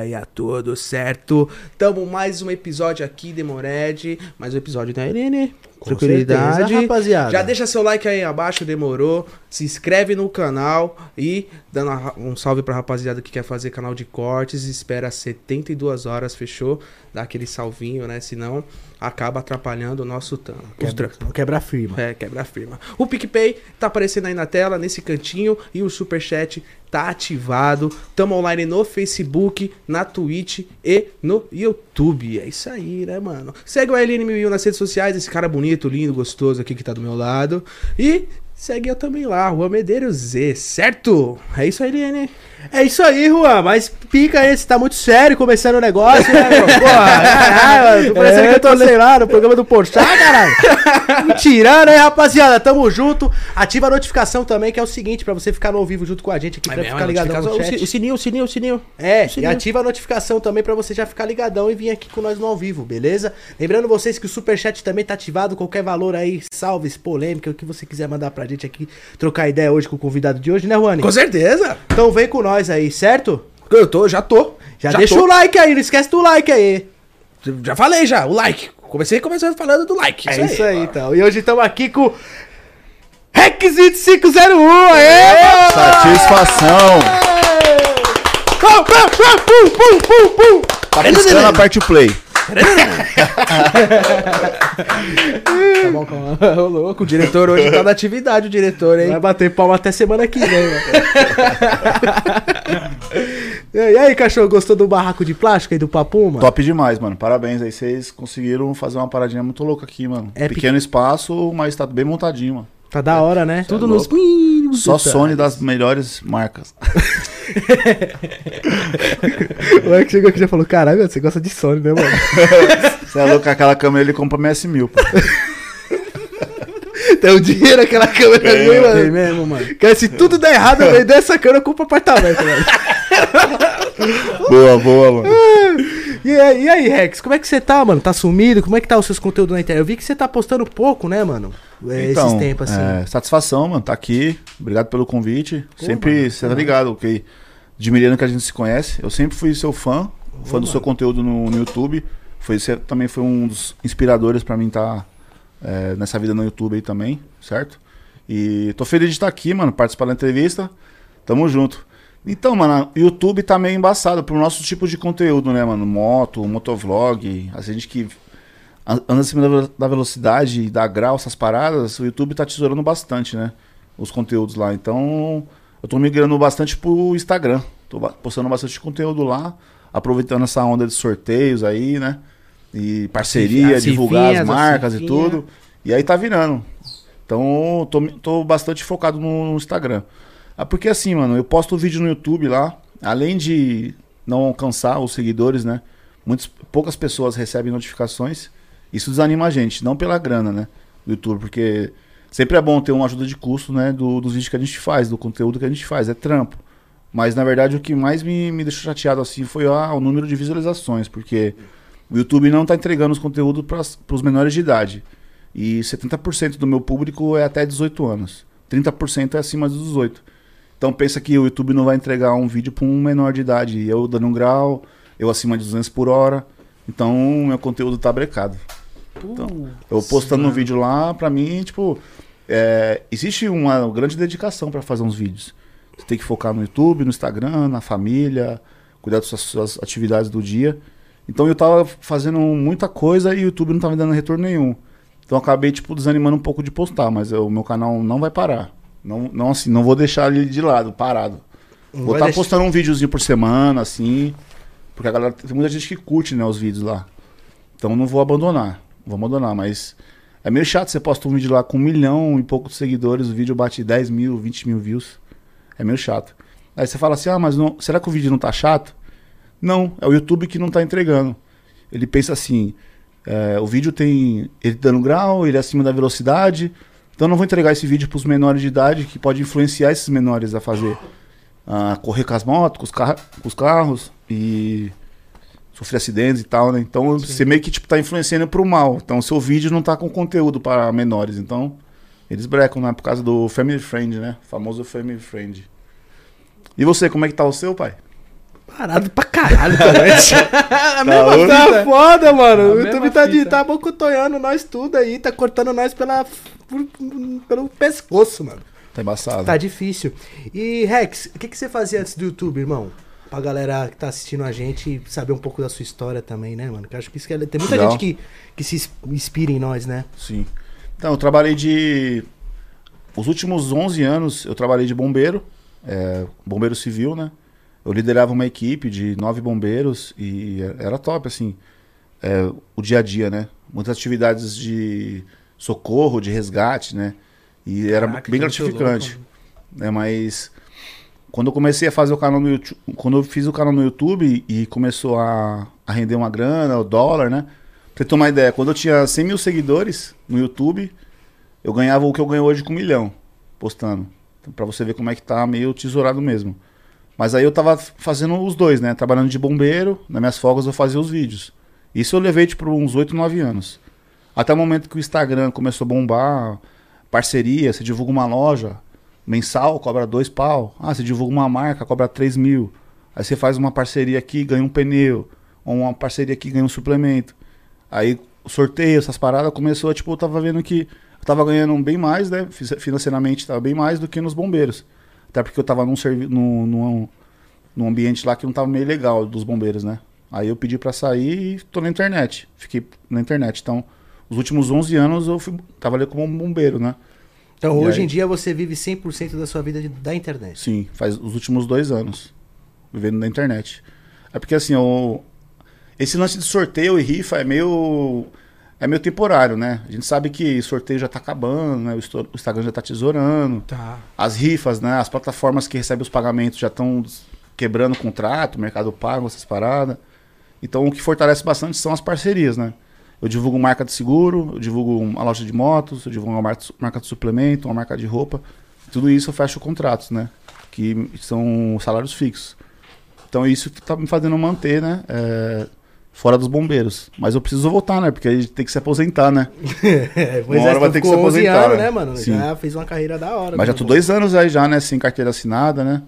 aí a todos, certo? Tamo mais um episódio aqui, Demored. Mais um episódio da Irene. Com certeza, rapaziada. Já deixa seu like aí abaixo, demorou. Se inscreve no canal e dando um salve pra rapaziada que quer fazer canal de cortes. Espera 72 horas, fechou? Dá aquele salvinho, né? Senão acaba atrapalhando o nosso trampo. Quebra, quebra a firma. É, quebra firma. O PicPay tá aparecendo aí na tela, nesse cantinho. E o Superchat tá ativado. Tamo online no Facebook, na Twitch e no YouTube. É isso aí, né, mano? Segue o LN1000 nas redes sociais, esse cara bonito, lindo, gostoso aqui que tá do meu lado. E segue eu também lá, Rua Medeiros Z, certo? É isso aí, LN. É isso aí, Juan, mas pica esse, tá muito sério começando o negócio, né, meu? Porra, caralho, tô parecendo É, que eu tô, sei lá, no programa do Porchat, caralho. Me tirando aí, rapaziada, tamo junto. Ativa a notificação também, que é o seguinte, pra você ficar no ao vivo junto com a gente aqui, pra mesmo, ficar ligadão no chat. O sininho, o sininho, o sininho. É, Sim, e né? ativa a notificação também pra você já ficar ligadão e vir aqui com nós no ao vivo, beleza? Lembrando vocês que o Superchat também tá ativado, qualquer valor aí, salves, polêmica, o que você quiser mandar pra gente aqui, trocar ideia hoje com o convidado de hoje, né, Juani? Com certeza. Então vem com nós aí, certo? Eu tô, já tô. Já, deixa tô. o like aí, não esquece do like aí. Já falei já, o like. Comecei começando falando do like. É isso aí, então. E hoje estamos aqui com Requisite 501, aê! mano! Satisfação. Pum, pum, pum, pum, pum, pum. Tá piscando a parte play. Tá bom, calma. Ô, louco, o diretor hoje tá na atividade, o diretor, hein? Vai bater palma até semana que vem, mano. E aí, cachorro, gostou do barraco de plástico aí do Papuma? Top demais, mano. Parabéns aí. Vocês conseguiram fazer uma paradinha muito louca aqui, mano. É Pequeno espaço, mas tá bem montadinho, mano. Tá da hora, né? Tudo é nos... Só Sony das melhores marcas. O Eric chegou aqui e já falou: caralho, mano, você gosta de Sony, né, mano? Você é louco, aquela câmera ele compra MS1000, pô. Tem o dinheiro aquela câmera ali, Tem mano. mesmo, mano. Cara, se tudo der errado, eu vender essa câmera, eu compro apartamento, velho. boa, boa, mano. E aí, e aí, Rex, como é que você tá, mano? Tá sumido? Como é que tá os seus conteúdos na internet? Eu vi que você tá postando pouco, né, mano? É, Esses tempos, assim. é, satisfação, mano, tá aqui. Obrigado pelo convite. Sempre, mano, você tá ligado, ok? Admirando que a gente se conhece. Eu sempre fui seu fã, fã do seu conteúdo no, no YouTube. Foi, você também foi um dos inspiradores pra mim estar nessa vida no YouTube aí também, certo? E tô feliz de estar aqui, mano, participar da entrevista. Tamo junto. Então, mano, o YouTube tá meio embaçado pro nosso tipo de conteúdo, né, mano? Moto, motovlog, a gente que an- anda acima da velo- da velocidade e dá grau, essas paradas, o YouTube tá tesourando bastante, né? Os conteúdos lá. Então, eu tô migrando bastante pro Instagram. Tô postando bastante conteúdo lá, aproveitando essa onda de sorteios aí, né? E parceria, As divulgar cifinhas, as as marcas e cifinhas. tudo. E aí tá virando. Então, tô, tô bastante focado no Instagram. Ah, porque assim, mano, eu posto vídeo no YouTube lá, além de não alcançar os seguidores, né? Muitas, poucas pessoas recebem notificações. Isso desanima a gente, não pela grana, né? Do YouTube, porque sempre é bom ter uma ajuda de custo, né? Do, dos vídeos que a gente faz, do conteúdo que a gente faz, é trampo. Mas na verdade o que mais me, me deixou chateado assim foi ah, o número de visualizações, porque o YouTube não tá entregando os conteúdos para os menores de idade. E 70% do meu público é até 18 anos. 30% é acima dos 18. Então pensa que o YouTube não vai entregar um vídeo para um menor de idade. E Eu dando um grau, eu acima de 200 por hora. Então meu conteúdo tá brecado. Então, eu postando um vídeo lá, pra mim, tipo, é, existe uma grande dedicação pra fazer uns vídeos. Você tem que focar no YouTube, no Instagram, na família, cuidar das suas, suas atividades do dia. Então eu tava fazendo muita coisa e o YouTube não tava me dando retorno nenhum. Então acabei, tipo, desanimando um pouco de postar, mas o meu canal não vai parar. Não, não assim, não vou deixar ele de lado, parado. Não vou estar deixar- postando um videozinho por semana, assim. Porque a galera, tem muita gente que curte, né, os vídeos lá. Então não vou abandonar. Vou abandonar, mas é meio chato você posta um vídeo lá com um milhão e pouco de seguidores, o vídeo bate 10 mil, 20 mil views. É meio chato. Aí você fala assim, ah, mas não- será que o vídeo não tá chato? Não, é o YouTube que não tá entregando. Ele pensa assim, é, o vídeo tem ele dando grau, ele é acima da velocidade, então eu não vou entregar esse vídeo pros menores de idade que pode influenciar esses menores a fazer. a correr com as motos, com os, carra- com os carros e sofrer acidentes e tal, né? Então você meio que tipo, tá influenciando pro mal. Então o seu vídeo não tá com conteúdo para menores. Então eles brecam, né? Por causa do Family Friend, né? O famoso Family Friend. E você, como é que tá o seu, pai? Parado pra caralho, cara. a mesma tá fita. foda, mano. A o YouTube tá, de, tá bocotonhando nós tudo aí, tá cortando nós pela, por- pelo pescoço, mano. Tá embaçado. Tá difícil. E, Rex, o que, que você fazia antes do YouTube, irmão? Pra galera que tá assistindo a gente saber um pouco da sua história também, né, mano? Que acho que isso que é... Tem muita Legal. gente que, que se inspira em nós, né? Sim. Então, eu trabalhei de. Os últimos 11 anos eu trabalhei de bombeiro, é, bombeiro civil, né? Eu liderava uma equipe de nove bombeiros e era top, assim, é, o dia a dia, né? Muitas atividades de socorro, de resgate, né? E era Caraca, bem que muito gratificante. né? Mas quando eu comecei a fazer o canal no YouTube, quando eu fiz o canal no YouTube e começou a, a render uma grana, o dólar, né? Pra você ter uma ideia, quando eu tinha 100 mil seguidores no YouTube, eu ganhava o que eu ganho hoje com um milhão postando. Então, pra você ver como é que tá meio tesourado mesmo. Mas aí eu tava fazendo os dois, né? Trabalhando de bombeiro, nas minhas folgas eu fazia os vídeos. Isso eu levei tipo uns 8, 9 anos. Até o momento que o Instagram começou a bombar, parceria, você divulga uma loja, mensal, cobra dois pau. Ah, você divulga uma marca, cobra 3 mil. Aí você faz uma parceria aqui, ganha um pneu. Ou uma parceria aqui, ganha um suplemento. Aí sorteio, essas paradas, começou, tipo, eu tava vendo que eu tava ganhando bem mais, né? Fi- Financeiramente tava bem mais do que nos bombeiros. Até porque eu tava num, servi num, num, num ambiente lá que não tava meio legal dos bombeiros, né? Aí eu pedi pra sair e tô na internet. Fiquei na internet. Então, os últimos 11 anos eu fui, ali como um bombeiro, né? Então, E hoje aí? em dia, você vive 100% da sua vida de- da internet. Sim, faz os últimos dois anos. Vivendo na internet. É porque assim, o... esse lance de sorteio e rifa é meio. É meio temporário, né? A gente sabe que sorteio já tá acabando, né? O o Instagram já tá tesourando. Tá. As rifas, né? As plataformas que recebem os pagamentos já estão quebrando o contrato, o mercado pago, essas paradas. Então o que fortalece bastante são as parcerias, né? Eu divulgo marca de seguro, eu divulgo uma loja de motos, eu divulgo uma marca, de suplemento, uma marca de roupa. Tudo isso eu fecho contratos, né? Que são salários fixos. Então isso que tá me fazendo manter, né? é, fora dos bombeiros. Mas eu preciso voltar, né? Porque a gente tem que se aposentar, né? É, pois Uma é, vai ter que se 11 aposentar, anos, né? né, mano? Sim. Já fez uma carreira da hora. Mas já né, tô mano? dois anos aí já, né? Sem carteira assinada, né?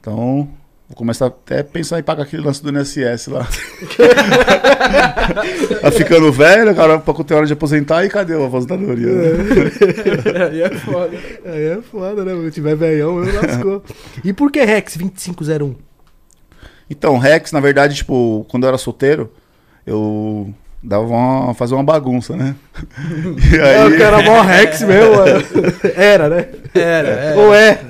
Então, vou começar até a pensar em pagar aquele lance do INSS lá. tá ficando velho, cara, pra ter hora de aposentar, e cadê a aposentadoria? né? Aí é foda. Aí é foda, né? Se tiver velhão, eu lascou. e por que Rex 2501? Então, Rex, na verdade, tipo, quando eu era solteiro, eu dava uma, fazer uma bagunça, né? E É, o cara é mó Rex mesmo, mano. Era, né? Era, é. Ou é?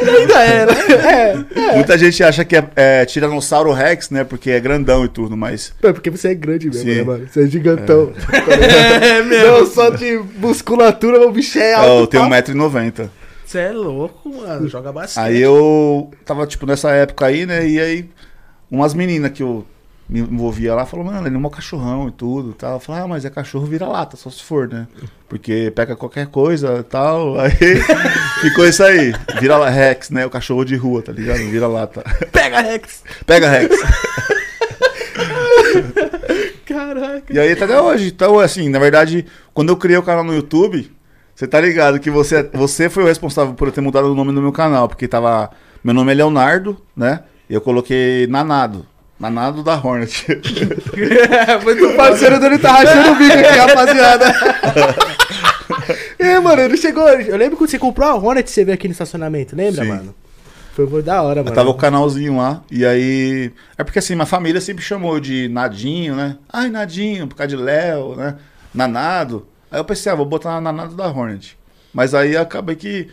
Ele ainda era. Muita gente acha que é, é Tiranossauro Rex, né? Porque é grandão e tudo, mas É porque você é grande mesmo, Sim. né, mano? Você é gigantão. É mesmo. Não só de musculatura, o bicho é alto. eu tenho pá. 1,90m. Você é louco, mano. Joga bastante. Aí eu tava, tipo, nessa época aí, né? E aí, umas meninas que eu me envolvia lá falaram, mano, ele é um cachorrão e tudo tal. Eu falei, ah, mas é cachorro vira-lata, só se for, né? Porque pega qualquer coisa e tal. Aí ficou isso aí. Vira Rex, né? O cachorro de rua, tá ligado? Vira-lata. Pega Rex. Pega Rex. Caraca. E aí tá até hoje. Então, assim, na verdade, quando eu criei o canal no YouTube, você tá ligado que você, você foi o responsável por eu ter mudado o nome do meu canal, porque tava. Meu nome é Leonardo, né? E eu coloquei Nanado. Nanado da Hornet. Muito O parceiro dele tá rachando o bico aqui, rapaziada. é, mano, ele chegou. Eu lembro quando você comprou a Hornet, você veio aqui no estacionamento, lembra, Sim. mano? Foi foi da hora, mano. Tava o canalzinho lá. E aí. É porque assim, minha família sempre chamou eu de Nadinho, né? Ai, Nadinho, por causa de Léo, né? Nanado. Aí eu pensei, ah, vou botar Nanado da Hornet. Mas aí acabei que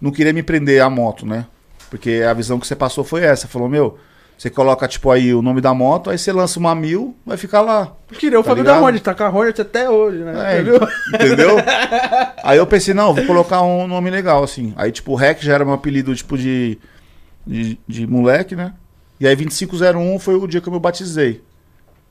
não queria me prender à moto, né? Porque a visão que você passou foi essa. Falou, meu, você coloca, tipo, aí o nome da moto, aí você lança uma mil, vai ficar lá. Queria o Tá Fábio da Hornet, tá com a Hornet até hoje, né? É, Entendeu? entendeu? Aí eu pensei, não, vou colocar um nome legal, assim. Aí, tipo, o Rec já era meu apelido, tipo, de, de, de moleque, né? E aí 2501 foi o dia que eu me batizei.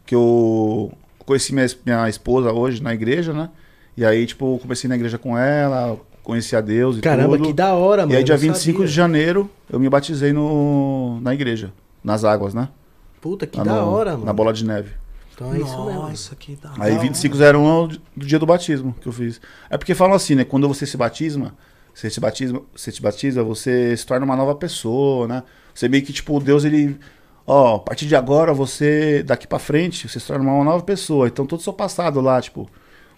Que eu conheci minha, minha esposa hoje na igreja, né? E aí, tipo, comecei na igreja com ela, conheci a Deus e Caramba, tudo. que da hora, mano. E aí, dia eu 25 sabia. de janeiro, eu me batizei no, na igreja, nas águas, né? Puta, que da hora, mano. Na bola de neve. Então é isso mesmo. Nossa, que da Aí Da 2501 é o do dia do batismo que eu fiz. É porque falam assim, né? Quando você se batisma, você se batiza, você te batiza, você se torna uma nova pessoa, né? Você meio que, tipo, Deus, ele. Ó, a partir de agora, você, daqui pra frente, você se torna uma nova pessoa. Então, todo o seu passado lá, tipo,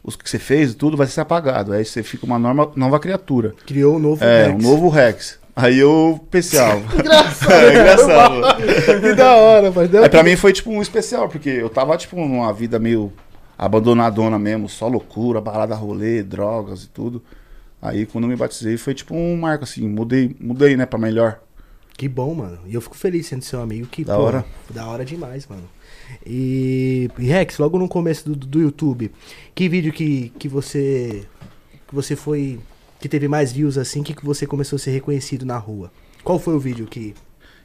os que você fez, tudo vai ser apagado. Aí você fica uma norma, nova criatura. Criou um novo É, Rex. um novo Rex. Aí eu pensei, ah, Engraçado. é engraçado. que da hora, mas deu Aí pra mim foi tipo um especial, porque eu tava tipo numa vida meio abandonadona mesmo, só loucura, balada rolê, drogas e tudo. Aí quando eu me batizei foi tipo um marco assim, mudei, mudei, né, pra melhor. Que bom, mano. E eu fico feliz sendo seu amigo. Que Da pô, hora. Da hora demais, mano. E, e Rex, logo no começo do, do YouTube, que vídeo que, que você que você foi que teve mais views assim, que, você começou a ser reconhecido na rua? Qual foi o vídeo que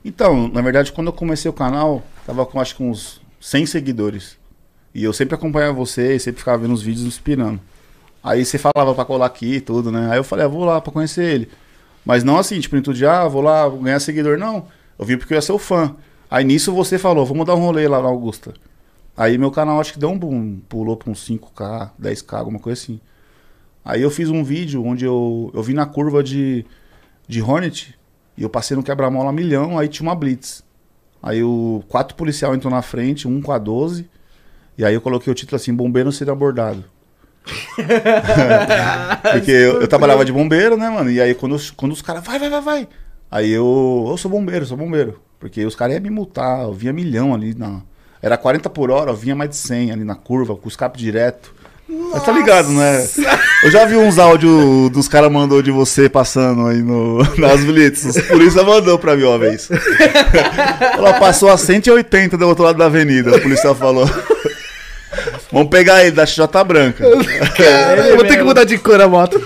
Então, na verdade, quando eu comecei o canal, tava com acho que uns 100 seguidores. E eu sempre acompanhava você, sempre ficava vendo os vídeos inspirando. Aí você falava pra colar aqui e tudo, né? Aí eu falei, ah, vou lá pra conhecer ele. Mas não assim, tipo, tudo de, ah, vou lá ganhar seguidor, não. Eu vim porque eu ia ser o fã. Aí nisso você falou, vamos dar um rolê lá na Augusta. Aí meu canal acho que deu um boom, pulou pra uns 5k, 10k, alguma coisa assim. Aí eu fiz um vídeo onde eu, eu vim na curva de, de Hornet e eu passei no quebra-mola milhão, aí tinha uma blitz. Aí o quatro policial entrou na frente, um com a 12, e aí eu coloquei o título assim, bombeiro sendo abordado. Porque eu, eu trabalhava de bombeiro, né, mano? E aí quando, quando os caras, vai, vai, vai, vai. Aí eu, eu sou bombeiro, sou bombeiro. Porque os caras iam me multar, eu vinha milhão ali na. Era 40 por hora, eu vinha mais de 100 ali na curva, com escape direto. Mas tá ligado, né? Eu já vi uns áudios dos caras mandou de você passando aí no, nas blitz. Os polícia mandou pra mim uma vez. Ela passou a 180 do outro lado da avenida, o policial falou. Vamos pegar ele da XJ branca. Cara, eu vou ter que mudar de cor a moto.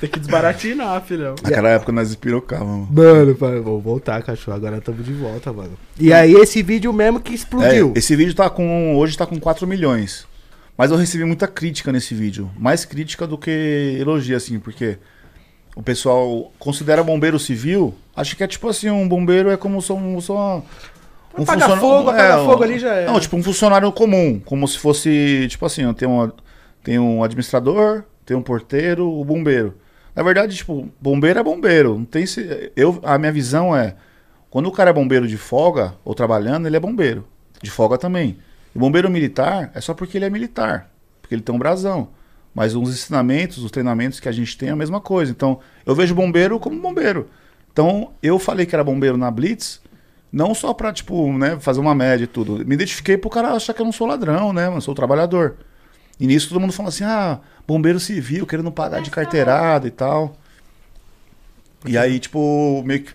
Tem que desbaratinar, filhão. Naquela época nós espirocávamos. Mano, pai, vou voltar, cachorro. Agora estamos de volta, mano. E aí, esse vídeo mesmo que explodiu. É, esse vídeo tá com. Hoje tá com 4 milhões. Mas eu recebi muita crítica nesse vídeo. Mais crítica do que elogio, assim, porque o pessoal considera bombeiro civil. Acho que é tipo assim, um bombeiro é como só um. Só um Apaga funciona- fogo, apaga um- fogo ali já é. Não, tipo um funcionário comum. Como se fosse, tipo assim, ó, tem um, tem um administrador, tem um porteiro, o bombeiro. Na verdade, tipo, bombeiro é bombeiro. Não tem esse, eu, a minha visão é, quando o cara é bombeiro de folga ou trabalhando, ele é bombeiro. De folga também. E bombeiro militar é só porque ele é militar, porque ele tem um brasão. Mas os ensinamentos, os treinamentos que a gente tem é a mesma coisa. Então, eu vejo bombeiro como bombeiro. Então, eu falei que era bombeiro na Blitz, não só pra, tipo, né, fazer uma média e tudo. Me identifiquei pro cara achar que eu não sou ladrão, né, mano? Sou trabalhador. E nisso todo mundo fala assim, ah, bombeiro civil, querendo pagar de carteirada e tal. E aí, tipo, meio que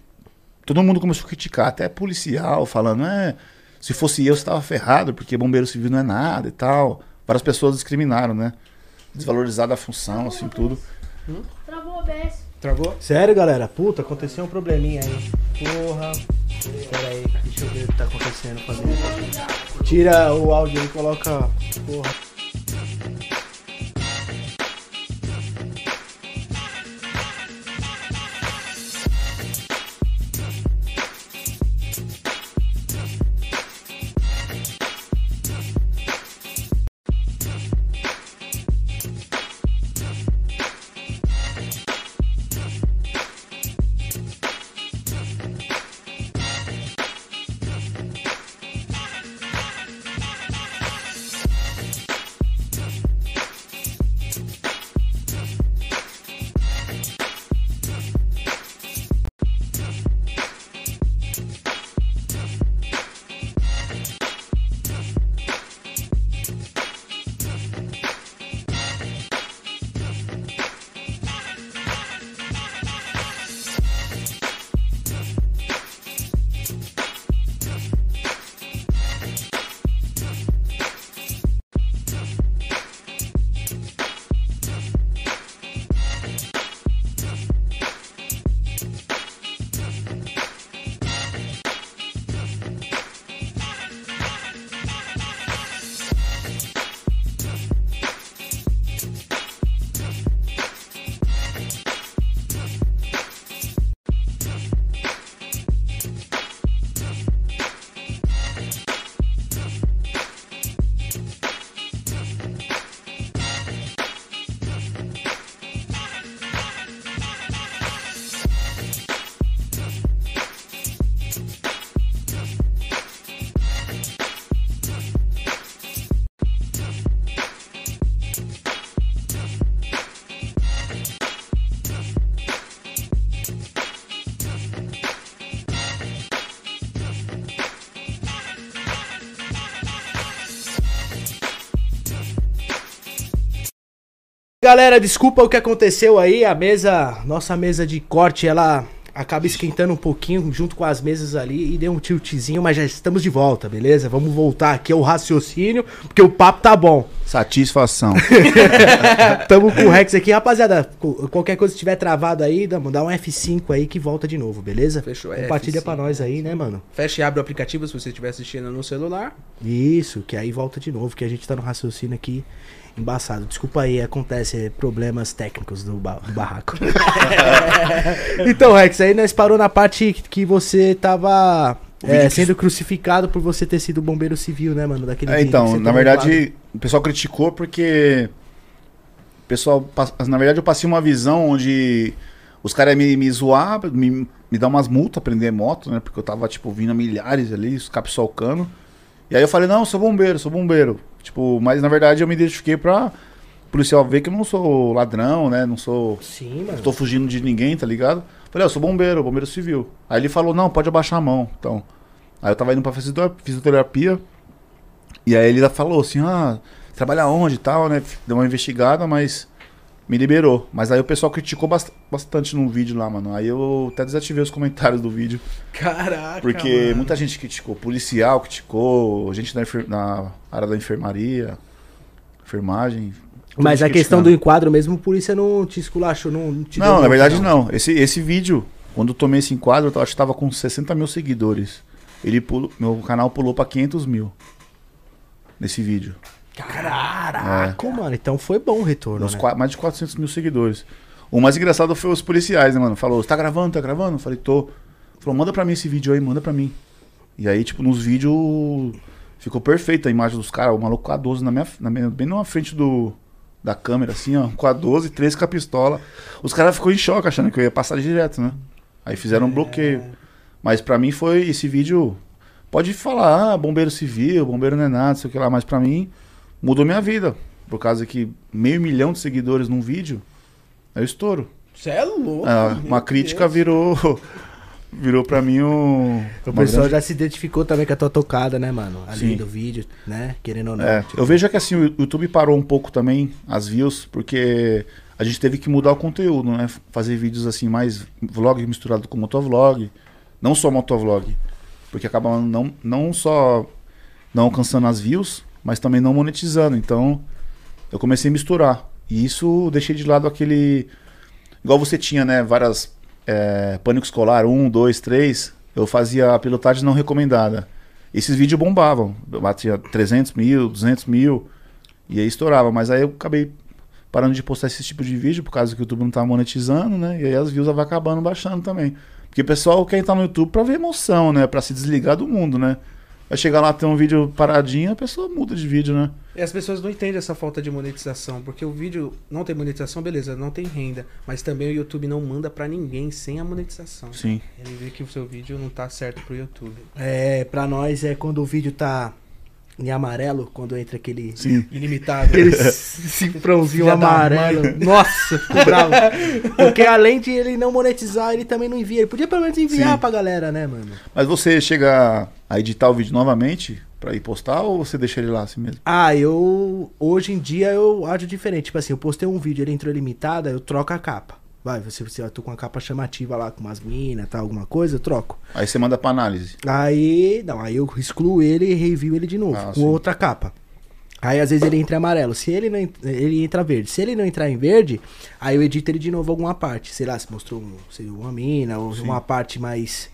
todo mundo começou a criticar, até policial, falando, é, se fosse eu, você tava ferrado, porque bombeiro civil não é nada e tal. Várias pessoas discriminaram, né? Desvalorizada a função, assim, tudo. Travou o OBS. Travou? Sério, galera? Puta, aconteceu um probleminha aí. Porra. Pera aí, deixa eu ver o que tá acontecendo. Tira o áudio aí e coloca. Porra. Galera, desculpa o que aconteceu aí. A mesa, nossa mesa de corte, ela acaba esquentando um pouquinho junto com as mesas ali e deu um tiltzinho, mas já estamos de volta, beleza? Vamos voltar aqui ao raciocínio, porque o papo tá bom. Satisfação. Tamo com o Rex aqui, rapaziada. Qualquer coisa que estiver travado aí, dá dá um F5 aí que volta de novo, beleza? Fechou, é Compartilha F5, pra nós aí, né, mano? Fecha e abre o aplicativo se você estiver assistindo no celular. Isso, que aí volta de novo, que a gente tá no raciocínio aqui embaçado. Desculpa aí, acontece problemas técnicos do, ba- do barraco. então, Rex, aí nós parou na parte que você tava é, sendo crucificado por você ter sido bombeiro civil, né, mano? Daquele É, então, na verdade, o pessoal criticou porque. O pessoal. Na verdade, eu passei uma visão onde os caras me, me zoar, me, me dar umas multas, prender moto, né? Porque eu tava, tipo, vindo a milhares ali, os solcando. E aí eu falei, não, eu sou bombeiro, sou bombeiro. Tipo, mas na verdade eu me identifiquei pra o policial ver que eu não sou ladrão, né? Não sou. Sim, Não mano. tô fugindo de ninguém, tá ligado? Falei, eu sou bombeiro, bombeiro civil. Aí ele falou, não, pode abaixar a mão. Então. Aí eu tava indo pra fisio- fisioterapia. E aí ele falou assim, ah, trabalha onde e tal, né? Deu uma investigada, mas me liberou. Mas aí o pessoal criticou bast- bastante no vídeo lá, mano. Aí eu até desativei os comentários do vídeo. Caraca. Porque mano. muita gente criticou. Policial criticou, gente da, enfer- na área da enfermaria, enfermagem. Mas a questão do enquadro mesmo, isso não te esculachou, não, não te deu Não, na verdade não. Esse, esse vídeo, quando eu tomei esse enquadro, eu acho que tava com 60 mil seguidores. Ele pulou, meu canal pulou pra 500 mil. Nesse vídeo. Caraca, mano. Então foi bom o retorno, Uns né? mais de 400 mil seguidores. O mais engraçado foi os policiais, né, mano? Falou, você tá gravando, tá gravando? Eu falei, tô. Falou, manda pra mim esse vídeo aí, manda pra mim. E aí, tipo, nos vídeos ficou perfeita a imagem dos caras. O maluco com a 12 na minha, na minha, bem na frente do, da câmera, assim, ó. Com a 12, 13 com a pistola. Os caras ficou em choque, achando que eu ia passar direto, né? Aí fizeram um bloqueio. Mas pra mim foi esse vídeo. Pode falar, ah, bombeiro civil, bombeiro não é nada, sei o que lá, mas pra mim mudou minha vida. Por causa que meio milhão de seguidores num vídeo é o estouro. Você é louco. Meu uma crítica Deus. virou. Virou pra mim um. O pessoal grande- já se identificou também com a tua tocada, né, mano? Ali Sim. do vídeo, né? Querendo ou não. É, eu vejo que assim, o YouTube parou um pouco também as views, porque a gente teve que mudar o conteúdo, né? Fazer vídeos assim, mais vlog misturado com motovlog. Não só motovlog. Porque acaba não, não só não alcançando as views, mas também não monetizando. Então, eu comecei a misturar. E isso deixei de lado aquele. Igual você tinha, né? Várias. é, pânico escolar, um, dois, três. Eu fazia pilotagem não recomendada. Esses vídeos bombavam. Eu batia 300 mil, 200 mil. E aí estourava. Mas aí eu acabei parando de postar esse tipo de vídeo por causa que o YouTube não tá monetizando, né? E aí as views vai acabando baixando também. Porque o pessoal quer entrar no YouTube pra ver emoção, né? Pra se desligar do mundo, né? Vai chegar lá, ter um vídeo paradinho, a pessoa muda de vídeo, né? E as pessoas não entendem essa falta de monetização, porque o vídeo não tem monetização, beleza, não tem renda, mas também o YouTube não manda pra ninguém sem a monetização. Sim. Ele vê que o seu vídeo não tá certo pro YouTube. É, pra nós é quando o vídeo tá em amarelo, quando entra aquele. Sim. Ilimitado. Aquele cifrãozinho amarelo. Nossa, ficou bravo. Porque além de ele não monetizar, ele também não envia. Ele podia pelo menos enviar Sim. pra galera, né, mano? Mas você chega a editar o vídeo novamente pra ir postar ou você deixa ele lá assim mesmo? Ah, eu. Hoje em dia eu acho diferente. Tipo assim, eu postei um vídeo, ele entrou limitada, eu troco a capa. Vai, você, você eu tô com uma capa chamativa lá, com umas minas, tá, alguma coisa, eu troco. Aí você manda pra análise. Aí, não, aí eu excluo ele e review ele de novo, Ah, com sim. outra capa. Aí às vezes ele entra em amarelo. Se ele não ele entra verde. Se ele não entrar em verde, aí eu edito ele de novo alguma parte. Sei lá, se mostrou um, sei, uma mina ou Sim. uma parte mais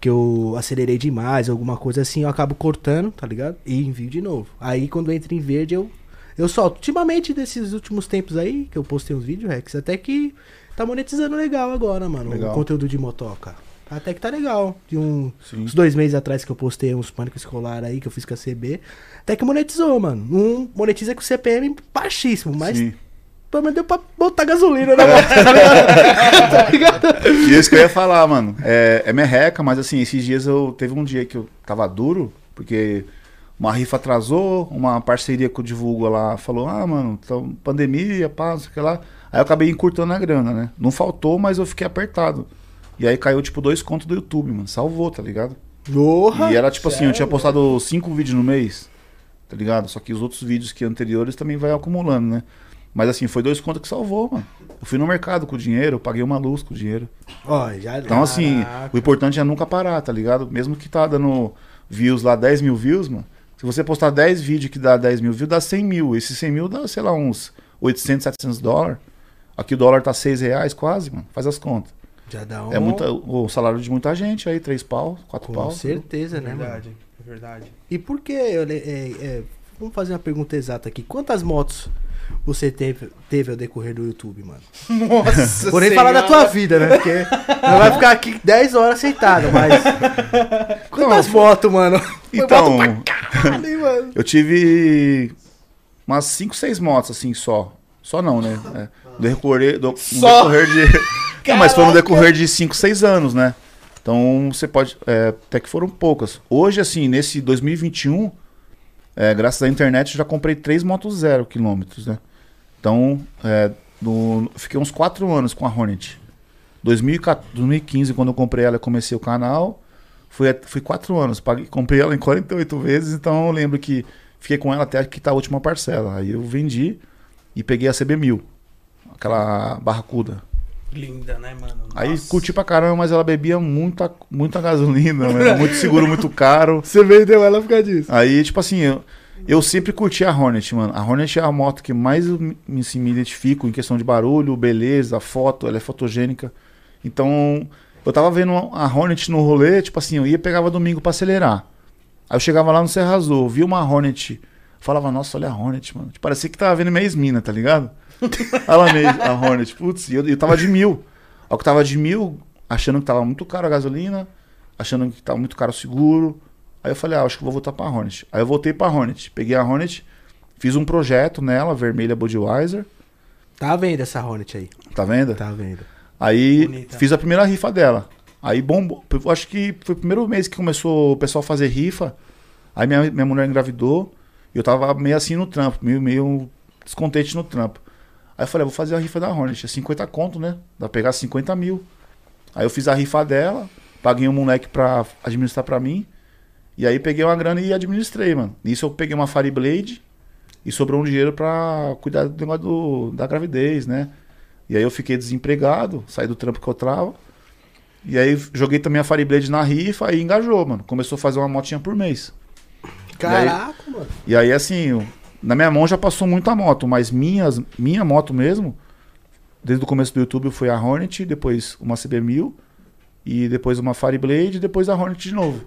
que eu acelerei demais, alguma coisa assim, eu acabo cortando, tá ligado? E envio de novo. Aí quando entra em verde eu eu solto. Ultimamente desses últimos tempos aí que eu postei uns vídeos, Rex, até que tá monetizando legal agora, mano, Legal. o conteúdo de motoca. Até que tá legal. De um, uns dois meses atrás que eu postei uns pânico escolar aí que eu fiz com a CB. Até que monetizou, mano. Um monetiza com CPM baixíssimo, mas Sim. pelo menos deu pra botar gasolina na moto, tá? Tá ligado? E isso que eu ia falar, mano. É, é merreca, mas assim, esses dias eu. Teve um dia que eu tava duro, porque uma rifa atrasou, uma parceria que eu divulgo lá falou, ah, mano, então, pandemia, pá, não sei o que lá. Aí eu acabei encurtando a grana, né? Não faltou, mas eu fiquei apertado. E aí caiu, tipo, dois contos do YouTube, mano. Salvou, tá ligado? Porra! E era tipo assim, eu tinha sério? postado cinco vídeos no mês, tá ligado? Só que os outros vídeos que anteriores também vai acumulando, né? Mas assim, foi dois contos que salvou, mano. Eu fui no mercado com o dinheiro, eu paguei uma luz com o dinheiro. Ó, já Então, assim, Caraca. o importante é nunca parar, tá ligado? Mesmo que tá dando views lá, 10 mil views, mano. Se você postar 10 vídeos que dá 10 mil views, dá 100 mil. Esses 100 mil dá, sei lá, uns 800, 700 dólares. Aqui o dólar tá 6 reais quase, mano. Faz as contas. Já dá um. É muita, o salário de muita gente aí, 3 pau, 4 Com pau. certeza, né, mano? verdade, é verdade. E por que. eu é, é, vamos fazer uma pergunta exata aqui. Quantas motos você teve, teve ao decorrer do YouTube, mano? Nossa Vou nem falar da tua vida, né? Porque não vai ficar aqui 10 horas sentado, mas. Quantas motos, mano? Foi Então, caralho, hein, mano? eu tive umas 5, 6 motos, assim, só. Só não, né? É, no decorrer, do, no Só? decorrer de. Não, mas foi no decorrer de 5, 6 anos, né? Então você pode. é, até que foram poucas. Hoje, assim, nesse 2021, é, graças à internet, eu já comprei três motos zero quilômetros, né? Então, é, fiquei uns 4 anos com a Hornet. 2014 2015, quando eu comprei ela, comecei o canal. Fui, fui 4 anos. Paguei, comprei ela em 48 vezes, então eu lembro que fiquei com ela até que tá a última parcela. Aí eu vendi e peguei a CB1000, aquela barracuda. Linda, né, mano? Aí Nossa. curti pra caramba, mas ela bebia muita, muita gasolina, mano, muito seguro, muito caro. Você vendeu ela por causa disso. Aí, tipo assim, eu, eu sempre curti a Hornet, mano. A Hornet é a moto que mais me, me- assim, me identifico em questão de barulho, beleza, foto, ela é fotogênica. Então, eu tava vendo a Hornet no rolê, tipo assim, eu ia e pegava domingo pra acelerar. Aí eu chegava lá no Serra Azul, via uma Hornet, falava, nossa, olha a Hornet, mano. Tipo, parecia que tava vendo minha ex-mina, tá ligado? Olha mesmo, a Hornet, putz, e eu, eu tava de mil. Aí eu tava de mil, achando que tava muito caro a gasolina, achando que tava muito caro o seguro. Aí eu falei, ah, acho que vou voltar pra Hornet. Aí eu voltei pra Hornet. Peguei a Hornet, fiz um projeto nela, vermelha Budweiser. Tá vendo essa Hornet aí? Tá vendo? Tá vendo. Aí Bonita. fiz a primeira rifa dela. Aí bombou. Acho que foi o primeiro mês que começou o pessoal a fazer rifa. Aí minha, minha mulher engravidou. E eu tava meio assim no trampo, meio, meio descontente no trampo. Aí eu falei, "Ah, vou fazer a rifa da Hornet. É 50 conto, né? Dá pra pegar 50 mil. Aí eu fiz a rifa dela, paguei um moleque pra administrar pra mim. E aí peguei uma grana e administrei, mano. Nisso eu peguei uma Fireblade e sobrou um dinheiro pra cuidar do negócio do- da gravidez, né? E aí eu fiquei desempregado, saí do trampo que eu trava. E aí joguei também a Fireblade na rifa e engajou, mano. Começou a fazer uma motinha por mês. Caraca, mano. E aí, assim, na minha mão já passou muita moto, mas minhas, minha moto mesmo, desde o começo do YouTube foi a Hornet, depois uma CB1000, e depois uma Fireblade, e depois a Hornet de novo.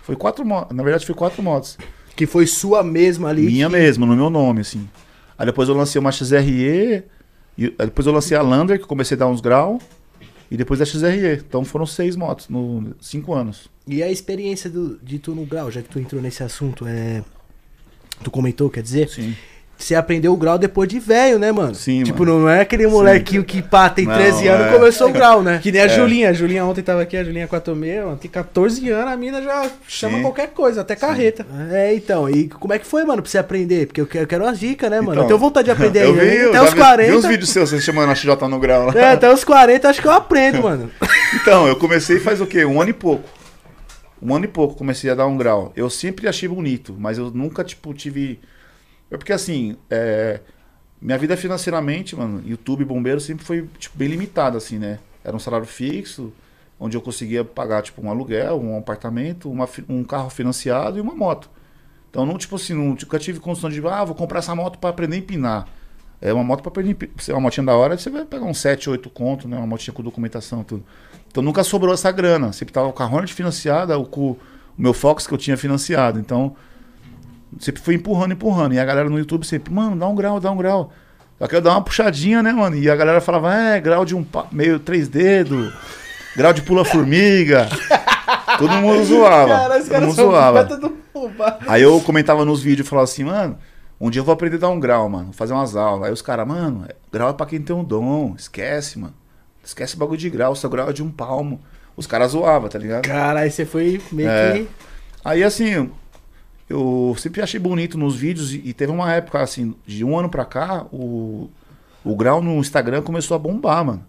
Foi quatro motos, na verdade foi quatro motos. Que foi sua mesma ali. Minha que- mesmo, no meu nome, assim. Aí depois eu lancei uma XRE, e depois eu lancei a Lander, que comecei a dar uns graus, e depois a XRE. Então foram seis motos, no cinco anos. E a experiência do- de tu no grau, já que tu entrou nesse assunto, é. Tu comentou, quer dizer? Sim. Você aprendeu o grau depois de velho, né, mano? Sim, Tipo, mano. não é aquele molequinho que pá, tem Não, 13 anos e é. começou o grau, né? Que nem a Julinha. A Julinha ontem tava aqui, a Julinha 46, mano, tem 14 anos, a mina já chama Sim. qualquer coisa, até carreta. É, então, e como é que foi, mano, pra você aprender? Porque eu quero, eu quero umas dicas, né, mano? Então, eu tenho vontade de aprender eu ainda. vi, eu até os vi, 40. vi uns vídeos seus, você chamando a XJ no grau lá. É, até os 40 acho que eu aprendo, mano. Então, eu comecei faz o quê? Um ano e pouco. Um ano e pouco comecei a dar um grau. Eu sempre achei bonito, mas eu nunca, tipo, tive. É porque assim, é, minha vida financeiramente, mano, YouTube bombeiro sempre foi, tipo, bem limitada, assim, né? Era um salário fixo, onde eu conseguia pagar, tipo, um aluguel, um apartamento, uma um carro financiado e uma moto. Então, não, tipo assim, nunca tive condição de, ah, vou comprar essa moto pra aprender a empinar. É uma moto pra aprender a empinar. É uma motinha da hora, você vai pegar uns 7, 8 conto, né? Uma motinha com documentação, tudo. Então nunca sobrou essa grana. Sempre tava com a Hornet financiada, com o meu Fox que eu tinha financiado. Então, sempre fui empurrando, empurrando. E a galera no YouTube sempre, mano, dá um grau, dá um grau. Só que eu dar uma puxadinha, né, mano? E a galera falava, é, grau de um meio três dedos, grau de pula-formiga. Todo mundo zoava. todo mundo zoava. Aí eu comentava nos vídeos e falava assim, mano, um dia eu vou aprender a dar um grau, mano, fazer umas aulas. Aí os caras, mano, grau é pra quem tem um dom, esquece, mano. Esquece o bagulho de grau, seu grau é de um palmo. Os caras zoavam, tá ligado? Cara, aí você foi meio É. que. Aí assim, eu sempre achei bonito nos vídeos e, teve uma época assim, de um ano pra cá, o, o grau no Instagram começou a bombar, mano.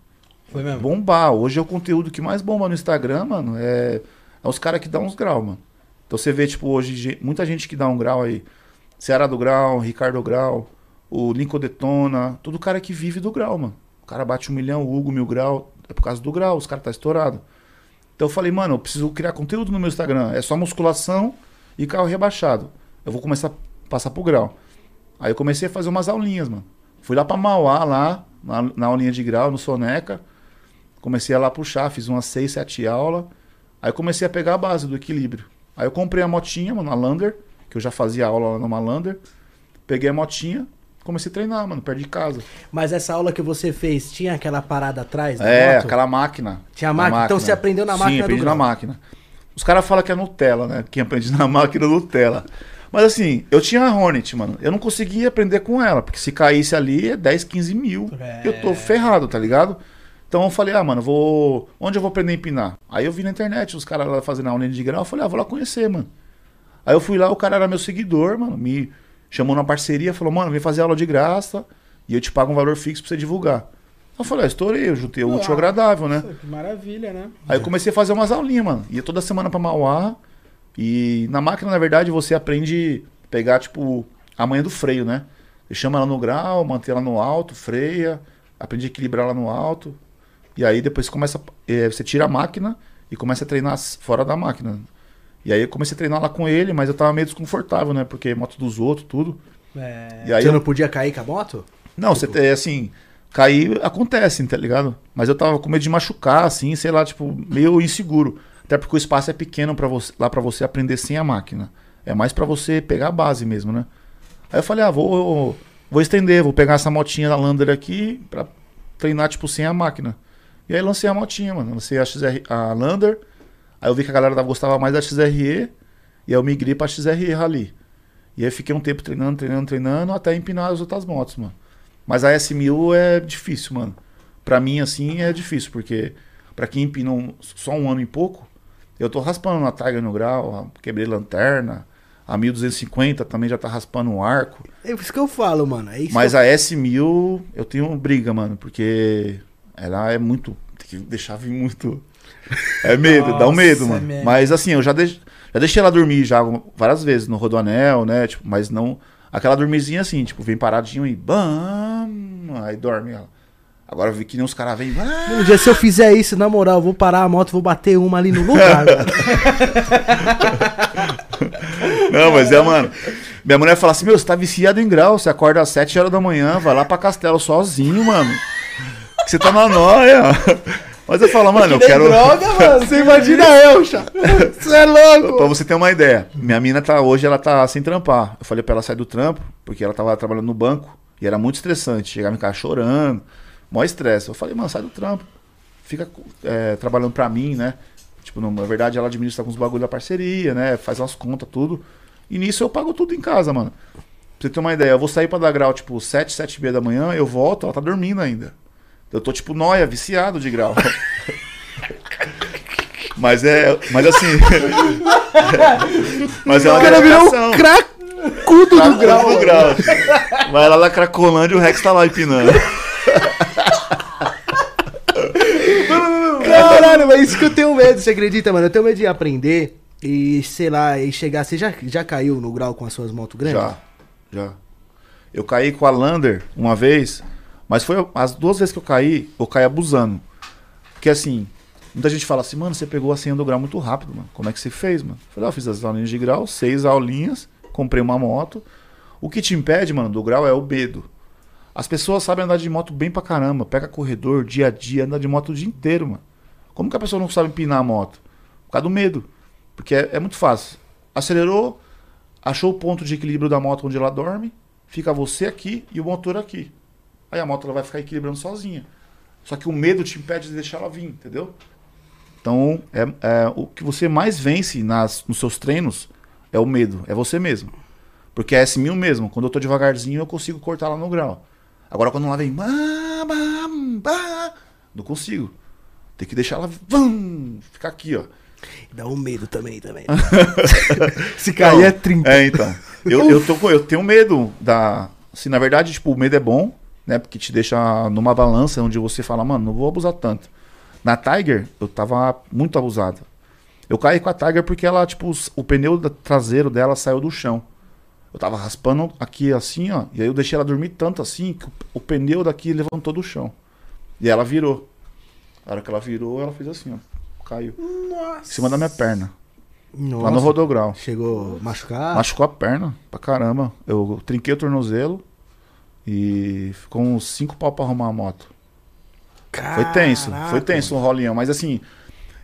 Foi mesmo? Bombar. Hoje é o conteúdo que mais bomba no Instagram, mano. É, é os caras que dão uns graus, mano. Então você vê, tipo, hoje, muita gente que dá um grau aí. Ceará do Grau, Ricardo Grau, o Lincoln Detona, todo cara que vive do grau, mano. Cara bate um milhão, o Hugo mil grau, é por causa do grau, os caras tá estourado. Então eu falei, mano, eu preciso criar conteúdo no meu Instagram. É só musculação e carro rebaixado. Eu vou começar a passar pro grau. Aí eu comecei a fazer umas aulinhas, mano. Fui lá pra Mauá, lá, na, na aulinha de grau, no Soneca. Comecei a lá puxar, fiz umas 6, 7 aulas. Aí comecei a pegar a base do equilíbrio. Aí eu comprei a motinha, mano, a Lander, que eu já fazia aula lá numa Lander. Peguei a motinha, comecei a treinar, mano, perto de casa. Mas essa aula que você fez, tinha aquela parada atrás É, moto? aquela máquina. Tinha a máquina? Então você aprendeu na máquina Sim, aprendi na máquina. Os caras falam que é Nutella, né? Quem aprende na máquina é Nutella. Mas assim, eu tinha a Hornet, mano. Eu não conseguia aprender com ela, porque se caísse ali é 10, 15 mil. É. Eu tô ferrado, tá ligado? Então eu falei, ah, mano, vou. Onde eu vou aprender a empinar? Aí eu vi na internet os caras lá fazendo a aulinha de grau. Eu falei, ah, vou lá conhecer, mano. Aí eu fui lá, o cara era meu seguidor, mano. Me chamou na parceria, falou, mano, vem fazer aula de graça e eu te pago um valor fixo pra você divulgar. Eu falei, ah, estourei, eu juntei o útil agradável, né? Que maravilha, né? Aí eu comecei a fazer umas aulinhas, mano. Ia toda semana pra Mauá. E na máquina, na verdade, você aprende a pegar, tipo, a manha do freio, né? Você chama ela no grau, mantém ela no alto, freia, aprende a equilibrar ela no alto. E aí depois você começa. eh, você tira a máquina e começa a treinar fora da máquina. E aí eu comecei a treinar lá com ele, mas eu tava meio desconfortável, né? Porque moto dos outros, tudo. É. E aí Você eu- não podia cair com a moto? não, você tem, assim, cair acontece, tá ligado? Mas eu tava com medo de machucar, assim, sei lá, tipo, meio inseguro. Até porque o espaço é pequeno para você, lá pra você aprender sem a máquina. É mais pra você pegar a base mesmo, né? Aí eu falei, ah, vou, vou estender, vou pegar essa motinha da Lander aqui pra treinar, tipo, sem a máquina. E aí lancei a motinha, mano. Lancei a, XR, a Lander. Aí eu vi que a galera gostava mais da XRE. E aí eu migrei pra XRE Rally. E aí fiquei um tempo treinando, treinando, treinando, até empinar as outras motos, mano. Mas a S1000 é difícil, mano. Pra mim, assim, é difícil, porque pra quem empina um- só um ano e pouco, eu tô raspando na Tiger no grau, quebrei lanterna, a 1250 também já tá raspando um arco. É isso que eu falo, mano. É Mas a S1000 eu tenho briga, mano, porque ela é muito. Tem que deixar vir muito. É medo, dá um Nossa, medo, é mano. mesmo. Mas assim, eu já, deix... já deixei ela dormir já várias vezes no Rodoanel, né? Tipo, mas não. Aquela dormizinha assim, tipo, vem paradinho e. Bam! Aí dorme ela. Agora eu vi que nem os caras vêm. "Ah!" Um dia se eu fizer isso, na moral, eu vou parar a moto, vou bater uma ali no lugar. Não, mas é, mano. Minha mulher fala assim: Meu, você tá viciado em grau. Você acorda às 7 horas da manhã, vai lá pra Castelo sozinho, mano. Você tá na noia. Mas eu falo, mano, eu quero. droga, mano. Você imagina eu, chá. Você é louco. Pra você ter uma ideia, minha mina tá hoje ela tá sem trampar. Eu falei pra ela sair do trampo, porque ela tava trabalhando no banco e era muito estressante. Chegava em casa chorando, maior estresse. Eu falei, mano, sai do trampo. Fica é, trabalhando pra mim, né? Tipo, não, na verdade ela administra alguns bagulho da parceria, né? Faz umas contas, tudo. E nisso eu pago tudo em casa, mano. Pra você ter uma ideia, eu vou sair pra dar grau, tipo, 7, 7 e meia da manhã, eu volto, ela tá dormindo ainda. Eu tô, tipo, noia, viciado de grau. Mas é. Mas assim. mas é uma O cara virou um cracudo do grau. do grau. Vai lá na Cracolândia e o Rex tá lá empinando. Caralho, mas isso que eu tenho medo, você acredita, mano? Eu tenho medo de aprender e, sei lá, e chegar. Você já, já caiu no grau com as suas motos grandes? Já, já. Eu caí com a Lander uma vez, mas foi as duas vezes que eu caí, eu caí abusando. Porque assim, muita gente fala assim, mano, você pegou a senha do grau muito rápido, mano. Como é que você fez, mano? Eu falei, ah, eu fiz as aulinhas de grau, seis aulinhas, comprei uma moto. O que te impede, mano, do grau é o medo. As pessoas sabem andar de moto bem pra caramba, pega corredor, dia a dia, anda de moto o dia inteiro, mano. Como que a pessoa não sabe empinar a moto? Por causa do medo. Porque é, é muito fácil. Acelerou, achou o ponto de equilíbrio da moto onde ela dorme, fica você aqui e o motor aqui. Aí a moto ela vai ficar equilibrando sozinha. Só que o medo te impede de deixar ela vir, entendeu? Então, é, é, o que você mais vence nas, nos seus treinos é o medo, é você mesmo. Porque é S1000 mesmo, quando eu tô devagarzinho eu consigo cortar lá no grau. Agora quando ela vem, não consigo. Tem que deixar ela vum, ficar aqui, ó. Dá um medo também, também. Se cair é 30. É, então. Eu, eu, tô, eu tenho medo da. Assim, na verdade, tipo, o medo é bom, né? Porque te deixa numa balança onde você fala, mano, não vou abusar tanto. Na Tiger, eu tava muito abusado. Eu caí com a Tiger porque ela, tipo, o pneu traseiro dela saiu do chão. Eu tava raspando aqui assim, ó. E aí eu deixei ela dormir tanto assim que o, pneu daqui levantou do chão. E ela virou. Na hora que ela virou, ela fez assim, ó. Caiu. Nossa. Em cima da minha perna. Nossa. Lá no rodograu. Chegou a machucar? Machucou a perna pra caramba. Eu trinquei o tornozelo e ficou uns cinco pau pra arrumar a moto. Foi tenso, Caraca, foi tenso o rolinho. Mas assim,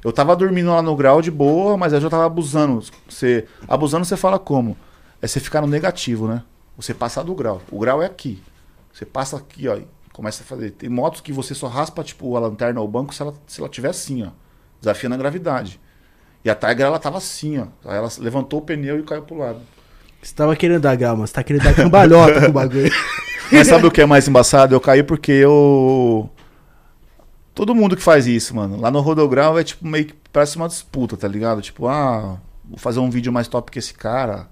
eu tava dormindo lá no grau de boa, mas eu já tava abusando. Você, abusando você fala como? É você ficar no negativo, né? Você passar do grau. O grau é aqui. Você passa aqui, ó, e começa a fazer. Tem motos que você só raspa, tipo, a lanterna ou o banco se ela, se ela tiver assim, ó. Desafiando a gravidade. E a Tiger, ela tava assim, ó. Aí ela levantou o pneu e caiu pro lado. Você tava querendo dar grau, mas você tá querendo dar cambalhota com o bagulho. Mas sabe o que é mais embaçado? Eu caí porque eu. Todo mundo que faz isso, mano. Lá no Rodograu é tipo meio que parece uma disputa, tá ligado? Tipo, ah, vou fazer um vídeo mais top que esse cara.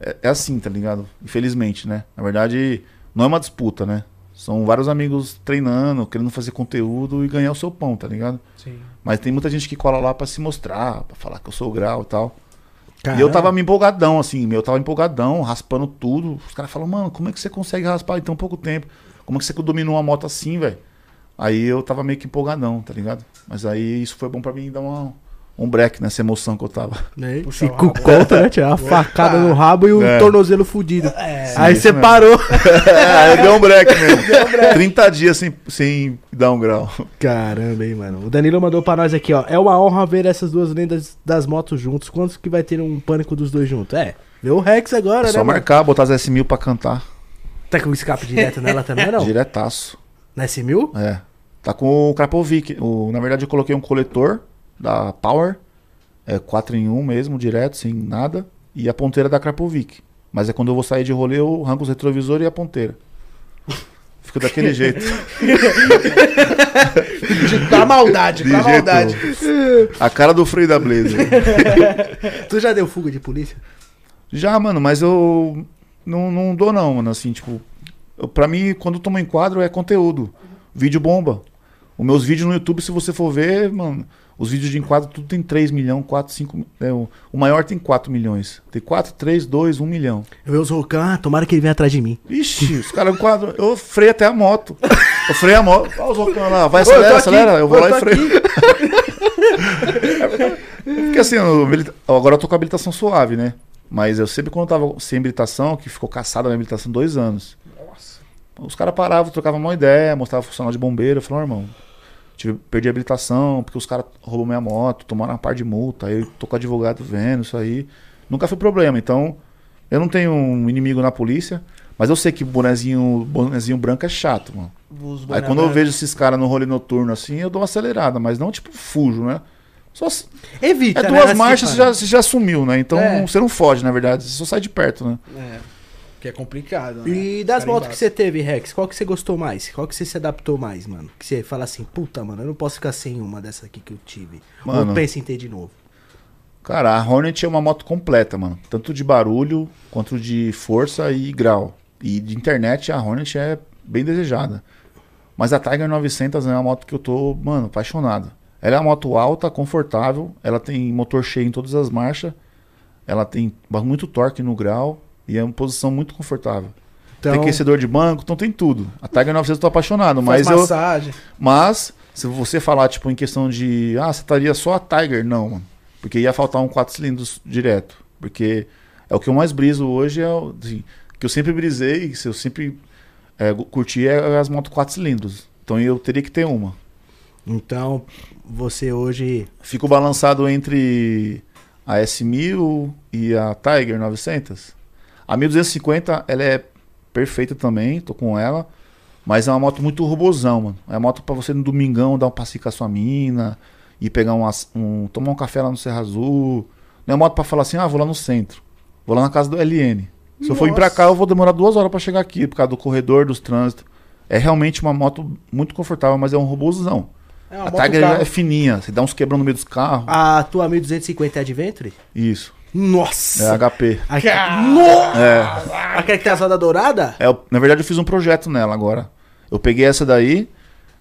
É, é assim, tá ligado? Infelizmente, né? Na verdade, não é uma disputa, né? São vários amigos treinando, querendo fazer conteúdo e ganhar o seu pão, tá ligado? Sim. Mas tem muita gente que cola lá pra se mostrar, pra falar que eu sou o grau e tal. E Caramba. eu tava me empolgadão, assim, meu, eu tava empolgadão, raspando tudo. Os caras falam, mano, como é que você consegue raspar em tão pouco tempo? Como é que você dominou uma moto assim, velho? Aí eu tava meio que empolgadão, tá ligado? Mas aí isso foi bom pra mim dar uma, um break nessa emoção que eu tava. Né? Puxar o Fico rabo. conta, né? Uma facada no rabo e o É. tornozelo fudido. É. Aí você mesmo. parou. é, deu um break mesmo. 30 dias sem, sem dar um grau. Caramba, hein, mano. O Danilo mandou pra nós aqui, ó. É uma honra ver essas duas lendas das motos juntos. Quantos que vai ter um pânico dos dois juntos? É, vê o Rex agora, É né? só mano? marcar, botar as S1000 pra cantar. Tá com escape direto nela também, não? Diretaço. Na S1000? É. Tá com o Krapovic. O, na verdade, eu coloquei um coletor da Power. É 4 em 1 mesmo, direto, sem nada. E a ponteira da Krapovic. Mas é quando eu vou sair de rolê, eu arranco os retrovisores e a ponteira. Fica daquele jeito. Pra maldade, De pra jeito. maldade. A cara do freio da Blazer. Tu já deu fuga de polícia? Já, mano, mas eu não, não dou não, mano. Assim, tipo, eu, pra mim, quando eu tomo enquadro, é conteúdo. Vídeo bomba. Os meus vídeos no YouTube, se você for ver, mano, os vídeos de enquadro tudo tem 3 milhões, 4, 5. É, o, maior tem 4 milhões. Tem 4, 3, 2, 1 milhão. Eu vi os Rocan, ah, tomara que ele venha atrás de mim. Ixi, os caras enquadram. Eu freio até a moto. Eu freio a moto. Olha os rocão lá. Vai, Ô, eu acelera, acelera. Eu vou Ô, lá e freio. Porque assim, eu agora eu tô com a habilitação suave, né? Mas eu sempre quando eu tava sem habilitação, que ficou caçada a minha habilitação dois anos. Nossa. Os caras paravam, trocavam uma ideia, mostravam funcional de bombeiro. Eu falei, "Ó, irmão, tive, perdi a habilitação porque os caras roubou minha moto, tomaram uma par de multa. Aí eu tô com o advogado vendo isso aí. Nunca foi problema. Então, eu não tenho um inimigo na polícia, mas eu sei que bonezinho, bonezinho branco é chato, mano. Aí quando eu vejo esses caras no rolê noturno assim, eu dou uma acelerada, mas não tipo fujo, né? Só, Evita, é né? duas Assim, marchas, você já, você já sumiu, né? Então É. você não foge, na verdade, você só sai de perto, né? É. Que é complicado, né? E das motos que você teve, Rex, qual que você gostou mais? Qual que você se adaptou mais, mano? Que você fala assim, puta, mano, eu não posso ficar sem uma dessa aqui que eu tive. Ou Mano. pensa em ter de novo. Cara, a Hornet é uma moto completa, mano. Tanto de barulho, quanto de força e grau. E de internet, a Hornet é bem desejada. Mas a Tiger 900 é uma moto que eu tô, mano, apaixonado. Ela é uma moto alta, confortável. Ela tem motor cheio em todas as marchas. Ela tem muito torque no grau. E é uma posição muito confortável. Então, Tem aquecedor de banco, então tem tudo. A Tiger 900 eu tô apaixonado, Faz mas eu, massagem. mas, se você falar, tipo, em questão de. Ah, você estaria só a Tiger? Não, mano. Porque ia faltar um 4 cilindros direto. Porque é o que eu mais briso hoje, é o. Assim, que eu sempre brisei, que eu sempre é, curti é as motos 4 cilindros. Então eu teria que ter uma. então, você hoje. Fico balançado entre a S1000 e a Tiger 900. A 1250, ela é perfeita também, tô com ela. Mas é uma moto muito robozão, mano. É uma moto pra você no domingão dar um passeio com a sua mina e pegar um, um tomar um café lá no Serra Azul. Não é moto pra falar assim, ah, vou lá no centro. Vou lá na casa do LN. Se eu for ir pra Nossa. cá, eu vou demorar duas horas pra chegar aqui, por causa do corredor, dos trânsitos. É realmente uma moto muito confortável, mas é um robozão. É A Tiger é fininha, você dá uns quebrão no meio dos carros. A tua 1250 é Adventure? Isso. Nossa! É HP. A... Nossa! É, Aquela que tem a roda dourada? é, eu- na verdade, eu fiz um projeto nela agora. Eu peguei essa daí,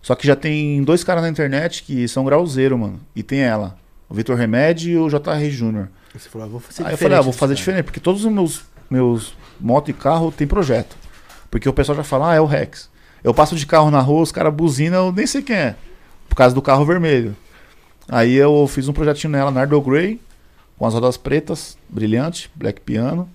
só que já tem dois caras na internet que são grauzeiro, mano. E tem ela. O Vitor Remédio e o JR Júnior. Você falou, ah, vou fazer Aí eu falei, ah, vou fazer cara. diferente, porque todos os meus meus moto e carro tem projeto. Porque o pessoal já fala, ah, é o Rex. Eu passo de carro na rua, os caras buzinam, eu nem sei quem é. Por causa do carro vermelho. Aí eu fiz um projetinho nela, Nardo Grey, com as rodas pretas, brilhante, black piano,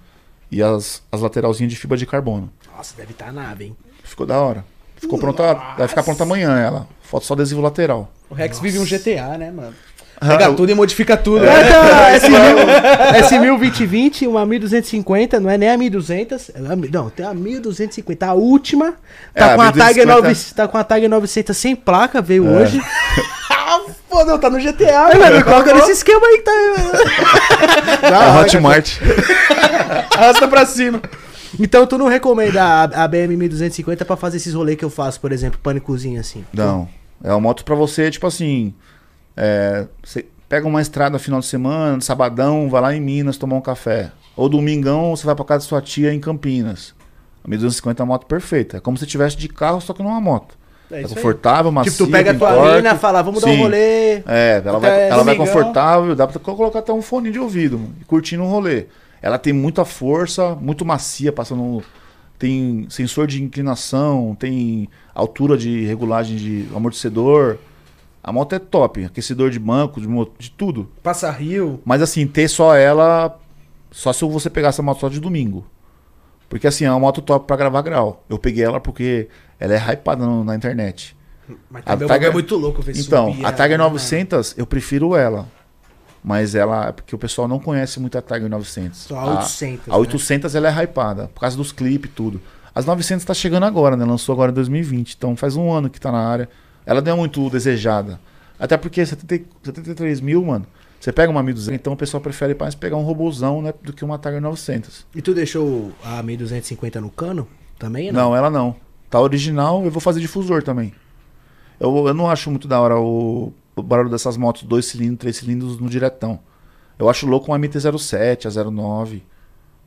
e as, as lateralzinhas de fibra de carbono. Nossa, deve estar tá nave, hein? Ficou da hora. Ficou pronta, vai ficar pronta amanhã ela. Foto só adesivo lateral. O Rex vive um GTA, né, mano? Pega Ah, tudo e modifica tudo. É, né? então, S1000, S1000 2020, uma 1250, não é nem a 1200, é não, tem a 1250, a última, tá, É, a com, a Tiger 1250 9, tá com a Tiger 900 sem placa, veio É. hoje. Pô, não, tá no GTA, mano, mano. coloca nesse esquema aí que tá... a Hotmart. Arrasta pra cima. Então tu não recomenda a, a BM 1250 pra fazer esses rolês que eu faço, por exemplo, pânicozinho assim? Não. É uma moto pra você, tipo assim. é, você pega uma estrada final de semana, sabadão, vai lá em Minas tomar um café. Ou domingão, você vai pra casa de sua tia em Campinas. A 1250 é uma moto perfeita. É como se você tivesse de carro, só que não é uma moto. É É, aí. confortável, macia, tipo, tu pega a tua torque. mina, fala, vamos dar um Sim. rolê. É, ela vai, ela vai confortável, dá pra colocar até um fone de ouvido, mano, e curtindo um rolê. Ela tem muita força, muito macia, passando. Tem sensor de inclinação, tem altura de regulagem de amortecedor. A moto é top, aquecedor de banco, de, mo- de tudo. Passa rio. Mas assim, ter só ela, só se você pegar essa moto só de domingo. Porque assim, é uma moto top pra gravar grau. Eu peguei ela porque ela é hypada no- na internet. Mas A Tiger- é muito louco ver Então, subir, a né, Tiger mano? 900, eu prefiro ela. Mas ela, é porque o pessoal não conhece muito a Tiger 900. Só a 800, A, a 800 ela é hypada, por causa dos clipes e tudo. As 900 tá chegando agora, né? Lançou agora em 2020, então faz um ano que tá na área. Ela não é muito desejada. Até porque 70, 73 mil, mano, você pega uma 1200, então o pessoal prefere mais pegar um robôzão, né? Do que uma Tiger 900. E tu deixou a 1250 no cano? Também Não, ela não. Tá original, eu vou fazer difusor também. Eu, eu não acho muito da hora o, o barulho dessas motos, dois cilindros, três cilindros no diretão. Eu acho louco uma MT-07, a 09.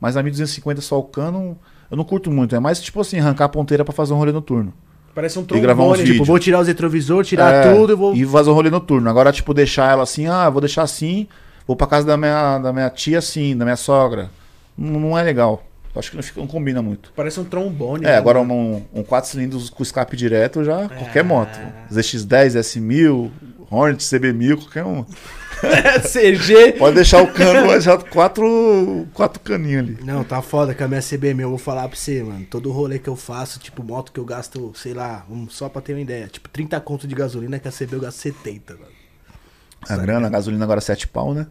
Mas a 1250 só o cano, eu não curto muito. É mais tipo assim, arrancar a ponteira pra fazer um rolê noturno. Parece um E gravar uns trombone. Tipo, vou tirar os retrovisor, tirar É, tudo e vou... E fazer um rolê noturno. Agora, tipo, deixar ela assim, ah, vou deixar assim, vou pra casa da minha, da minha tia assim, da minha sogra. Não, não é legal. Acho que não, fica- não combina muito. Parece um trombone. É, né, agora um, um 4 cilindros com escape direto já, É. qualquer moto. ZX10, S1000, Hornet, CB1000, qualquer um. CG. Pode deixar o cano já quatro, quatro caninhos ali. Não, tá foda com a minha CB meu. Eu vou falar pra você, mano. Todo rolê que eu faço, tipo, moto que eu gasto, sei lá, um, só pra ter uma ideia. Tipo, 30 conto de gasolina, que a CB eu gasto 70, mano. A grana, a gasolina agora 7 pau, né?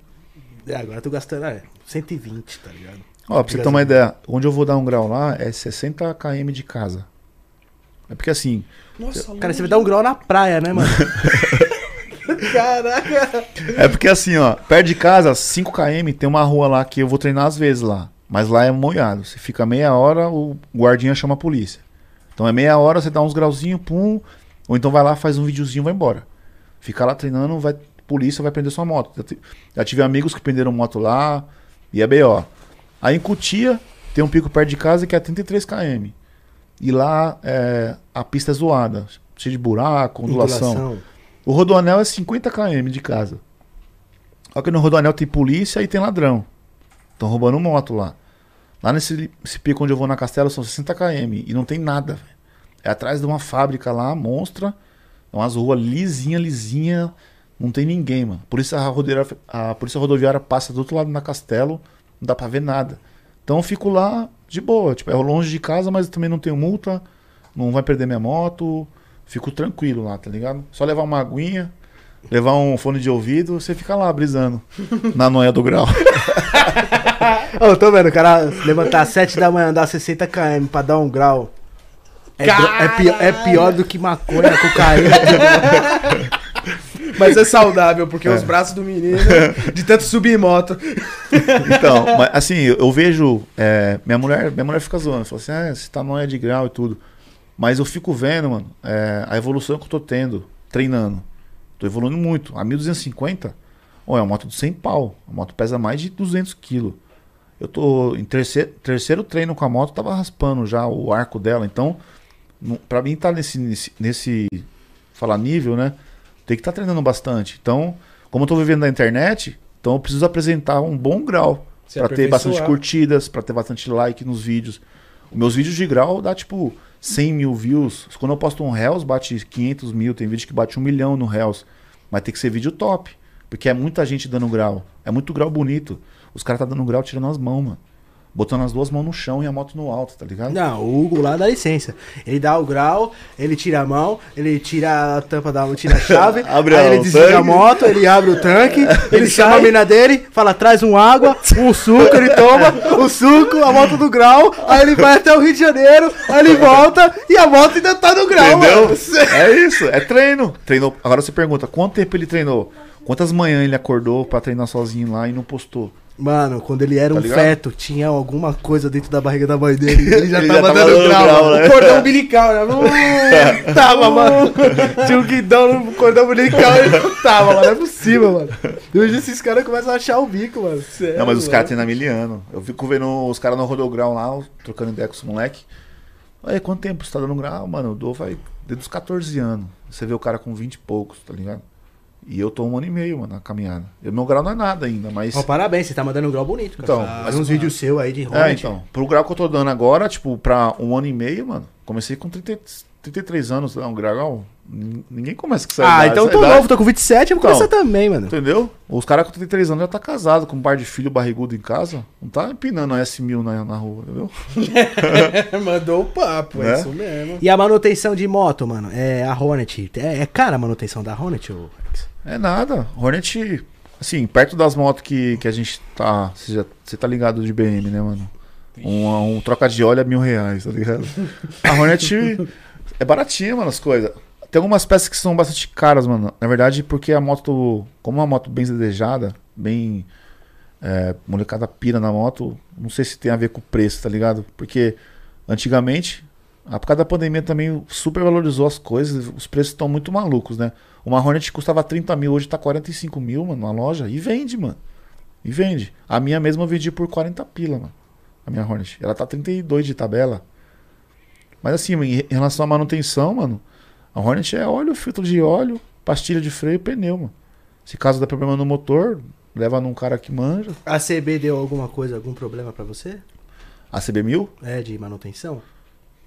É, agora eu tô gastando, é, 120, tá ligado? Ó, pra você ter uma ideia, onde eu vou dar um grau lá é 60 km de casa. É porque assim, Nossa, Cara, você vai dar um grau na praia, né, mano? Caraca. É porque assim, ó, perto de casa, 5 km, tem uma rua lá que eu vou treinar às vezes lá. Mas lá é molhado. Você fica meia hora, o guardinha chama a polícia. Então é meia hora, você dá uns grauzinhos, pum. Ou então vai lá, faz um videozinho e vai embora. Fica lá treinando, vai, polícia vai prender sua moto. Já tive amigos que prenderam moto lá, e é B.O. Aí em Cutia, tem um pico perto de casa que é 33 km. E lá é, a pista é zoada, cheia de buraco, ondulação. O Rodoanel é 50 km de casa. Só que no Rodoanel tem polícia e tem ladrão. Estão roubando moto lá. Lá nesse esse pico onde eu vou na Castela são 60 km e não tem nada. É atrás de uma fábrica lá, monstra. É umas ruas lisinha, lisinha. Não tem ninguém, mano. Por isso a, rodoviária, a polícia rodoviária passa do outro lado na Castelo. Não dá pra ver nada. Então eu fico lá de boa. Tipo, é longe de casa, mas também não tenho multa. Não vai perder minha moto. Fico tranquilo lá, tá ligado? Só levar uma aguinha, levar um fone de ouvido, você fica lá brisando na noia do grau. Ô, eu tô vendo, o cara levantar às 7 da manhã, andar 60 km pra dar um grau. É, dro- é, pior, é pior do que maconha, cocaína. Mas é saudável, porque É. os braços do menino, de tanto subir em moto. Então, mas, assim, eu, vejo. é, minha, mulher, minha mulher fica zoando, fala assim, ah, você tá noia de grau e tudo. Mas eu fico vendo, mano, é, a evolução que eu tô tendo, treinando. Tô evoluindo muito. A 1250, ó, é uma moto de 100 pau. A moto pesa mais de 200 quilos. Eu tô em terceiro, terceiro treino com a moto, tava raspando já o arco dela. Então, pra mim tá nesse, nesse, nesse falar nível, né? Tem que estar treinando bastante. Então, como eu tô vivendo na internet, então eu preciso apresentar um bom grau Pra ter bastante curtidas, pra ter bastante like nos vídeos. Os meus vídeos de grau dá tipo 100 mil views. Quando eu posto um Hells, bate 500 mil. Tem vídeo que bate um milhão no Hells. Mas tem que ser vídeo top. Porque é muita gente dando grau. É muito grau bonito. Os caras tá dando grau tirando as mãos, mano. Botando as duas mãos no chão e a moto no alto, tá ligado? Não, o Hugo lá dá licença. Ele dá o grau, ele tira a mão, ele tira a tampa da tira a chave, Abre aí ele desliga a tanque. moto, ele abre o tanque, ele chama a mina dele, fala, traz um água, um suco, ele toma o suco, a moto do grau, aí ele vai até o Rio de Janeiro, aí ele volta e a moto ainda tá no grau, Entendeu? mano. É isso, é treino. Treinou. Agora você pergunta, quanto tempo ele treinou? Quantas manhãs ele acordou pra treinar sozinho lá e não postou? Mano, quando ele era Tá um ligado? feto, tinha alguma coisa dentro da barriga da mãe dele. Ele já Ele tava já tava dando grau, né? O cordão umbilical, né? Uh, Tava, mano. Tinha um guidão no cordão umbilical e tava, mano. Não é possível, mano. E hoje esses caras começam a achar o bico, mano. Não, mas os caras treinam miliano. Eu fico vendo os caras no rodograu lá, trocando ideia com os moleque. Olha, quanto tempo você tá dando grau? Mano, eu dou vai desde os 14 anos. Você vê o cara com 20 e poucos, tá ligado? E eu tô um ano e meio, mano, na caminhada. E meu grau não é nada ainda, mas. Ó, parabéns, você tá mandando um grau bonito, cara. Então, Ah, mas- uns vídeos seus aí de É, Hornet. então. Pro grau que eu tô dando agora, tipo, pra um ano e meio, mano. Comecei com 30, 33 anos, é um grau. nin- Ninguém começa com essa Ah, idade, então essa tô idade, novo, tô com 27, eu vou Então. começar também, mano. Entendeu? Os caras com 33 anos já tá casado, com um par de filho barrigudo em casa. Não tá empinando a S1000 na, na rua, entendeu? Mandou o papo, é Né? isso mesmo. E a manutenção de moto, mano? É a Hornet. É, é cara a manutenção da Hornet, ô É nada. Hornet, assim, perto das motos que, que a gente tá. Você tá ligado de BM, né, mano? Um, um troca de óleo é mil reais, tá ligado? A Hornet é baratinha, mano, as coisas. Tem algumas peças que são bastante caras, mano. Na verdade, porque a moto, como é uma moto bem desejada, bem. É, molecada pira na moto, não sei se tem a ver com o preço, tá ligado? Porque antigamente, a por causa da pandemia também super valorizou as coisas, os preços estão muito malucos, né? Uma Hornet custava 30 mil, hoje tá 45 mil, mano, na loja. E vende, mano. E vende. A minha mesma eu vendi por 40 pila, mano. A minha Hornet. Ela tá 32 de tabela. Mas assim, em relação à manutenção, mano, a Hornet é óleo, filtro de óleo, pastilha de freio e pneu, mano. Se caso der problema no motor, leva num cara que manja. A CB deu alguma coisa, algum problema pra você? A CB1000? É, de manutenção?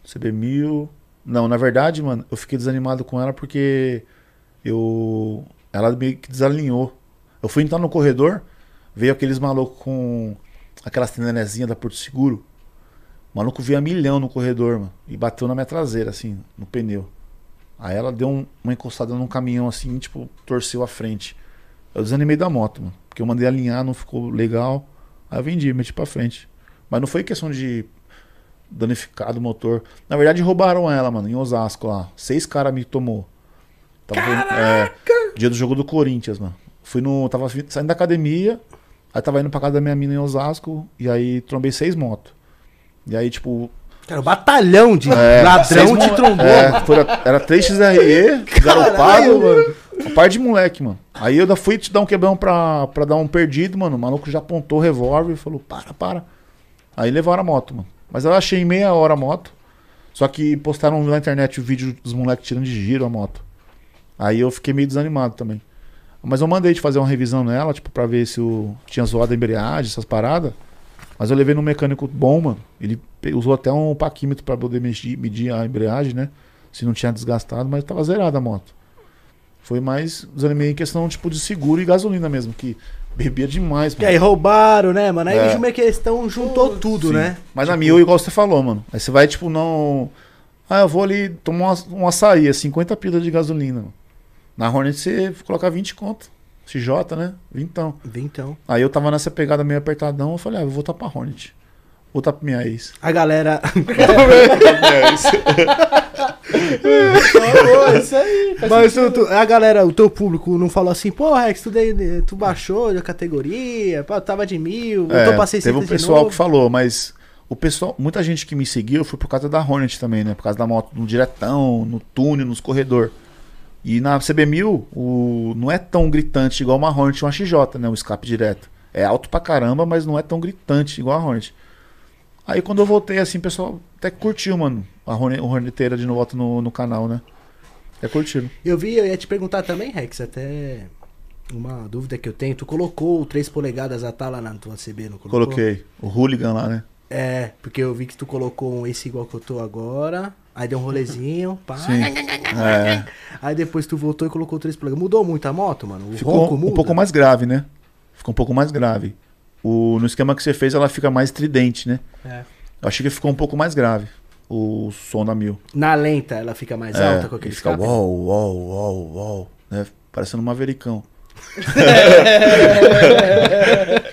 CB1000. Não, na verdade, mano, eu fiquei desanimado com ela porque eu. Ela meio que desalinhou. Eu fui entrar no corredor, veio aqueles malucos com aquelas tenenezinhas da Porto Seguro. O maluco veio a milhão no corredor, mano, e bateu na minha traseira, assim, no pneu. Aí ela deu um- uma encostada num caminhão, assim, tipo, torceu a frente. Eu desanimei da moto, mano, porque eu mandei alinhar, não ficou legal. Aí eu vendi, meti pra frente. Mas não foi questão de danificado o motor. Na verdade, roubaram ela, mano, em Osasco lá. Seis caras me tomou. Tava, é, dia do jogo do Corinthians, mano. Fui no. Tava saindo da academia, aí tava indo pra casa da minha mina em Osasco, e aí trombei seis motos. E aí, tipo. Cara, o batalhão de é, ladrão te mo- trombou, É, foi- era 3 XRE, garopado, mano. Um par de moleque, mano. Aí eu fui te dar um quebrão pra, pra dar um perdido, mano. O maluco já apontou o revólver e falou: para, para. Aí levaram a moto, mano. Mas eu achei em meia hora a moto. Só que postaram na internet o vídeo dos moleques tirando de giro a moto. Aí eu fiquei meio desanimado também. Mas eu mandei de fazer uma revisão nela, tipo, pra ver se o... tinha zoado a embreagem, essas paradas. Mas eu levei num mecânico bom, mano. Ele usou até um paquímetro pra poder medir, medir a embreagem, né? Se não tinha desgastado, mas tava zerada a moto. Foi mais desanimei em questão, tipo, de seguro e gasolina mesmo, que bebia demais, E aí roubaram, né, mano? Aí É. é. meio que questão juntou tudo, Sim. né? Mas na minha, igual você falou, mano. Aí você vai, tipo, não. Ah, eu vou ali tomar um, açaí, é 50 pilas de gasolina. mano. Na Hornet você coloca 20 conto. XJ, né? Vintão. Então. Aí eu tava nessa pegada meio apertadão, eu falei, ah, eu vou voltar pra Hornet. Voltar pra minha ex. A galera. isso aí. Mas sentido. tu- tu- a galera, o teu público não falou assim, pô, Rex, tu, dei- tu baixou de categoria, pô, tava de mil, voltou pra 600 teve um de pessoal que falou, mas o pessoal, muita gente que me seguiu foi por causa da Hornet também, né? Por causa da moto no diretão, no túnel, nos corredor. E na CB1000, o, não é tão gritante igual uma Hornet e uma XJ, né? O escape direto. É alto pra caramba, mas não é tão gritante igual a Hornet. Aí quando eu voltei assim, o pessoal até curtiu, mano. A Horneteira de volta no, no canal, né? Até curtiram. Eu vi, eu ia te perguntar também, Rex, até Uma dúvida que eu tenho, tu colocou o 3 polegadas a tá lá na tua CB, não colocou? Coloquei. O hooligan lá, né? É, porque eu vi que tu colocou esse igual que eu tô agora. Aí deu um rolezinho, pá. Sim. É. Aí depois tu voltou e colocou 3 polegadas. Mudou muito a moto, mano? O Ficou um pouco mais grave, né? Ficou um pouco mais grave. O, no esquema que você fez, ela fica mais tridente, né? É. Eu achei que ficou um pouco mais grave. O som da mil. Na lenta ela fica mais É, alta com aquele ele fica escape? uau, uau, uau, uau, né? Parecendo um mavericão.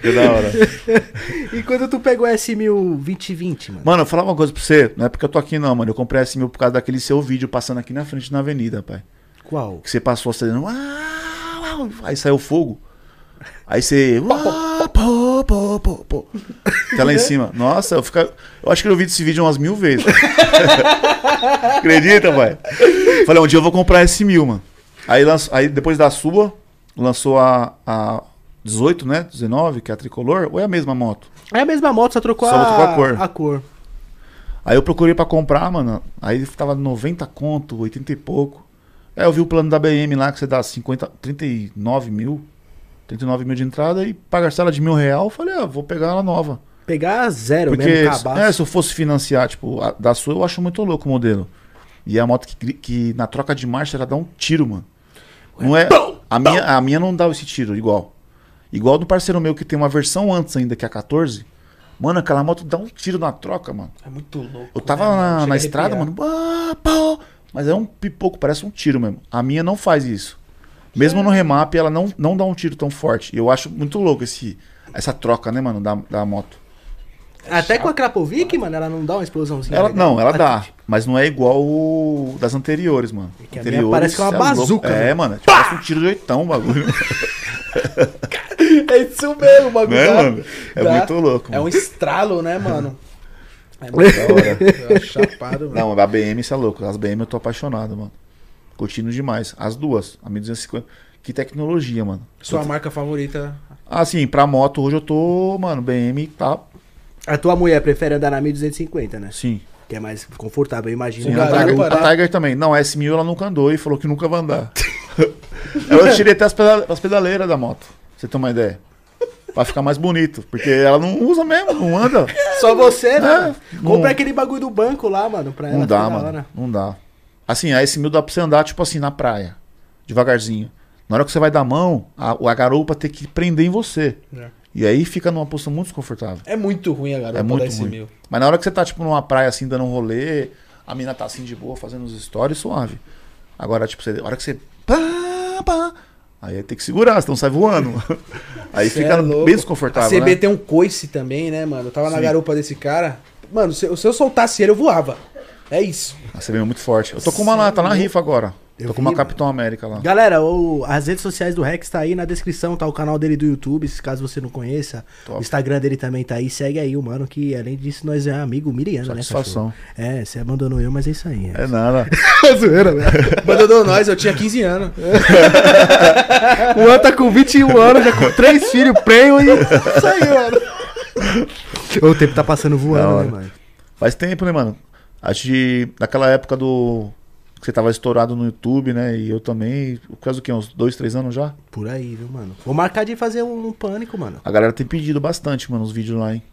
que da hora. E quando tu pegou S1000 2020, mano? Mano, eu falar uma coisa pra você. Não é porque eu tô aqui, não, mano. Eu comprei esse mil por causa daquele seu vídeo passando aqui na frente na avenida, pai. Qual? Que você passou uau, Aí saiu fogo. Aí você. uau, pô, pô, pô, pô. Tá lá em cima. Nossa, eu, fica... eu acho que eu vi esse vídeo umas mil vezes. Acredita, pai? Falei, um dia eu vou comprar esse mil, mano. Aí, lanç... Aí depois da sua, lançou a, a 18, né? 19, que é a tricolor, ou é a mesma moto? É a mesma moto, só trocou, Só a... trocou a cor. a cor. Aí eu procurei pra comprar, mano. Aí tava 90 conto, 80 e pouco. Aí eu vi o plano da BM lá que você dá 50, 39 mil. 39 mil de entrada e paga ela de mil real. Eu falei, ah, vou pegar ela nova. Pegar zero Porque mesmo, cabaço. é, se eu fosse financiar, tipo, a, da sua eu acho muito louco o modelo. E é a moto que, que na troca de marcha ela dá um tiro, mano. Não é. A minha, a minha não dá esse tiro igual. Igual do parceiro meu que tem uma versão antes ainda, que é a 14. Mano, aquela moto dá um tiro na troca, mano. É muito louco. Eu tava né, na, na a estrada, mano. ah, pô, mas é um pipoco, parece um tiro mesmo. A minha não faz isso. Mesmo no remap, ela não, não dá um tiro tão forte. E eu acho muito louco esse, essa troca, né, mano, da, da moto. Até com a Krapovic, mano, ela não dá uma explosãozinha. Ela, não, ela dá. tipo, Mas não é igual o das anteriores, mano. que a minha Anteriores, parece que é uma bazuca, É, mano. Tipo, parece um tiro de oitão o bagulho. É isso mesmo, o bagulho. né, mano? É dá. muito louco. É um mano. estralo, né, mano? É muito Da hora. É chapado, mano. Não, a BM, isso é louco. As BM eu tô apaixonado, mano. Curtindo demais. As duas, a 1250. Que tecnologia, mano. Sua marca favorita? Assim, pra moto hoje eu tô, mano, BM tá. A tua mulher prefere andar na 1250, né? Sim. Que é mais confortável, eu imagino. Sim, a, Tiger, né? a Tiger também. Não, a S1000 ela nunca andou e falou que nunca vai andar. eu tirei até as, as pedaleiras da moto. Pra você ter uma ideia. Pra ficar mais bonito. Porque ela não usa mesmo, não anda. Só você, né? É, Compra não- aquele bagulho do banco lá, mano, pra ela. Não dá, mano. hora. Não dá. Assim, a S1000 dá pra você andar, tipo assim, na praia. Devagarzinho. Na hora que você vai dar mão, a, a garupa tem que prender em você. É. E aí fica numa posição muito desconfortável. É muito ruim a garupa É muito da S1000. ruim. Mas na hora que você tá, tipo, numa praia assim, dando um rolê, a mina tá assim de boa, fazendo os stories, suave. Agora, tipo, você, a hora que você. Pá, pá, aí tem que segurar, senão sai voando. aí Cê fica é bem A desconfortável. CB Né? tem um coice também, né, mano? Eu tava na Sim. garupa desse cara. Mano, se, se eu soltasse ele, eu voava. É isso. A CB é muito forte. Eu tô com uma lá, tá na rifa agora. Eu tô com vi, uma mano. Capitão América lá. Galera, o- as redes sociais do Rex tá aí na descrição, tá o canal dele do YouTube, se caso você não conheça. Top. O Instagram dele também tá aí, segue aí o mano, que além disso nós é amigo Miriana, né? Satisfação. cachorro? É, você abandonou eu, mas é isso aí. É nada. É zoeira, né? Abandonou nós, eu tinha 15 anos. O Juan tá com 21 anos, já com três filhos, prêmio e isso aí, mano. O tempo tá passando voando, né, mano? Faz tempo, né, mano? Acho que naquela época do. Que você tava estourado no YouTube, né? E eu também. Por causa do quê? Uns dois, três anos já? Por aí, viu, mano? Vou marcar de fazer um, um pânico, mano. A galera tem pedido bastante, mano, os vídeos lá, hein?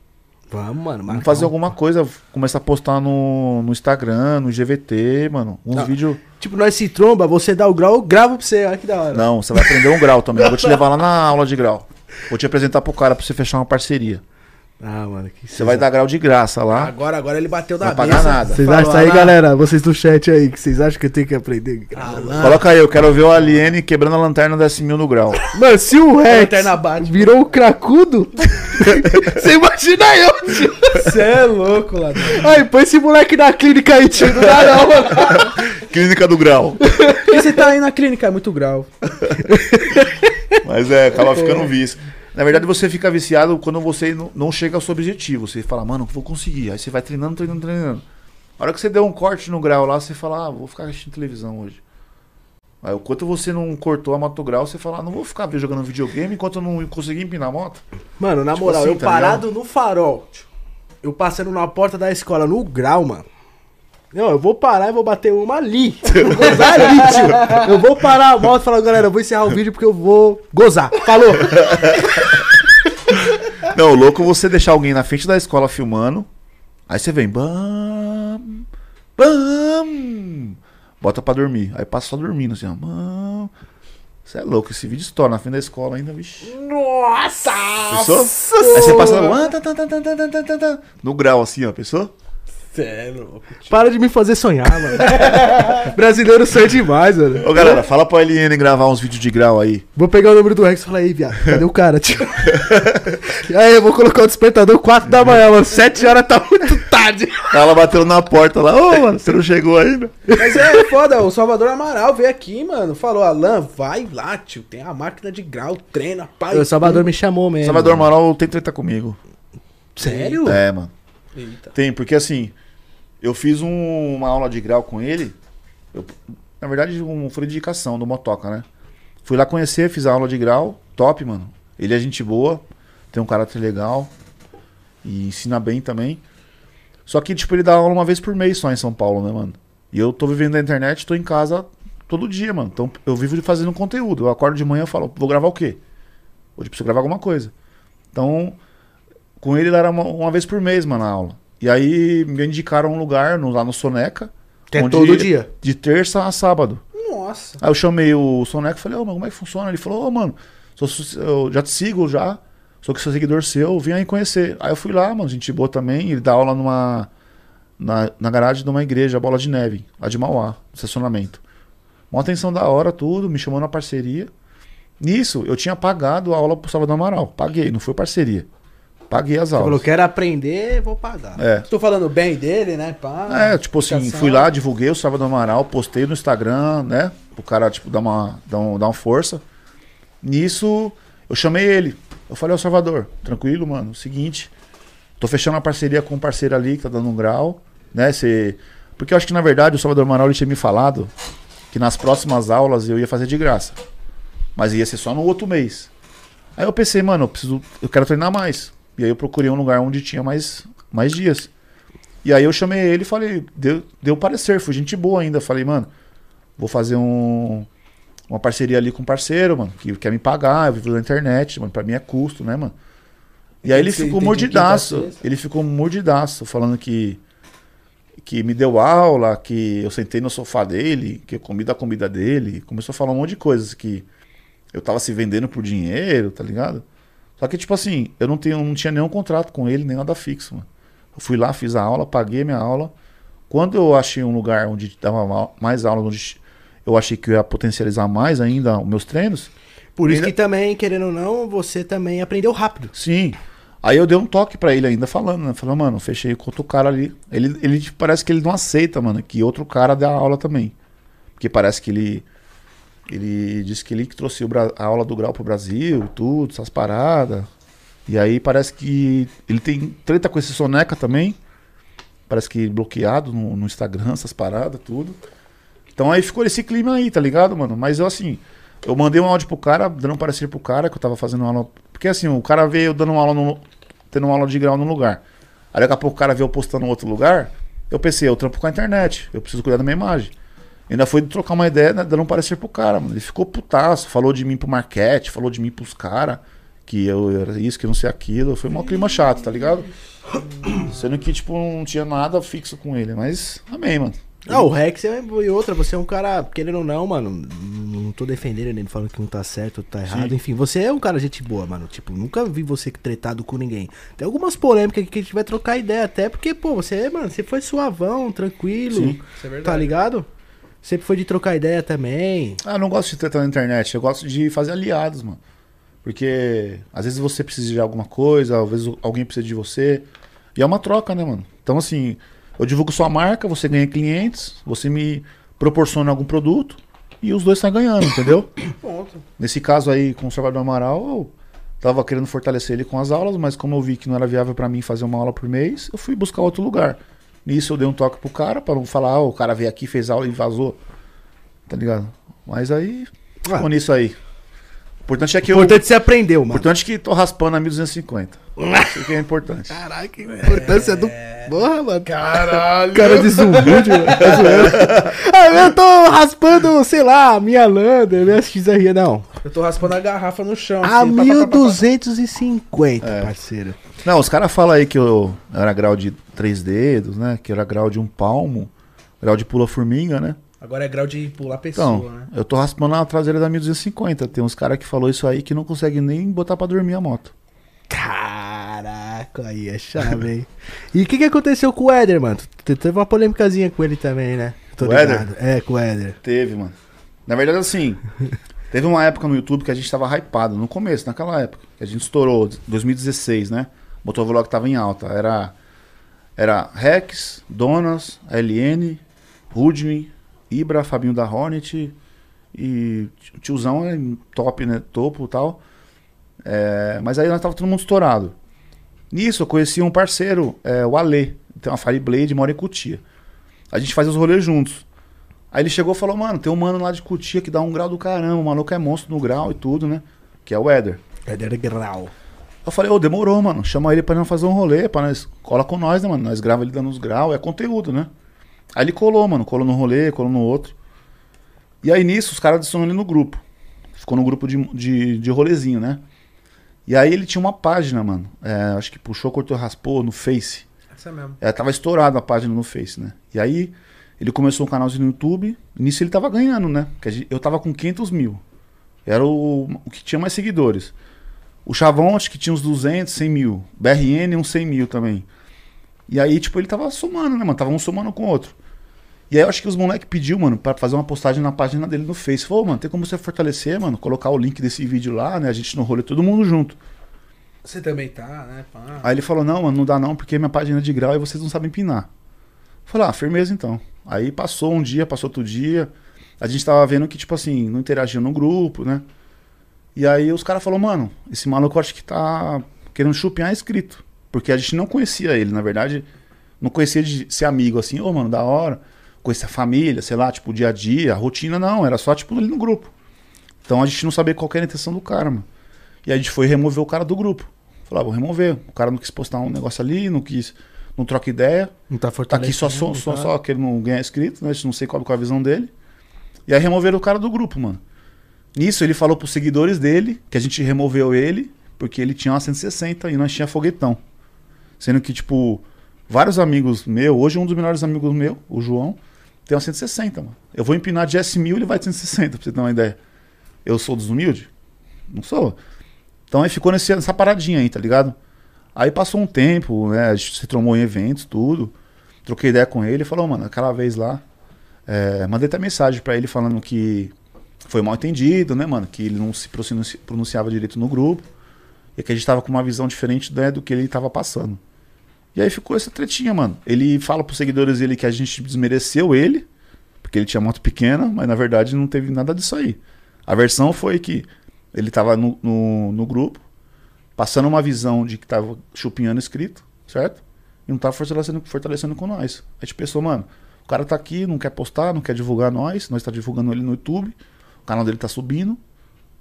Vamos, mano. Vamos fazer um- alguma coisa, começar a postar no, no Instagram, no GVT, mano. Uns Ah. vídeos. Tipo, nós se tromba, você dá o grau, eu gravo pra você, olha que da hora. Não, você vai aprender um grau também. Eu vou te levar lá na aula de grau. Vou te apresentar pro cara pra você fechar uma parceria. Ah, mano, que Você vai dar grau de graça lá. Agora, agora ele bateu da Não vai pagar mesa. nada. Vocês Falou, acham aí, "Ah, galera? Vocês do chat aí, que vocês acham que eu tenho que aprender? Alan, Coloca aí, eu quero ver o Aliene quebrando a lanterna da S1000 no grau. Mano, se o Rex lanterna bate. virou o cracudo, você imagina eu, tio. Você é louco, Ladrão. Aí, põe esse moleque na clínica aí, tio. Não dá não, mano. Clínica do grau. Por que você tá aí na clínica? É muito grau. Mas é, acaba ficando vício. Na verdade, você fica viciado quando você não- chega ao seu objetivo. Você fala, mano, vou conseguir. Aí você vai treinando, treinando, treinando. A hora que você deu um corte no grau lá, você fala, ah, vou ficar assistindo televisão hoje. Aí, enquanto você não cortou a moto grau, você fala, ah, não vou ficar jogando videogame enquanto eu não conseguir empinar a moto. Mano, na Tipo moral, assim, eu tá parado no farol, tio, eu passando na porta da escola no grau, mano. Não, eu vou parar e vou bater uma ali. Eu vou gozar ali, tio. Eu vou parar, volto e falar, galera, eu vou encerrar o vídeo porque eu vou gozar. Falou! Não, louco você deixar alguém na frente da escola filmando. Aí você vem. Bam, bam, bota pra dormir. Aí passa só dormindo assim, ó. Bam. Você é louco, esse vídeo estoura na frente da escola ainda, vixi. Nossa! Pensou? Aí você passa no grau assim, ó, pensou? Sério, Para de me fazer sonhar, mano. Brasileiro sonha demais, mano. Ô galera, fala pra LN gravar uns vídeos de grau aí. Vou pegar o número do Rex e falar, aí, viado, cadê o cara, tio? e aí, eu vou colocar o despertador 4 da manhã, mano. 7 horas tá muito tarde. Ela bateu na porta lá, ô, mano, você não chegou ainda? Mas é foda, o Salvador Amaral veio aqui, mano. Falou, Alan, vai lá, tio. Tem a máquina de grau, treina, pai. O Salvador me chamou mesmo. Salvador Amaral tem treta comigo. Sério? É, mano. Eita. Tem, porque assim, eu fiz um, uma aula de grau com ele. Eu, na verdade, um, foi de indicação do Motoca, né? Fui lá conhecer, fiz a aula de grau. Top, mano. Ele é gente boa, tem um caráter legal e ensina bem também. Só que, tipo, ele dá aula uma vez por mês só em São Paulo, né, mano? E eu tô vivendo na internet, tô em casa todo dia, mano. Então eu vivo fazendo conteúdo. Eu acordo de manhã e falo, vou gravar o quê? Hoje preciso gravar alguma coisa. Então, com ele era uma, uma vez por mês, mano, a aula. E aí me indicaram um lugar no, lá no Soneca. Que é todo dia? De terça a sábado. Nossa. Aí eu chamei o Soneca e falei, ô, oh, como é que funciona? Ele falou, ô, oh, mano, sou, eu já te sigo já. Sou que sou seguidor seu, vim aí conhecer. Aí eu fui lá, mano, gente boa também. Ele dá aula numa. Na, na garagem de uma igreja, Bola de Neve, lá de Mauá, no estacionamento. Uma atenção da hora, tudo, me chamou na parceria. Nisso, eu tinha pagado a aula pro Salvador Amaral. Paguei, não foi parceria. Paguei as aulas. Você falou, quero aprender, vou pagar. É. Estou falando bem dele, né? Pá, é, tipo assim, fui lá, divulguei o Salvador Amaral, postei no Instagram, né? O cara, tipo, dar uma, dar, um, dar uma força. Nisso, eu chamei ele. Eu falei, ô Salvador, tranquilo, mano, seguinte, tô fechando uma parceria com um parceiro ali que tá dando um grau, né? Cê... Porque eu acho que, na verdade, o Salvador Amaral ele tinha me falado que nas próximas aulas eu ia fazer de graça. Mas ia ser só no outro mês. Aí eu pensei, mano, eu preciso. Eu quero treinar mais. E aí eu procurei um lugar onde tinha mais, mais dias. E aí eu chamei ele e falei, deu, deu parecer, foi gente boa ainda. Falei, mano, vou fazer um, uma parceria ali com um parceiro, mano, que quer me pagar, eu vivo na internet, mano, pra mim é custo, né, mano? E aí ele ficou mordidaço, ele ficou mordidaço, falando que que me deu aula, que eu sentei no sofá dele, que eu comi da comida dele, começou a falar um monte de coisas que eu tava se vendendo por dinheiro, tá ligado? Só que, tipo assim, eu não, tenho, não tinha nenhum contrato com ele, nem nada fixo, mano. Eu fui lá, fiz a aula, paguei minha aula. Quando eu achei um lugar onde dava mais aula, onde eu achei que eu ia potencializar mais ainda os meus treinos. Por isso que também, querendo ou não, você também aprendeu rápido. Sim. Aí eu dei um toque para ele ainda falando, né? Falando, mano, fechei com outro cara ali. Ele, ele tipo, parece que ele não aceita, mano, que outro cara dê a aula também. Porque parece que ele ele disse que ele que trouxe a aula do grau pro Brasil, tudo, essas paradas. E aí parece que ele tem treta com esse Soneca também. Parece que bloqueado no, no Instagram, essas paradas, tudo. Então aí ficou esse clima aí, tá ligado, mano? Mas eu assim, eu mandei um áudio pro cara, dando um parecer pro cara que eu tava fazendo aula. Porque assim, o cara veio dando uma aula no, tendo uma aula de grau num lugar. Aí daqui a pouco o cara veio postando em outro lugar. Eu pensei, eu trampo com a internet, eu preciso cuidar da minha imagem. Ainda foi trocar uma ideia, né, dando um parecer pro cara, mano. Ele ficou putaço, falou de mim pro Marquete, falou de mim pros caras, que eu era isso, que eu não sei aquilo. Foi um clima chato, tá ligado? Sendo que, tipo, não tinha nada fixo com ele, mas amém, mano. Ah, o Rex é e outra, você é um cara, querendo ou não, mano, não tô defendendo nem falando que um tá certo, outro tá errado. Sim. Enfim, você é um cara gente boa, mano. Tipo, nunca vi você tretado com ninguém. Tem algumas polêmicas que a gente vai trocar ideia até, porque, pô, você, mano, você foi suavão, tranquilo. Sim. É tá ligado? Sempre foi de trocar ideia também. Ah, eu não gosto de tretar na internet. Eu gosto de fazer aliados, mano. Porque às vezes você precisa de alguma coisa, às vezes alguém precisa de você. E é uma troca, né, mano? Então, assim, eu divulgo sua marca, você ganha clientes, você me proporciona algum produto e os dois estão ganhando, entendeu? Ponto. Nesse caso aí, com o Salvador Amaral, eu tava querendo fortalecer ele com as aulas, mas como eu vi que não era viável para mim fazer uma aula por mês, eu fui buscar outro lugar. Nisso eu dei um toque pro cara, pra não falar, oh, o cara veio aqui, fez aula e vazou. Tá ligado? Mas aí, ficou ah. nisso aí. O importante é que O eu. Importante você aprendeu, mano. importante é que tô raspando a 1250. Isso que é importante. Caralho, que importância do. Porra, mano. Caralho. Cara de desumilde, mano. Tá zoando. ah, eu tô raspando, sei lá, minha Lander, minha XRE, não. Eu tô raspando a garrafa no chão. A assim, pá, pá, pá, pá, pá. 1250, É. parceiro. Não, os caras falam aí que eu era grau de três dedos, né? Que era grau de um palmo, grau de pula-formiga, né? Agora é grau de pular pessoa, Então, né? eu tô raspando a traseira da 1250. Tem uns caras que falou isso aí que não consegue nem botar pra dormir a moto. Caraca, aí é chave, hein? E o que, que aconteceu com o Éder, mano? Teve uma polêmicazinha com ele também, né? Tô Com o Éder? ligado. É, com o Éder. Teve, mano. Na verdade, assim, teve uma época no YouTube que a gente tava hypado, no começo, naquela época, que a gente estourou, 2016, né? O motovlog tava em alta. Era, era Rex, Donas, LN, Rudmin, Ibra, Fabinho da Hornet e tiozão é top, né? Topo e tal. É, mas aí nós tava todo mundo estourado. Nisso eu conheci um parceiro, é, o Ale, tem uma Fireblade, mora em Cutia. A gente fazia os rolês juntos. Aí ele chegou e falou, mano, tem um mano lá de Cutia que dá um grau do caramba, o maluco é monstro no grau e tudo, né? Que é o Éder. Éder Grau. Eu falei, ô, demorou, mano. Chama ele pra nós fazer um rolê, pra nós. Cola com nós, né, mano? Nós grava ele dando os graus, é conteúdo, né? Aí ele colou, mano. Colou no rolê, colou no outro. E aí nisso, os caras adicionaram ele no grupo. Ficou no grupo de, de, de rolezinho, né? E aí ele tinha uma página, mano. É, acho que puxou, cortou, raspou no Face. Essa é mesmo. É, tava estourado a página no Face, né? E aí ele começou um canalzinho no YouTube. Nisso ele tava ganhando, né? Porque eu tava com 500 mil. Era o, o que tinha mais seguidores. O Chavão acho que tinha uns 200, 100 mil. BRN uns 100 mil também. E aí, tipo, ele tava somando, né, mano? Tava um somando com o outro. E aí eu acho que os moleques pediu, mano, pra fazer uma postagem na página dele no Face. Falou, mano, tem como você fortalecer, mano? Colocar o link desse vídeo lá, né? A gente no rolê, todo mundo junto. Você também tá, né? Pá. Aí ele falou, não, mano, não dá não, porque minha página é de grau e vocês não sabem empinar. Falei, ah, firmeza então. Aí passou um dia, passou outro dia. A gente tava vendo que, tipo assim, não interagia no grupo, né? E aí os caras falaram, mano, esse maluco acho que tá querendo chupinhar inscrito. Porque a gente não conhecia ele, na verdade, não conhecia de ser amigo assim, ô, mano, da hora. Conhecia a família, sei lá, tipo, dia a dia, a rotina, não, era só, tipo, ali no grupo. Então a gente não sabia qual era a intenção do cara, mano. E a gente foi remover o cara do grupo. Falar, vou remover. O cara não quis postar um negócio ali, não quis, não troca ideia. Não tá Tá fortalecendo. aqui só, só, só, tá? só que ele não ganha inscrito, né? A gente não sei qual, qual é a visão dele. E aí removeram o cara do grupo, mano. Nisso ele falou pros seguidores dele que a gente removeu ele porque ele tinha uma 160 e nós tinha foguetão. Sendo que, tipo, vários amigos meus, hoje um dos melhores amigos meu, o João, tem uma 160, mano. Eu vou empinar de S1000 ele vai de 160, pra você ter uma ideia. Eu sou desumilde? Não sou. Então aí ficou nesse, nessa paradinha aí, tá ligado? Aí passou um tempo, né? A gente se trombou em eventos, tudo. Troquei ideia com ele falou, mano, aquela vez lá. é, mandei até mensagem pra ele falando que foi mal entendido, né, mano? Que ele não se pronunci- pronunciava direito no grupo. E que a gente tava com uma visão diferente né, do que ele tava passando. E aí ficou essa tretinha, mano. Ele fala pros seguidores dele que a gente desmereceu ele, porque ele tinha moto pequena, mas na verdade não teve nada disso aí. A versão foi que ele tava no, no, no grupo, passando uma visão de que tava chupinhando escrito, certo? E não tava fortalecendo, fortalecendo com nós. A gente pensou, mano, o cara tá aqui, não quer postar, não quer divulgar nós, nós tá divulgando ele no YouTube, o canal dele tá subindo,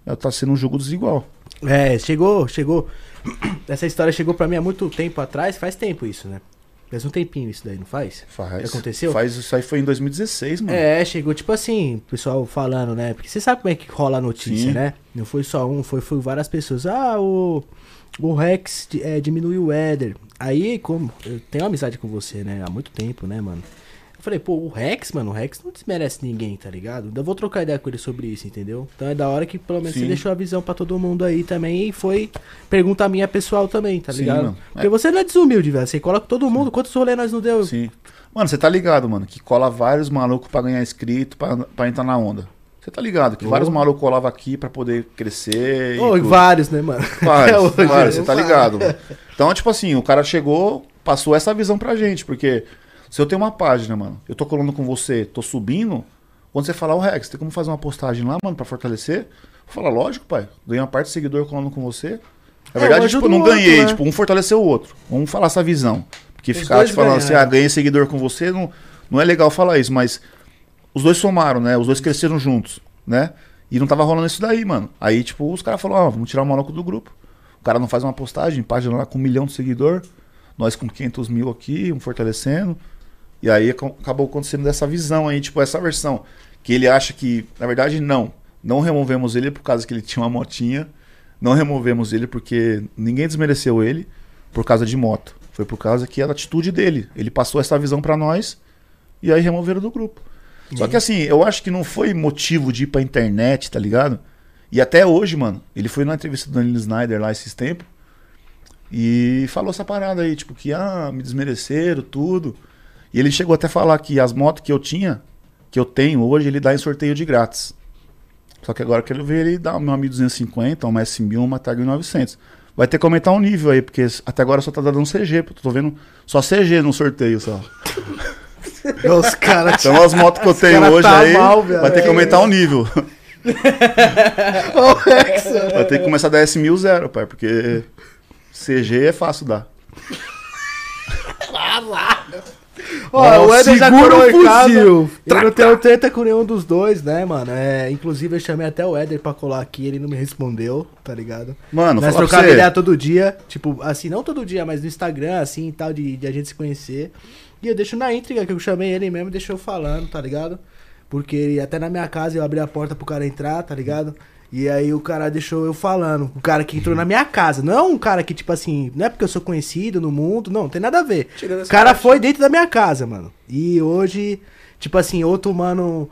é, tá sendo um jogo desigual. É, chegou, chegou. Essa história chegou pra mim há muito tempo atrás, faz tempo isso, né? Faz um tempinho isso daí, não faz? Faz. Aconteceu? Faz, isso aí foi em 2016, mano. É, chegou tipo assim, o pessoal falando, né? Porque você sabe como é que rola a notícia, Sim. né? Não foi só um, foi, foi várias pessoas. Ah, o, o Rex é, diminuiu o Éder. Aí, como eu tenho amizade com você, né? Há muito tempo, né, mano? Eu falei, pô, o Rex, mano, o Rex não desmerece ninguém, tá ligado? Ainda vou trocar ideia com ele sobre isso, entendeu? Então é da hora que pelo menos você Sim. deixou a visão pra todo mundo aí também. E foi pergunta minha pessoal também, tá Sim, ligado? mano. Porque É. você não é desumilde, velho. Você coloca todo mundo. Quantos rolês nós não deu? Sim. Mano, você tá ligado, mano, que cola vários malucos pra ganhar inscrito, pra, pra entrar na onda. Você tá ligado que Oh. vários malucos colavam aqui pra poder crescer. E tudo. vários, né, mano? Vários, hoje, vários, você né? tá ligado, mano. Então, tipo assim, o cara chegou, passou essa visão pra gente, porque se eu tenho uma página, mano, eu tô colando com você, tô subindo, quando você falar, o Rex, tem como fazer uma postagem lá, mano, pra fortalecer? Fala, lógico, pai, ganhei uma parte de seguidor colando com você. Na É, verdade, tipo, não outro, ganhei, né? tipo, um fortaleceu o outro. Vamos falar essa visão. Porque Os ficar te falando assim, ah, ganhei seguidor com você, não, não é legal falar isso, mas os dois somaram, né? Os dois cresceram juntos, né? E não tava rolando isso daí, mano. Aí, tipo, os caras falaram, ó, vamos tirar o maluco do grupo. O cara não faz uma postagem, página lá com um milhão de seguidor, nós com 500 mil aqui, um fortalecendo. E aí ac- acabou acontecendo dessa visão aí, tipo, essa versão. Que ele acha que, na verdade, não. Não removemos ele por causa que ele tinha uma motinha. Não removemos ele porque ninguém desmereceu ele por causa de moto. Foi por causa que era a atitude dele. Ele passou essa visão pra nós e aí removeram do grupo. Só que assim, eu acho que não foi motivo de ir pra internet, tá ligado? E até hoje, mano, ele foi na entrevista do Danilo Snyder lá esses tempos e falou essa parada aí, tipo, que ah, me desmereceram, tudo. E ele chegou até a falar que as motos que eu tinha, que eu tenho hoje, ele dá em sorteio de grátis. Só que agora eu quero ver ele dar uma 1250, uma S1000, uma Targa 900. Vai ter que aumentar um nível aí, porque até agora só tá dando CG, tô vendo só CG no sorteio só. Os caras. Então as motos que eu tenho hoje tá aí, mal, vai ter que aumentar o nível. Ô, Hexa. Vai ter que começar a dar S1000 zero, pai, porque CG é fácil dar. Ó, Ó, o Eder já o em casa. Eu não tenho treta com nenhum dos dois, né, mano? É, inclusive eu chamei até o Eder pra colar aqui, ele não me respondeu, tá ligado? Mano, Nós trocava você, ideia todo dia, tipo, assim, não todo dia, mas no Instagram, assim e tal, de, de a gente se conhecer. E eu deixo na intriga, que eu chamei ele mesmo e deixou falando, tá ligado? Porque ele- até na minha casa eu abri a porta pro cara entrar, tá ligado? E aí o cara deixou eu falando. O cara que entrou na minha casa. Não é um cara que, tipo assim, não é porque eu sou conhecido no mundo, não, não tem nada a ver. O cara parte. foi dentro da minha casa, mano. E hoje, tipo assim, outro mano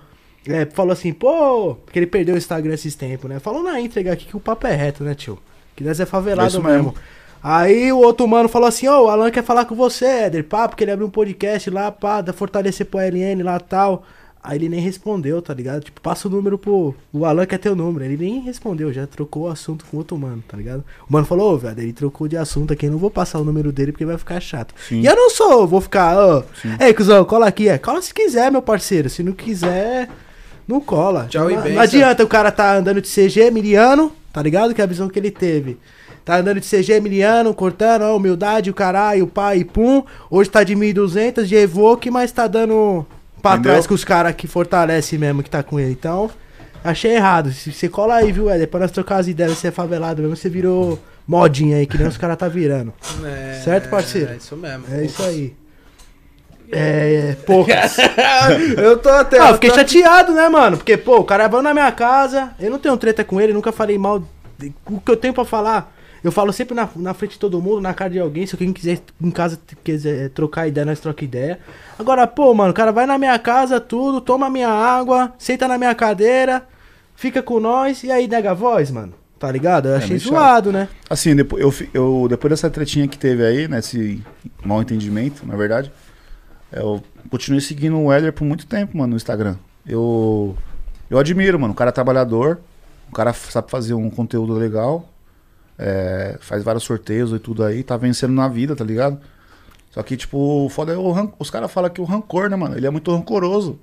é, falou assim, pô, porque ele perdeu o Instagram esses tempos, né? Falou na entrega aqui que o papo é reto, né, tio? Que nós é favelado isso mesmo. mesmo. Aí o outro mano falou assim, ó, o Alan quer falar com você, Éder, pá, porque ele abriu um podcast lá, pá, da fortalecer pro LN lá tal. Aí ele nem respondeu, tá ligado? Tipo, passa o número pro. O Alan quer teu número. Ele nem respondeu, já trocou o assunto com outro mano, tá ligado? O mano falou, ô, velho, ele trocou de assunto aqui, eu não vou passar o número dele porque vai ficar chato. Sim. E eu não sou, vou ficar, ó. Ei, cuzão, cola aqui, é. Cola se quiser, meu parceiro. Se não quiser, não cola. Tchau e não, benção. não adianta o cara tá andando de CG miliano, tá ligado? Que é a visão que ele teve. Tá andando de CG miliano, cortando, ó, humildade, o caralho, pai e pum. Hoje tá de 1.200 de Evoque, mas tá dando pra Entendeu? trás com os caras que fortalece mesmo que tá com ele. Então, achei errado. Se você cola aí, viu, Éder? Pra nós trocar as ideias, você é favelado mesmo, você virou modinha aí, que nem os caras tá virando. É, Certo, parceiro? É isso mesmo. É isso aí. É, poucas. eu tô até. Ah, eu fiquei tô- chateado, né, mano? Porque, pô, o cara vai na minha casa, eu não tenho treta com ele, nunca falei mal. O que eu tenho pra falar, eu falo sempre na, na frente de todo mundo, na cara de alguém. Se alguém quiser em casa quiser trocar ideia, nós troca ideia. Agora, pô, mano, o cara vai na minha casa, tudo, toma minha água, senta na minha cadeira, fica com nós, e aí nega a voz, mano. Tá ligado? Eu achei meio chato. zoado, né? Assim, depois, eu, eu, depois dessa tretinha que teve aí, nesse mal entendimento, na verdade, eu continuei seguindo o Weller por muito tempo, mano, no Instagram. Eu, eu admiro, mano. O cara é trabalhador, o cara sabe fazer um conteúdo legal, é, faz vários sorteios e tudo aí, tá vencendo na vida, tá ligado? Só que, tipo, o foda é o ran- os caras falam que o rancor, né, mano? Ele é muito rancoroso.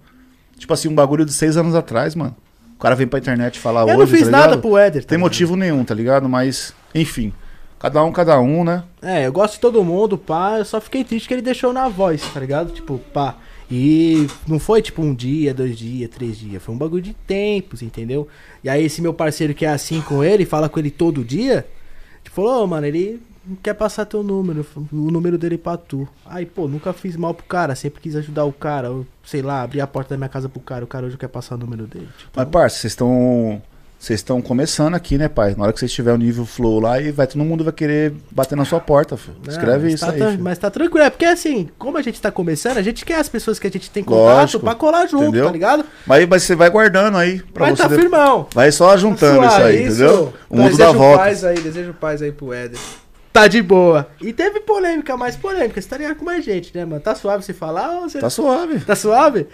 Tipo assim, um bagulho de seis anos atrás, mano. O cara vem pra internet falar eu hoje, não fiz tá nada pro Éder. tá Tem ligado? motivo nenhum, tá ligado? Mas, enfim. Cada um, cada um, né? É, eu gosto de todo mundo, pá. Eu só fiquei triste que ele deixou na voz, tá ligado? Tipo, pá. E não foi tipo um dia, dois dias, três dias. Foi um bagulho de tempos, entendeu? E aí esse meu parceiro que é assim com ele, fala com ele todo dia, falou, ô, mano, ele quer passar teu número, o número dele pra tu. Aí, pô, nunca fiz mal pro cara, sempre quis ajudar o cara, sei lá, abrir a porta da minha casa pro cara, o cara hoje quer passar o número dele. Tipo, Mas, parça, vocês estão. Vocês estão começando aqui, né, pai? Na hora que vocês tiverem o nível flow lá, e vai todo mundo vai querer bater na sua porta, filho. Escreve isso tá aí. filho. Mas tá tranquilo, é porque assim, como a gente tá começando, a gente quer as pessoas que a gente tem contato Lógico, pra colar junto, entendeu? tá ligado? Mas, mas você vai guardando aí pra Mas você. tá firmão. Vai só juntando Tá isso aí, suave, entendeu? isso. O mundo desejo dá volta. paz aí, desejo paz aí pro Éder. Tá de boa. E teve polêmica, mais polêmica. Você tá ligado com mais gente, né, mano? Tá suave você falar ou você. Tá suave. Tá suave?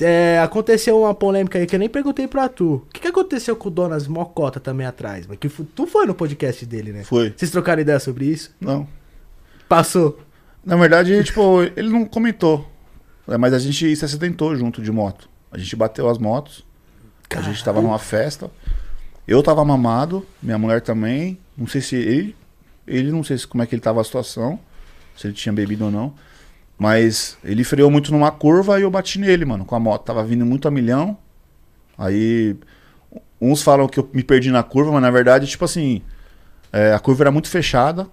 É, aconteceu uma polêmica aí que eu nem perguntei pra tu. O que, que aconteceu com o Donas Mocota também atrás, mano? Que tu foi no podcast dele, né? Foi. Vocês trocaram ideia sobre isso? Não. Passou. Na verdade, tipo, ele não comentou. É, Mas a gente se acidentou junto de moto. A gente bateu as motos. A gente tava numa festa. Eu tava mamado, minha mulher também. Não sei se ele. Ele não sei se como é que ele tava a situação. Se ele tinha bebido ou não. Mas ele freou muito numa curva e eu bati nele, mano, com a moto. Tava vindo muito a milhão. Aí uns falam que eu me perdi na curva, mas na verdade, tipo assim, é, a curva era muito fechada.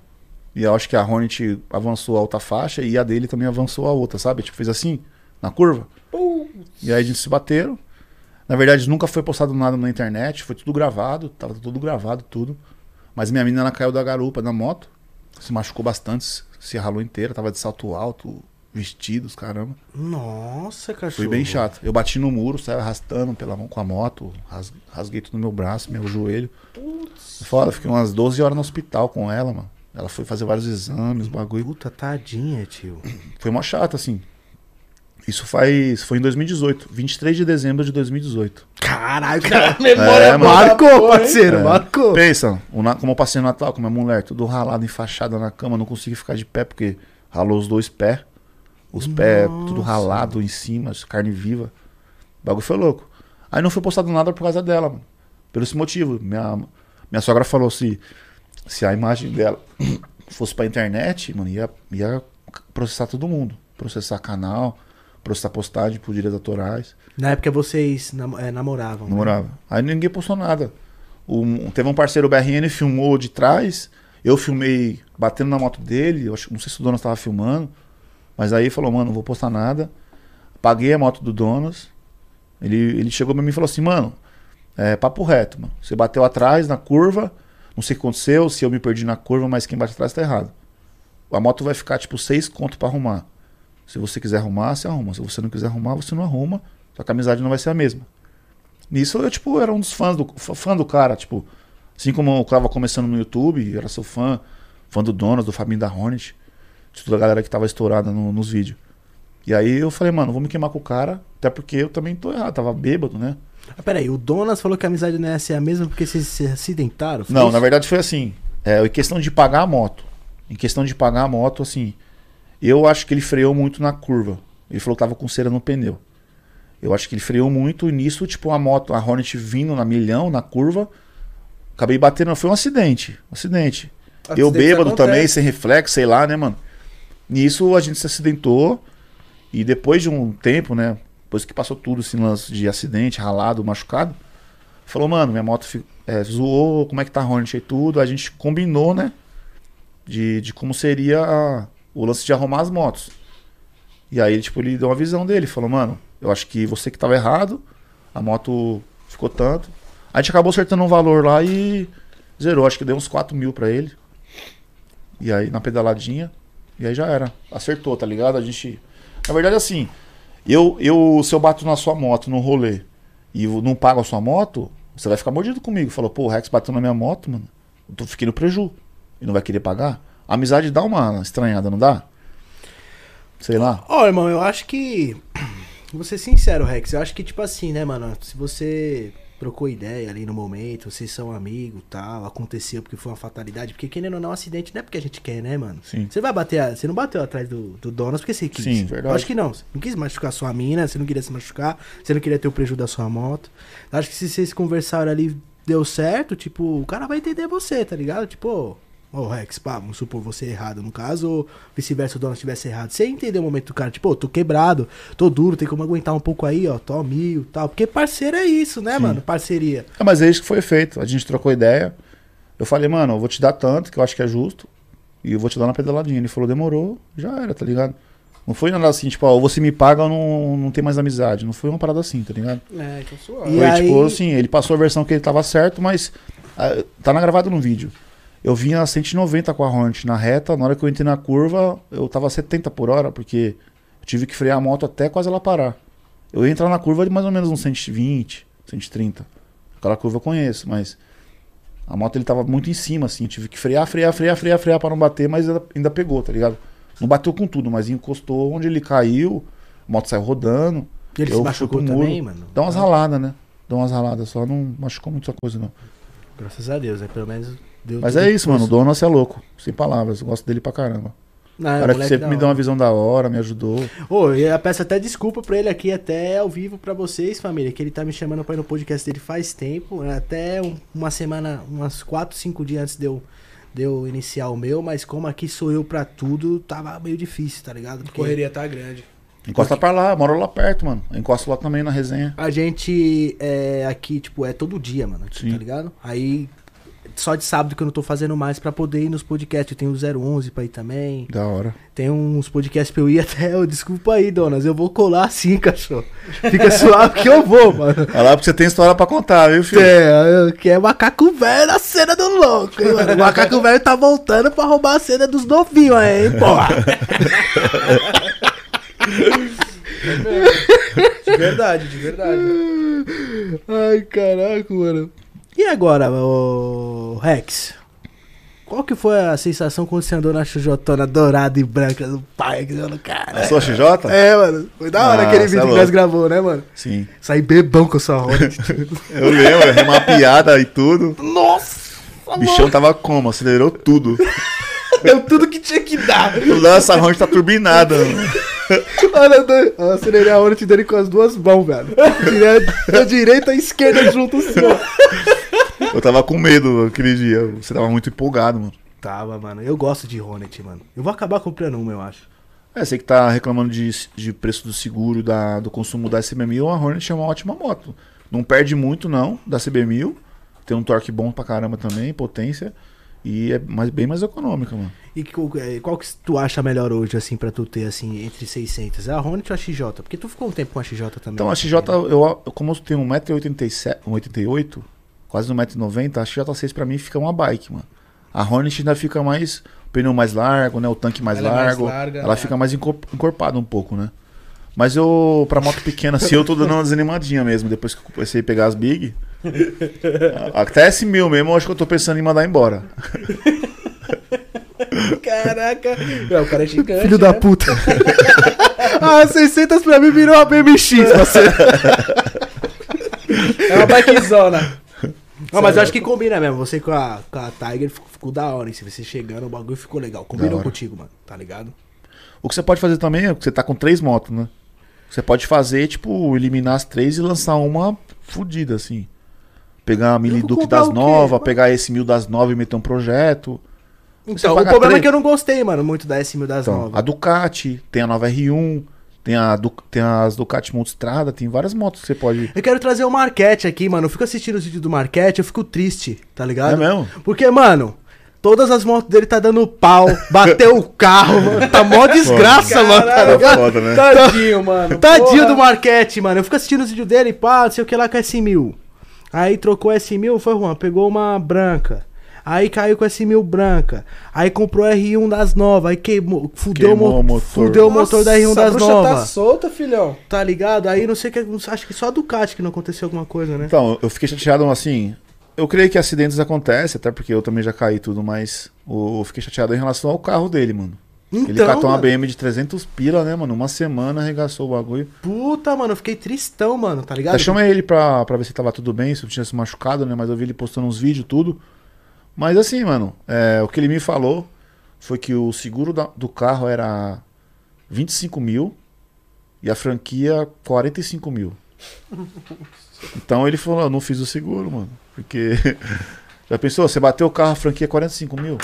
E eu acho que a Hornet avançou a alta faixa e a dele também avançou a outra, sabe? Tipo, fez assim, na curva. E aí a gente se bateram. Na verdade, nunca foi postado nada na internet, foi tudo gravado, tava tudo gravado, tudo. Mas minha menina ela caiu da garupa na moto, se machucou bastante, se ralou inteira, tava de salto alto, vestidos, caramba. Nossa, cachorro. Foi bem chato. Eu bati no muro, saí arrastando pela mão com a moto, ras- rasguei tudo no meu braço, meu joelho. Foda, fiquei umas 12 horas no hospital com ela, mano. Ela foi fazer vários exames, bagulho. Puta, tadinha, tio. Foi mó chato, assim. Isso faz. Foi em 2018, 23 de dezembro de 2018. Caralho, cara. É, mano. Marcou, parceiro, É. marcou. Pensa, como eu passei no Natal com minha mulher, tudo ralado, enfaixada na cama, não consegui ficar de pé porque ralou os dois pés. Os pés tudo ralado em cima, carne viva. O bagulho foi louco. Aí não foi postado nada por causa dela, mano. Pelo esse motivo. Minha, minha sogra falou se, se a imagem dela fosse pra internet, mano, ia, ia processar todo mundo. Processar canal, processar postagem por direitos autorais. Na época vocês nam- é, namoravam. né? Namorava. Aí ninguém postou nada. Um- teve um parceiro BRN filmou de trás. Eu filmei batendo na moto dele. Eu acho, não sei se o Donas estava filmando. Mas aí falou, mano, não vou postar nada. Paguei a moto do Donas. Ele, ele chegou pra mim e falou assim, mano, é papo reto, mano. Você bateu atrás na curva. Não sei o que aconteceu, se eu me perdi na curva, mas quem bate atrás tá errado. A moto vai ficar tipo seis conto pra arrumar. Se você quiser arrumar, você arruma. Se você não quiser arrumar, você não arruma. Só que a amizade não vai ser a mesma. Nisso eu, tipo, era um dos fãs do, fã do cara, tipo, assim como eu tava começando no YouTube, era seu fã, fã do Donas, do Fabinho da Hornet, de toda a galera que tava estourada no- nos vídeos. E aí eu falei, mano, vou me queimar com o cara, até porque eu também tô errado, tava bêbado, né? Ah, peraí, o Donas falou que a amizade não ia ser a mesma porque vocês se acidentaram? Não, isso? na verdade foi assim, é, em questão de pagar a moto, em questão de pagar a moto, assim, eu acho que ele freou muito na curva. Ele falou que tava com cera no pneu. Eu acho que ele freou muito e nisso, tipo, a moto, a Hornet vindo na milhão, na curva, acabei batendo, foi um acidente, um acidente. eu Acidentes bêbado acontecem. também, sem reflexo, sei lá, né, mano? Nisso a gente se acidentou e depois de um tempo, né, depois que passou tudo, esse lance de acidente, ralado, machucado, falou, mano, minha moto é, zoou, como é que tá Hornet e tudo, a gente combinou, né, de, de como seria a- o lance de arrumar as motos. E aí, tipo, ele deu uma visão dele, falou, mano, eu acho que você que tava errado, a moto ficou tanto. A gente acabou acertando um valor lá e zerou, acho que deu uns 4 mil pra ele. E aí, na pedaladinha, e aí já era. Acertou, tá ligado? A gente. Na verdade, assim, eu, eu se eu bato na sua moto no rolê e não pago a sua moto, você vai ficar mordido comigo. Falou, pô, o Rex bateu na minha moto, mano. Eu tô fiquei no preju. E não vai querer pagar? A amizade dá uma estranhada, não dá? Sei lá. Ó, irmão, eu acho que. Vou ser sincero, Rex. Eu acho que, tipo assim, né, mano? Se você trocou ideia ali no momento, vocês são amigos tal, aconteceu porque foi uma fatalidade. Porque querendo ou não, um acidente não é porque a gente quer, né, mano? Sim. Você vai bater. a- Você não bateu atrás do, do Donas porque você quis. Sim, verdade. Eu acho que não. Você não quis machucar sua mina, você não queria se machucar, você não queria ter o prejuízo da sua moto. Eu acho que se vocês conversaram ali, deu certo, tipo, o cara vai entender você, tá ligado? Tipo, ô Rex, pá, vamos supor você errado no caso, ou vice-versa o dono estivesse errado. Você entendeu o momento do cara, tipo, ô, tô quebrado, tô duro, tem como aguentar um pouco aí, ó, tô mil tal. Porque parceiro é isso, né, Sim. mano? Parceria. É, mas é isso que foi feito. A gente trocou ideia. Eu falei, mano, eu vou te dar tanto, que eu acho que é justo. E eu vou te dar na pedaladinha. Ele falou, demorou, já era, tá ligado? Não foi nada assim, tipo, ó, ou você me paga ou não, não tem mais amizade. Não foi uma parada assim, tá ligado? É, então suave. E foi aí- tipo assim, ele passou a versão que ele tava certo, mas ah, tá na gravado no vídeo. Eu vinha a 190 com a Hornet na reta, na hora que eu entrei na curva, eu tava a 70 por hora, porque eu tive que frear a moto até quase ela parar. Eu ia entrar na curva de mais ou menos uns 120, 130. Aquela curva eu conheço, mas a moto ele tava muito em cima, assim. Eu tive que frear, frear, frear, frear, frear pra não bater, mas ainda, pegou, tá ligado? Não bateu com tudo, mas encostou onde ele caiu, a moto saiu rodando. Ele Eu se machucou também, mano. Dá umas raladas, né? Dá umas raladas só, não machucou muita coisa, não. Graças a Deus, né? Pelo menos deu Mas é isso, mano. O. Donas é louco. Sem palavras. Eu gosto dele pra caramba. Não, é, O cara que sempre me deu uma visão da hora, me ajudou. Ô, eu peço até desculpa pra ele aqui, até ao vivo pra vocês, família, que ele tá me chamando pra ir no podcast dele faz tempo, até um- uma semana, umas 4, 5 dias antes de eu, de eu iniciar o meu, mas como aqui sou eu pra tudo, tava meio difícil, tá ligado? A Porque correria tá grande. Encosta pra lá, moro lá perto, mano. Encosta lá também na resenha. A gente é aqui, tipo, é todo dia, mano, Sim. tá ligado? Aí, só de sábado que eu não tô fazendo mais pra poder ir nos podcasts. Eu tenho o 011 pra ir também. Da hora. Tem uns podcasts pra eu ir até. Eu, desculpa aí, donas. Eu vou colar sim, cachorro. Fica suave que eu vou, mano. Olha lá, porque você tem história pra contar, viu, filho? É, que é macaco velho na cena do louco, hein, mano. O macaco velho tá voltando pra roubar a cena dos novinhos aí, hein, porra. De verdade, de verdade. Ai, caraca, mano. E agora, o Rex? Qual que foi a sensação quando você andou na chujotona dourada e branca do pai? que eu- Cara, Sou XJ? é, mano. Foi da hora Ah, aquele cê é vídeo que nós gravou, né, mano? Sim. Saí bebão com a sua roda. Eu lembro, remapeada e tudo. Nossa! O bichão tava como? Acelerou tudo. Deu tudo que tinha que dar. Toda essa ronda tá turbinada. mano. Olha, eu, acelerei a te dando com as duas mãos, velho. Tirei a direita e a esquerda junto assim, ó. Eu tava com medo aquele dia. Você tava muito empolgado, mano. Tava, mano. Eu gosto de Hornet, mano. Eu vou acabar comprando uma, eu acho. É, você que tá reclamando de, de preço do seguro, da, do consumo da CB1000, a Hornet é uma ótima moto. Não perde muito, não, da CB1000. Tem um torque bom pra caramba também, potência. E é mais, bem mais econômica, mano. E qual, é, qual que tu acha melhor hoje, assim, pra tu ter, assim, entre 600? É a Hornet ou a XJ? Porque tu ficou um tempo com a XJ também. Então a XJ, eu, eu- como eu tenho 1,87m, 1,88m, quase 1,90m, a XJ6 pra mim fica uma bike, mano. A Hornet ainda fica mais. O pneu mais largo, né? O tanque mais Ela é mais largo. larga, ela né? fica mais encor- encorpada um pouco, né? Mas eu, pra moto pequena assim, eu tô dando uma desanimadinha mesmo. Depois que eu comecei a pegar as big. Até esse mil mesmo, eu acho que eu tô pensando em mandar embora. Caraca. Não, o cara é gigante. Filho da né? puta. ah, 600 pra mim virou uma BMX, parceiro. É uma bikezona. Não, mas eu acho que combina mesmo. Você com a, com a Tiger ficou, ficou da hora, hein? Se você chegando, o bagulho ficou legal. Combinou contigo, mano. Tá ligado? O que você pode fazer também é que você tá com três motos, né? Você pode fazer, tipo, eliminar as três e lançar uma fodida, assim. Pegar a Mili vou Duke das novas, pegar esse mil das nove e meter um projeto. Então, o problema três- é que eu não gostei, mano, muito da S1000 das Então, novas. a Ducati, tem a nova R1, tem, a tem as Ducati Multistrada, tem várias motos que você pode. Eu quero trazer o Marquete aqui, mano. Eu fico assistindo os vídeos do Marquete, eu fico triste, tá ligado? É mesmo? Porque, mano, todas as motos dele tá dando pau, bateu o carro, mano. Tá mó desgraça, mano, tá Caralho. ligado? Foda, né? Tadinho, mano. Tadinho Porra. do Marquete, mano. Eu fico assistindo os vídeos dele, pá, não sei o que lá com S1000. Aí trocou S1000, foi Juan, pegou uma branca. Aí caiu com S1000 branca. Aí comprou R1 das novas. Aí queimou, fudeu, Queimou o, mo o motor. fudeu o motor da R1 Nossa, a das tá novas. solta, filhão. Tá ligado? Aí não sei o que. Acho que só a Ducati que não aconteceu alguma coisa, né? Então, eu fiquei chateado assim. Eu creio que acidentes acontecem, até porque eu também já caí e tudo, mas o- eu fiquei chateado em relação ao carro dele, mano. Ele Então, catou uma. BM de 300 pila, né, mano? Uma semana arregaçou o bagulho. Puta, mano, eu fiquei tristão, mano, tá ligado? Até chamei ele pra, pra ver se tava tudo bem, se não tinha se machucado, né? Mas eu vi ele postando uns vídeos, tudo. Mas assim, mano, é, o que ele me falou foi que o seguro da- do carro era 25 mil e a franquia 45 mil. Então ele falou, eu não fiz o seguro, mano. Porque. Já pensou? Você bateu o carro, a franquia é 45 mil.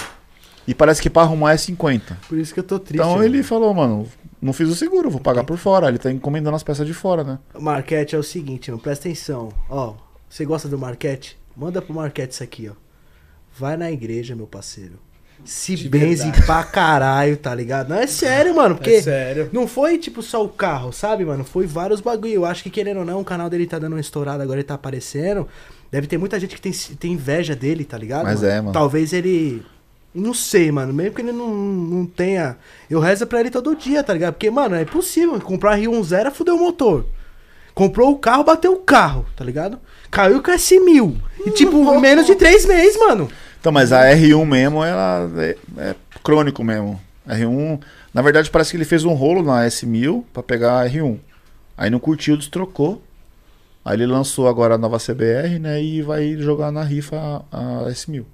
E parece que pra arrumar é 50. Por isso que eu tô triste. Então mano. ele falou, mano, não fiz o seguro, vou pagar por fora. Ele tá encomendando as peças de fora, né? Marquete é o seguinte, mano, presta atenção. Ó, você gosta do Marquete? Manda pro Marquete isso aqui, ó. Vai na igreja, meu parceiro. Se De benze verdade. pra caralho, tá ligado? Não, é sério, mano, porque É sério. não foi tipo só o carro, sabe, mano? Foi vários bagulho. Eu acho que querendo ou não, o canal dele tá dando uma estourada, agora ele tá aparecendo. Deve ter muita gente que tem, tem inveja dele, tá ligado? Mas é, mano. Talvez ele. Não sei, mano. Mesmo que ele não, não tenha. Eu rezo pra ele todo dia, tá ligado? Porque, mano, é impossível. Comprar R1 zero é fuder o motor. Comprou o carro, bateu o carro, tá ligado? Caiu com S1000. E, tipo, menos de três meses, mano. Então, mas a R1 mesmo, ela é, é crônico mesmo. R1, na verdade, parece que ele fez um rolo na S1000 pra pegar a R1. Aí não curtiu, destrocou. Aí ele lançou agora a nova CBR, né? E vai jogar na rifa a, a S1000.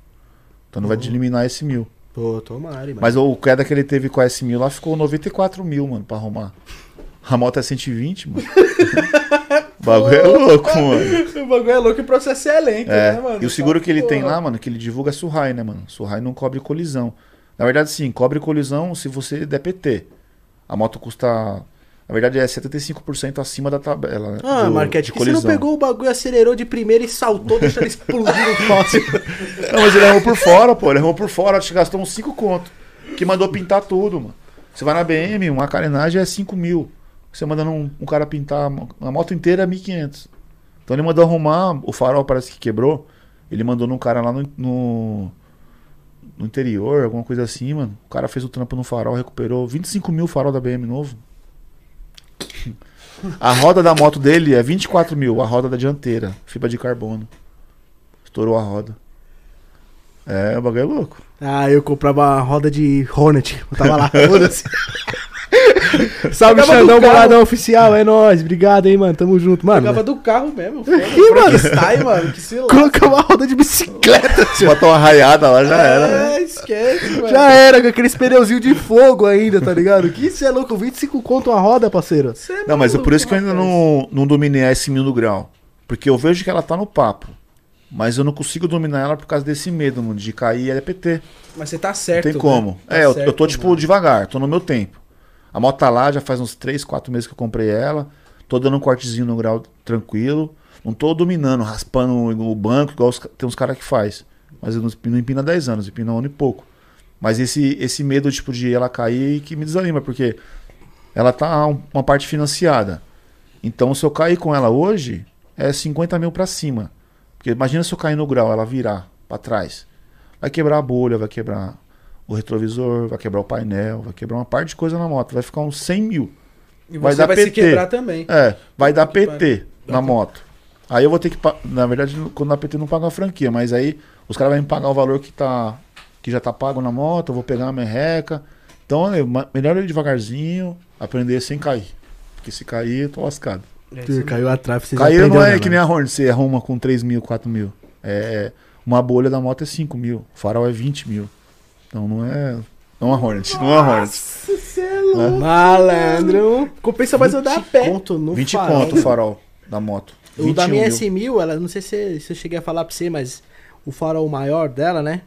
Então não vai eliminar a S1000. Pô, tomara, mano. Mas o queda que ele teve com a S1000 lá ficou 94 mil, mano, pra arrumar. A moto é 120, mano. o bagulho é louco, mano. O bagulho é louco e o processo é lento, É, né, mano? e o seguro que ele tem lá, mano, que ele divulga é Surrai, né, mano? Surrai não cobre colisão. Na verdade, sim, cobre colisão se você der PT. A moto custa. Na verdade é 75% acima da tabela. né? Ah, do- Marquete, que você não pegou o bagulho, acelerou de primeira e saltou, deixando explodir no poste? Não, mas ele errou por fora, pô. Ele errou por fora, que gastou uns 5 conto. Que mandou pintar tudo, mano. Você vai na BM, uma carenagem é 5 mil. Você mandando um, um cara pintar a moto inteira é 1.500. Então ele mandou arrumar, o farol parece que quebrou. Ele mandou num cara lá no, no, no interior, alguma coisa assim, mano. O cara fez o trampo no farol, recuperou 25 mil farol da BM novo. A roda da moto dele é 24 mil, a roda da dianteira, fibra de carbono. Estourou a roda. É, o bagulho é louco. Ah, eu comprava uma roda de Hornet. Eu tava lá, foda-se. Salve, do Xandão, boladão oficial, é nóis. Obrigado aí, mano. Tamo junto, mano. Pegava do carro mesmo. Ih, mano. Style, mano. Que se. Colocar uma roda de bicicleta, tio. Botar uma raiada lá já era. né? É, esquece, mano. Já era, com aqueles pneuzinhos de fogo ainda, tá ligado? Que isso é louco, 25 conto uma roda, parceiro. Cê é Não, mas é por isso que eu ainda não, não dominei a S1000 no grau. Porque eu vejo que ela tá no papo. Mas eu não consigo dominar ela por causa desse medo, mano, de cair e LPT. Mas você tá Não certo. tem né? como. Tá é, eu, certo, eu tô tipo mano. devagar, tô no meu tempo. A moto tá lá, já faz uns 3, 4 meses que eu comprei ela. Tô dando um cortezinho no grau tranquilo. Não tô dominando, raspando o banco, igual os tem uns caras que faz. Mas eu não, não empino há 10 anos, empino há um ano e pouco. Mas esse, esse medo, tipo, de ela cair que me desanima, porque ela tá um- uma parte financiada. Então, se eu cair com ela hoje, é 50 mil pra cima. Porque imagina se eu cair no grau, ela virar pra trás. Vai quebrar a bolha, vai quebrar o retrovisor, vai quebrar o painel, vai quebrar uma parte de coisa na moto. Vai ficar uns 100 mil. E vai você dar vai se PT. quebrar também. É, vai dar que PT na moto. Aí eu vou ter que. pa- Na verdade, quando dá PT eu não pago a franquia, mas aí os caras vão me pagar o valor que, tá, que já tá pago na moto, eu vou pegar a merreca. Então é melhor eu ir devagarzinho, aprender sem cair. Porque se cair, eu tô lascado. É, Caiu a trave, você já Cair não é né, que nem a Hornet, você arruma com 3 mil, 4 mil. É, uma bolha da moto é 5 mil, o farol é 20 mil. Então não é. Não é Hornet, não é Hornet. Malandro. Compensa mais eu dar a pé. Conto no 20 farol. conto o farol da moto. O da 21 minha mil. S1000, ela, não sei se, se eu cheguei a falar pra você, mas o farol maior dela, né?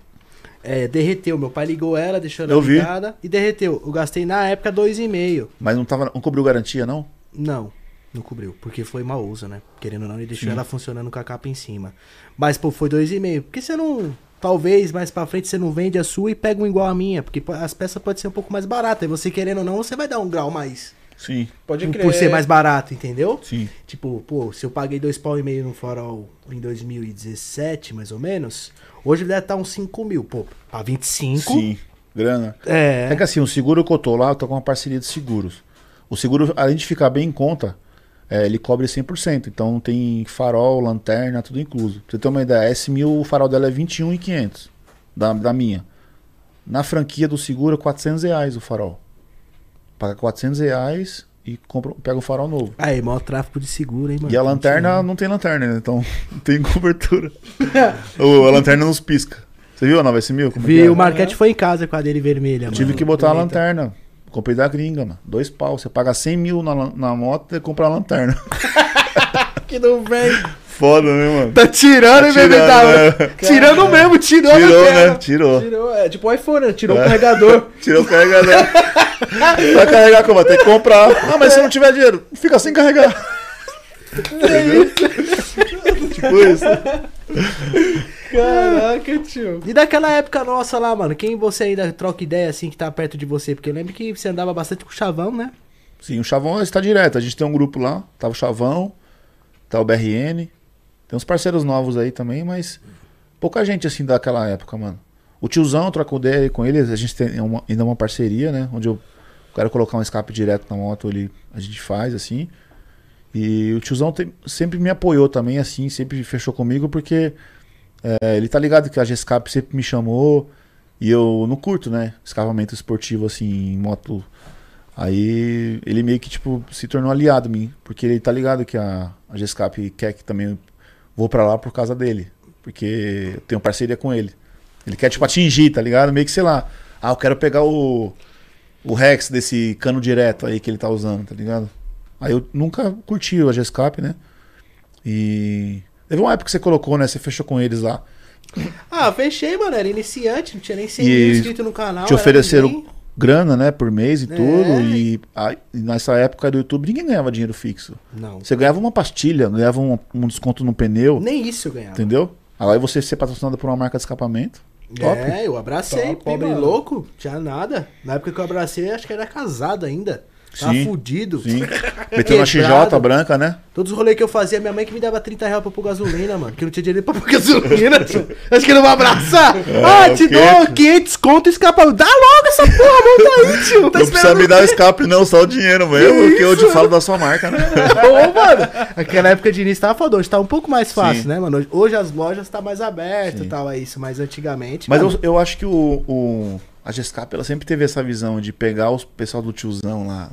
É, derreteu. Meu pai ligou ela, deixou ela Eu vi. ligada e derreteu. Eu gastei na época 2,5. Mas não, tava, não cobriu garantia, não? Não, não cobriu, porque foi mau uso, né? Querendo ou não, ele deixou Sim. ela funcionando com a capa em cima. Mas, pô, foi 2,5. Por que você não. Talvez mais pra frente você não vende a sua e pega um igual a minha? Porque po- as peças podem ser um pouco mais baratas. E você querendo ou não, você vai dar um grau mais. Sim, Pode Por, crer. por ser mais barato, entendeu? sim. Tipo, pô, se eu paguei dois pau e meio no farol em 2017, mais ou menos, hoje ele deve estar uns 5 mil. Pô, pra 25. Sim, grana. É É. que assim, o seguro que eu tô lá, eu tô com uma parceria de seguros. O seguro, além de ficar bem em conta, é, ele cobre 100%. Então tem farol, lanterna, tudo incluso. Pra você ter uma ideia, a S1000, o farol dela é 21,500 da, da minha. Na franquia do seguro, é 400 reais o farol. Paga 400 reais e compra, pega um farol novo. Aí, maior tráfico de seguro, hein, mano? E a lanterna não tem lanterna, né? Então não tem cobertura. Ô, a lanterna nos pisca. Você viu a nova S1000? Como que Vi, é? o Marquete foi em casa com a dele vermelha, mano. Tive que botar a lanterna. Comprei da gringa, mano. Dois pau. Você paga 100 mil na, na moto e compra a lanterna. Que não vem. Foda, né, mano? Tá tirando, hein, Tirando? Tá, né? Tirando mesmo, tirou. Tirou, né? Tirou. Tirou, é tipo o iPhone, né? Tirou É. o carregador. Tirou o carregador. Vai carregar como? Tem que comprar. Ah, mas se não tiver dinheiro, fica sem carregar. Tipo isso. Caraca, tio. E daquela época nossa lá, mano, quem você ainda troca ideia assim que tá perto de você? Porque eu lembro que você andava bastante com o Chavão, né? Sim, o Chavão está direto. A gente tem um grupo lá. Tá o Chavão, tá o BRN. Tem uns parceiros novos aí também, mas pouca gente assim daquela época, mano. O tiozão trocou ideia com ele. A gente tem uma- ainda uma parceria, né? Onde eu quero colocar um escape direto na moto, ele, a gente faz assim. E o tiozão tem- sempre me apoiou também, assim, sempre fechou comigo, porque é, ele tá ligado que a G-Escape sempre me chamou. E eu não curto, né? Escapamento esportivo, assim, em moto Aí ele meio que, tipo, se tornou aliado mim. Porque ele tá ligado que a, a G-Escape quer que também vou pra lá por causa dele. Porque eu tenho parceria com ele. Ele quer, tipo, atingir, tá ligado? Meio que, sei lá. Ah, eu quero pegar o, o Rex desse cano direto aí que ele tá usando, tá ligado? Aí eu nunca curti a G-Escape, né? E. Teve uma época que você colocou, né? Você fechou com eles lá. Ah, fechei, mano. Era iniciante, não tinha nem 100 E mil inscritos no canal. te era ofereceram ninguém. grana, né, por mês e tudo. É. E, aí, nessa época do YouTube ninguém ganhava dinheiro fixo. Não. Você ganhava uma pastilha, ganhava um, um desconto no pneu, Nem isso eu ganhava. entendeu? Aí você ser patrocinado por uma marca de escapamento. Top. É, eu abracei, Top, pobre mano. louco, tinha nada. Na época que eu abracei, acho que era casado ainda. Tava Sim, fudido. Sim. Meteu na XJ branca, né? Todos os rolês que eu fazia, minha mãe que me dava 30 reais pra pôr gasolina, mano. Que eu não tinha dinheiro pra pôr gasolina. tio. Acho que não vai abraçar. ah, te o quê, dou tio? 500 conto e escapa. Dá logo essa porra, monta aí, tio. Tá não precisa me dar o escape, não, só o dinheiro mesmo, porque eu te falo da sua marca, né? Ô, mano, aquela época de início tava foda, hoje tá um pouco mais fácil, Sim. né, mano? Hoje, as lojas tá mais abertas e tal, é isso, mas antigamente. Mas mano, eu, eu acho que o, o- a Gescap, ela sempre teve essa visão de pegar os pessoal do tiozão lá,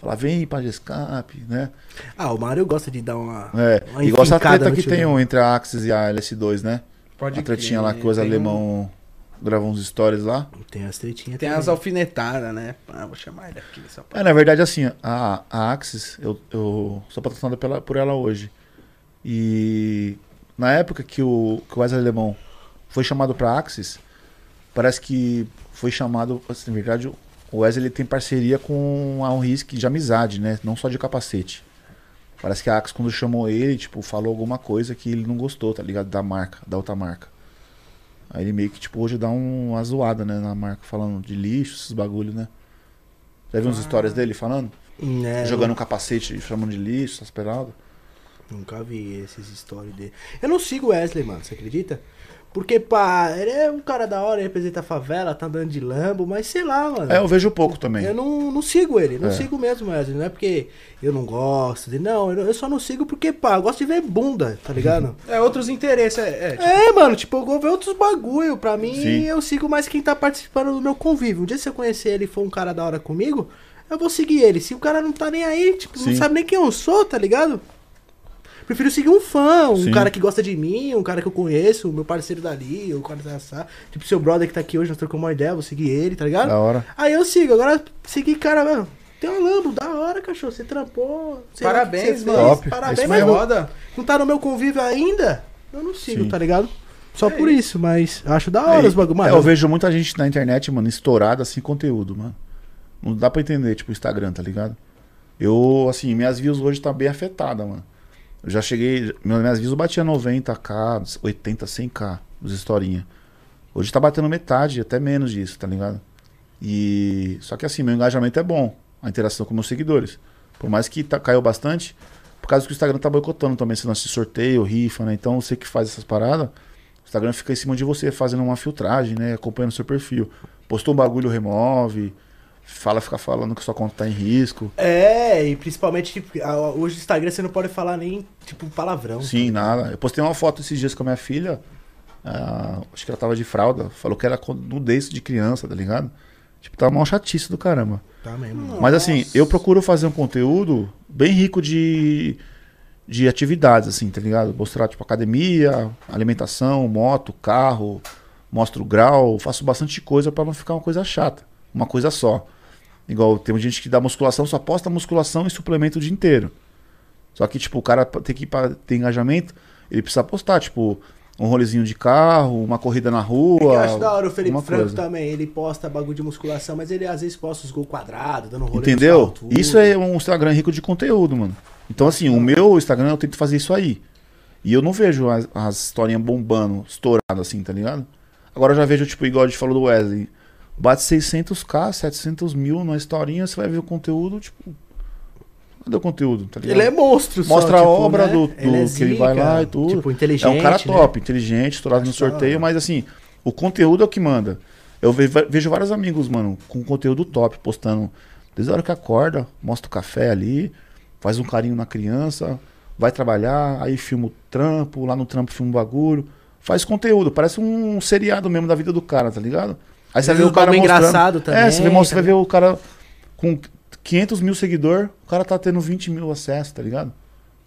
falar, vem pra Gescap, né? Ah, o Mário gosta de dar uma. É, uma igual essa enfincada treta que tiozão. tem um entre a Axis e a LS2, né? Pode a tretinha crer, lá que os um- alemão gravou uns stories lá. Tem as tretinhas. Tem também. as alfinetadas, né? Ah, vou chamar ele aqui nessa É, parte. na verdade, assim, a, a Axis, eu, eu sou patrocinado pela, por ela hoje. E na época que o, que o Wesley Alemão foi chamado pra Axis, parece que foi chamado, assim, na verdade, o Wesley ele tem parceria com a Unrisk de amizade, né? Não só de capacete. Parece que a Axis, quando chamou ele, tipo, falou alguma coisa que ele não gostou, tá ligado? Da marca, da outra marca. Aí ele meio que, tipo, hoje dá um- uma zoada, né, na marca, falando de lixo, esses bagulho, né? Já viu uns histórias dele falando? É, Jogando um capacete, chamando de lixo, essas paradas. Nunca vi esses stories dele. Eu não sigo Wesley, mano, você acredita? Porque, pá, ele é um cara da hora, ele representa a favela, tá andando de Lambo, mas sei lá, mano. É, eu vejo pouco também. Eu não, não sigo ele, não É. sigo mesmo Wesley. Não é porque eu não gosto dele, não. Eu, só não sigo porque, pá, eu gosto de ver bunda, tá ligado? É outros interesses, é. é, tipo, é, mano, tipo, eu vou ver outros bagulho. Pra mim, Sim. eu sigo mais quem tá participando do meu convívio. Um dia se eu conhecer ele e for um cara da hora comigo, eu vou seguir ele. Se o cara não tá nem aí, tipo, não Sim. sabe nem quem eu sou, tá ligado? Prefiro seguir um fã, um Sim. cara que gosta de mim, um cara que eu conheço, o meu parceiro dali, o cara da Sá. Tipo, seu brother que tá aqui hoje, nós trocamos uma ideia, vou seguir ele, tá ligado? Da hora. Aí eu sigo, agora seguir cara, mano. Tem uma Lambo, da hora, cachorro. Você trampou. Parabéns, mano. Top. Parabéns, Isso mas Roda. não tá no meu convívio ainda. Eu não sigo, Sim. tá ligado? Só É por isso, mas acho da hora É, os bagulho. é, Mano, eu vejo muita gente na internet, mano, estourada assim conteúdo, mano. Não dá pra entender, tipo, o Instagram, tá ligado? Eu, assim, minhas views hoje tá bem afetada, mano. Eu já cheguei. Minhas views batia 90k, 80, 100k dos historinha. Hoje tá batendo metade, até menos disso, tá ligado? E. Só que assim, meu engajamento é bom. A interação com meus seguidores. Por mais que tá, caiu bastante, por causa que o Instagram tá boicotando também esse lance de sorteio, rifa, né? Então você que faz essas paradas, o Instagram fica em cima de você fazendo uma filtragem, né? Acompanhando seu perfil. Postou um bagulho, remove. Fala, fica falando que sua conta tá em risco. É, e principalmente, tipo, hoje no Instagram você não pode falar nem, tipo, palavrão. Sim, nada. Eu postei uma foto esses dias com a minha filha. ah, acho que ela tava de fralda. Falou que era nudez de criança, tá ligado? Tipo, tava uma chatice do caramba. Tá mesmo. Mas assim, eu procuro fazer um conteúdo bem rico de, de atividades, assim, tá ligado? Mostrar, tipo, academia, alimentação, moto, carro, mostro grau, faço bastante coisa pra não ficar uma coisa chata, uma coisa só. Igual tem gente que dá musculação, só posta musculação e suplemento o dia inteiro. Só que, tipo, o cara tem que ir pra ter engajamento, ele precisa postar, tipo, um rolezinho de carro, uma corrida na rua. É Eu acho da hora o Felipe Franco coisa. também. Ele posta bagulho de musculação, mas ele às vezes posta os gols quadrados, dando rolê. Entendeu? Isso é um Instagram rico de conteúdo, mano. Então, assim, o meu Instagram eu tento fazer isso aí. E eu não vejo as, as historinhas bombando, estourado assim, tá ligado? Agora eu já vejo, tipo, igual a gente falou do Wesley. Bate 600k, 700 mil na historinha, você vai ver o conteúdo, tipo. Cadê o conteúdo, tá? Ele é monstro, só, Mostra a tipo, obra né? do, do Ele é que ele vai lá e tudo. Tipo, inteligente. É um cara né? top, inteligente, estourado no sorteio, mas assim, o conteúdo é o que manda. Eu ve- vejo vários amigos, mano, com conteúdo top, postando desde a hora que acorda, mostra o café ali, faz um carinho na criança, vai trabalhar, aí filma o trampo, lá no trampo filma o bagulho, faz conteúdo, parece um seriado mesmo da vida do cara, tá ligado? Aí você vê o cara mostrando, engraçado também, É, você, vê, você vai ver o cara com 500 mil seguidores, o cara tá tendo 20 mil acessos, tá ligado?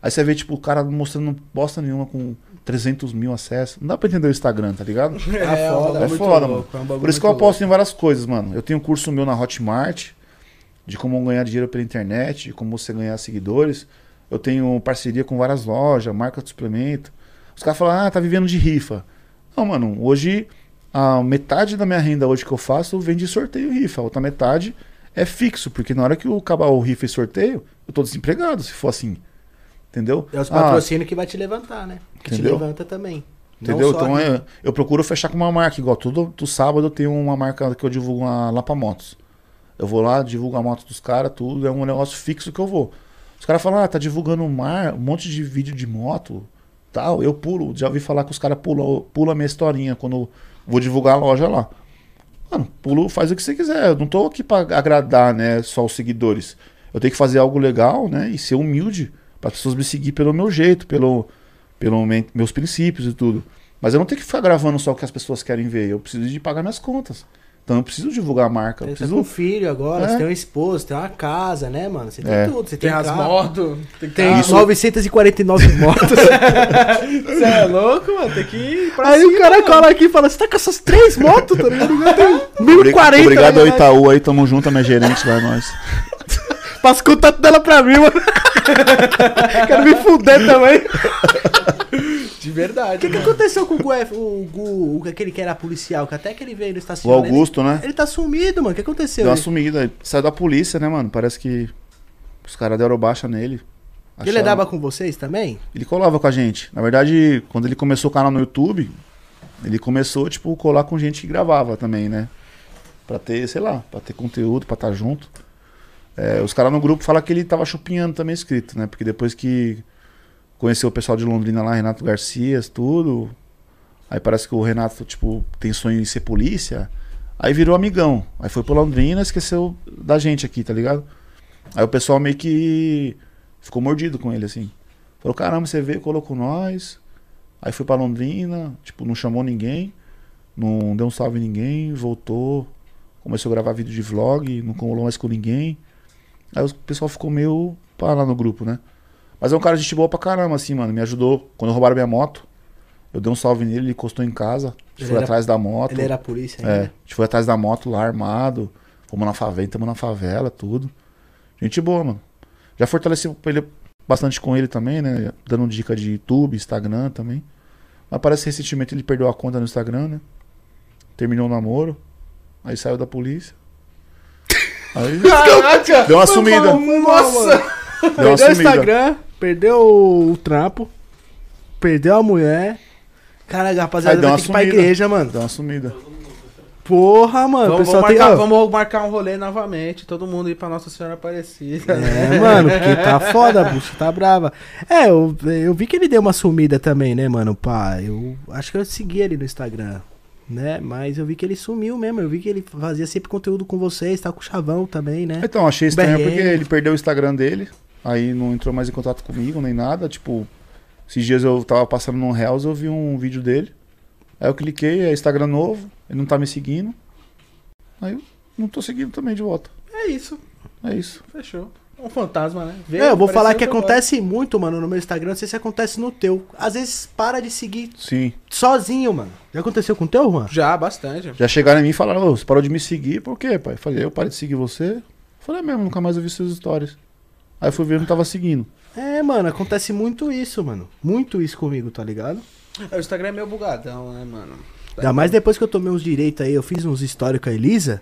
Aí você vê, tipo, o cara mostrando bosta nenhuma com 300 mil acessos. Não dá pra entender o Instagram, tá ligado? É, um foda, É foda, louco, é um Por isso que eu aposto em várias coisas, mano. Eu tenho um curso meu na Hotmart, de como ganhar dinheiro pela internet, de como você ganhar seguidores. Eu tenho parceria com várias lojas, marca de suplemento. Os caras falam, ah, tá vivendo de rifa. Não, mano, hoje a metade da minha renda hoje que eu faço vem de sorteio e rifa. A outra metade é fixo, porque na hora que eu acabar o rifa e sorteio, eu tô desempregado, se for assim. Entendeu? É os Ah, patrocínios que vai te levantar, né? Que te Entendeu? levanta também. Entendeu? só Então a- é, eu procuro fechar com uma marca, igual todo, todo sábado eu tenho uma marca que eu divulgo uma Lapa Motos. Eu vou lá, divulgo a moto dos caras, tudo, é um negócio fixo que eu vou. Os caras falam, ah, tá divulgando um, mar, um monte de vídeo de moto, tal. Eu pulo, já ouvi falar que os caras pulam pula a minha historinha quando eu vou divulgar a loja lá. Mano, pulo, faz o que você quiser. Eu não tô aqui pra agradar, né, só os seguidores. Eu tenho que fazer algo legal, né, e ser humilde para as pessoas me seguir pelo meu jeito, pelo, pelo meus princípios e tudo. Mas eu não tenho que ficar gravando só o que as pessoas querem ver. Eu preciso de pagar minhas contas. Então eu preciso divulgar a marca. Você tá preciso... com um filho agora, É. você tem uma esposa, você tem uma casa, né, mano? Você tem É. tudo, você Tem tem, as motos. Tem, Tem carro. Isso- 949 motos. Você é louco, mano? Tem que ir pra Aí cima, o cara mano. cola aqui e fala: Você tá com essas três motos, tá ligado? Eu tenho 1040. Obrigado ao? Itaú aí, tamo junto, a minha gerente lá, é nós. Passa o contato dela pra mim, mano. Quero me fuder também. De verdade. O que, que mano. aconteceu com o Gu, o Gu, o- aquele que era policial, que até que ele veio no O estacionamento. Augusto, né? Ele, tá sumido, mano. O que aconteceu? Deu uma Ele, sumida. Saiu da polícia, né, mano? Parece que os caras deram baixa nele. ele Acharam- andava com vocês também? Ele colava com a gente. Na verdade, quando ele começou o canal no YouTube, ele começou, tipo, colar com gente que gravava também, né? Pra ter, sei lá, pra ter conteúdo, pra estar junto. É, os caras no grupo falam que ele tava chupinhando também escrito, né? Porque depois que conheceu o pessoal de Londrina lá, Renato Garcias, tudo. Aí parece que o Renato, tipo, tem sonho em ser polícia. Aí virou amigão. Aí foi pra Londrina esqueceu da gente aqui, tá ligado? Aí o pessoal meio que ficou mordido com ele, assim. Falou, caramba, você veio, colocou nós. Aí foi pra Londrina, tipo, não chamou ninguém. Não deu um salve em ninguém, voltou. Começou a gravar vídeo de vlog, não colou mais com ninguém. Aí o pessoal ficou meio pá lá no grupo, né? Mas é um cara de gente boa pra caramba, assim, mano. Me ajudou. Quando roubaram minha moto, eu dei um salve nele, ele encostou em casa. A gente foi era- atrás da moto. Ele era a polícia É, a ainda. gente foi atrás da moto lá, armado. Fomos na favela, estamos na favela, tudo. Gente boa, mano. Já fortaleci ele bastante com ele também, né? Dando dica de YouTube, Instagram também. Mas parece que recentemente ele perdeu a conta no Instagram, né? Terminou o namoro. Aí saiu da polícia. Aí Caraca! deu uma sumida. Nossa! Deu uma Perdeu o sumida. Instagram, perdeu o trampo, perdeu a mulher. Caralho, rapaziada, Aí vai uma ter que ir pra sumida. igreja, mano. Deu uma sumida. Porra, mano. o Vamos, pessoal vamos tem. marcar, ó, vamos marcar um rolê novamente. Todo mundo ir pra Nossa Senhora Aparecida. É, mano, porque tá foda, a bucha tá brava. É, eu, eu vi que ele deu uma sumida também, né, mano? Pá, eu acho que eu segui ele no Instagram, né? Mas eu vi que ele sumiu mesmo. Eu vi que ele fazia sempre conteúdo com vocês, tá com o Chavão também, né? Então, achei estranho BRM. porque ele perdeu o Instagram dele, aí não entrou mais em contato comigo, nem nada. Tipo, esses dias eu tava passando no Reels, eu vi um vídeo dele. Aí eu cliquei, é Instagram novo, ele não tá me seguindo. Aí eu não tô seguindo também de volta. É isso. É isso. Fechou. Um fantasma, né? Veio, É, eu vou falar apareceu, que acontece muito, mano, no meu Instagram. Não sei se acontece no teu. Às vezes para de seguir Sim. sozinho, mano. Já aconteceu com o teu, Juan? Já, bastante. Já chegaram em mim e falaram, "Ô, você parou de me seguir, por quê, pai? Eu falei, eu parei de seguir você. Eu falei, é mesmo, nunca mais eu vi suas histórias. Aí fui ver, não tava seguindo. É, mano, acontece muito isso, mano. Muito isso comigo, tá ligado? É, O Instagram é meio bugadão, né, mano? Ainda mais depois que eu tomei uns direitos aí, eu fiz uns stories com a Elisa.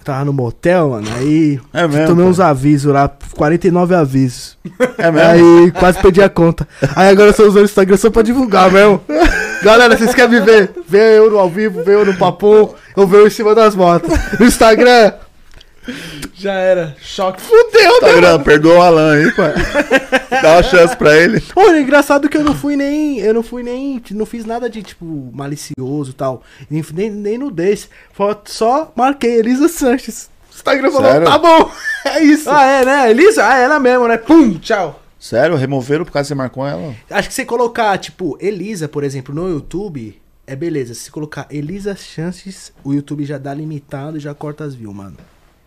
Eu tava no motel, mano, aí É mesmo, tomei pai? uns avisos lá, 49 avisos. É mesmo? Aí quase perdi a conta. Aí agora eu tô usando o Instagram só pra divulgar mesmo. Galera, vocês querem me ver? Vê eu no ao vivo, vê eu no papo, eu vejo em cima das motos. No Instagram, Já era. Choque. fudeu, né? Instagram, perdoa o Alan aí, pai. Dá uma chance pra ele. Olha, engraçado que eu não fui nem. Eu não fui nem. Não fiz nada de, tipo, malicioso e tal. Nem, nem, nem nudez. Foi- Só marquei Elisa Sanches. O Instagram falou, Sério? tá bom. É isso. Ah, é, né? Elisa? Ah, ela mesmo, né? Pum, tchau. Sério, removeram por causa que você marcou ela? Acho que você colocar, tipo, Elisa, por exemplo, no YouTube, é beleza. Se você colocar Elisa Chances, o YouTube já dá limitado e já corta as views, mano.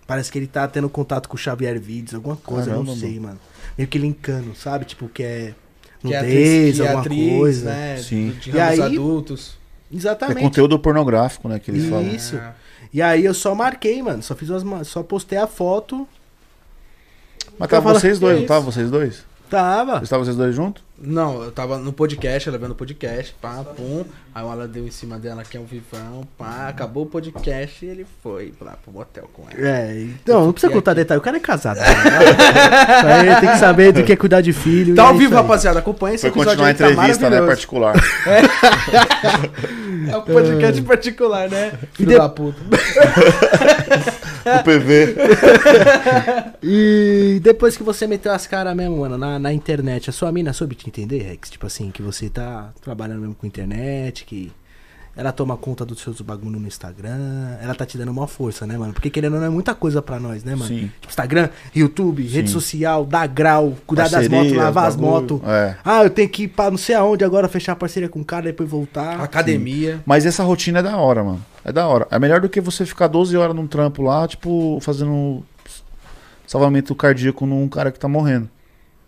Parece que ele tá tendo contato com o Xavier Vídeos, alguma coisa, eu Caramba, não sei, mano. mano. Meio que linkando, sabe? Tipo, que é é nudez, que é alguma coisa. né? Sim. De E ramos aí- adultos. É Exatamente. conteúdo pornográfico, né, que eles falam. Isso. Ah. E aí eu só marquei, mano. Só fiz umas, ma- só postei a foto. Mas tava vocês dois, não tava vocês dois? Tava. Estavam vocês dois juntos? Não, eu tava no podcast, ela vendo o podcast, pá, pum. Aí o Alan deu em cima dela que é um vivão, pá, acabou o podcast e ele foi lá pro motel com ela. É, então, não precisa contar aqui? detalhe. O cara é casado. né? Aí tem que saber do que é cuidar de filho. Tá e ao é vivo, rapaziada, acompanha esse Foi episódio continuar a tá entrevista, né? maravilhoso. Particular. É um podcast particular, né? Filho de- da puta. O PV. E depois que você meteu as caras mesmo, mano, na, na internet, a sua mina soube te entender, Rex? Tipo assim, que você tá trabalhando mesmo com internet, que ela toma conta dos seus bagulho no Instagram, ela tá te dando uma força, né, mano? Porque querendo ou não é muita coisa pra nós, né, mano? Sim. Tipo, Instagram, YouTube, rede Sim. social, dar grau, cuidar das Parceria, motos, lavar as motos. é. Ah, eu tenho que ir pra não sei aonde agora fechar parceria com o cara, depois voltar. Academia. Mas essa rotina é da hora, mano. É da hora. É melhor do que você ficar 12 horas num trampo lá, tipo, fazendo salvamento cardíaco num cara que tá morrendo.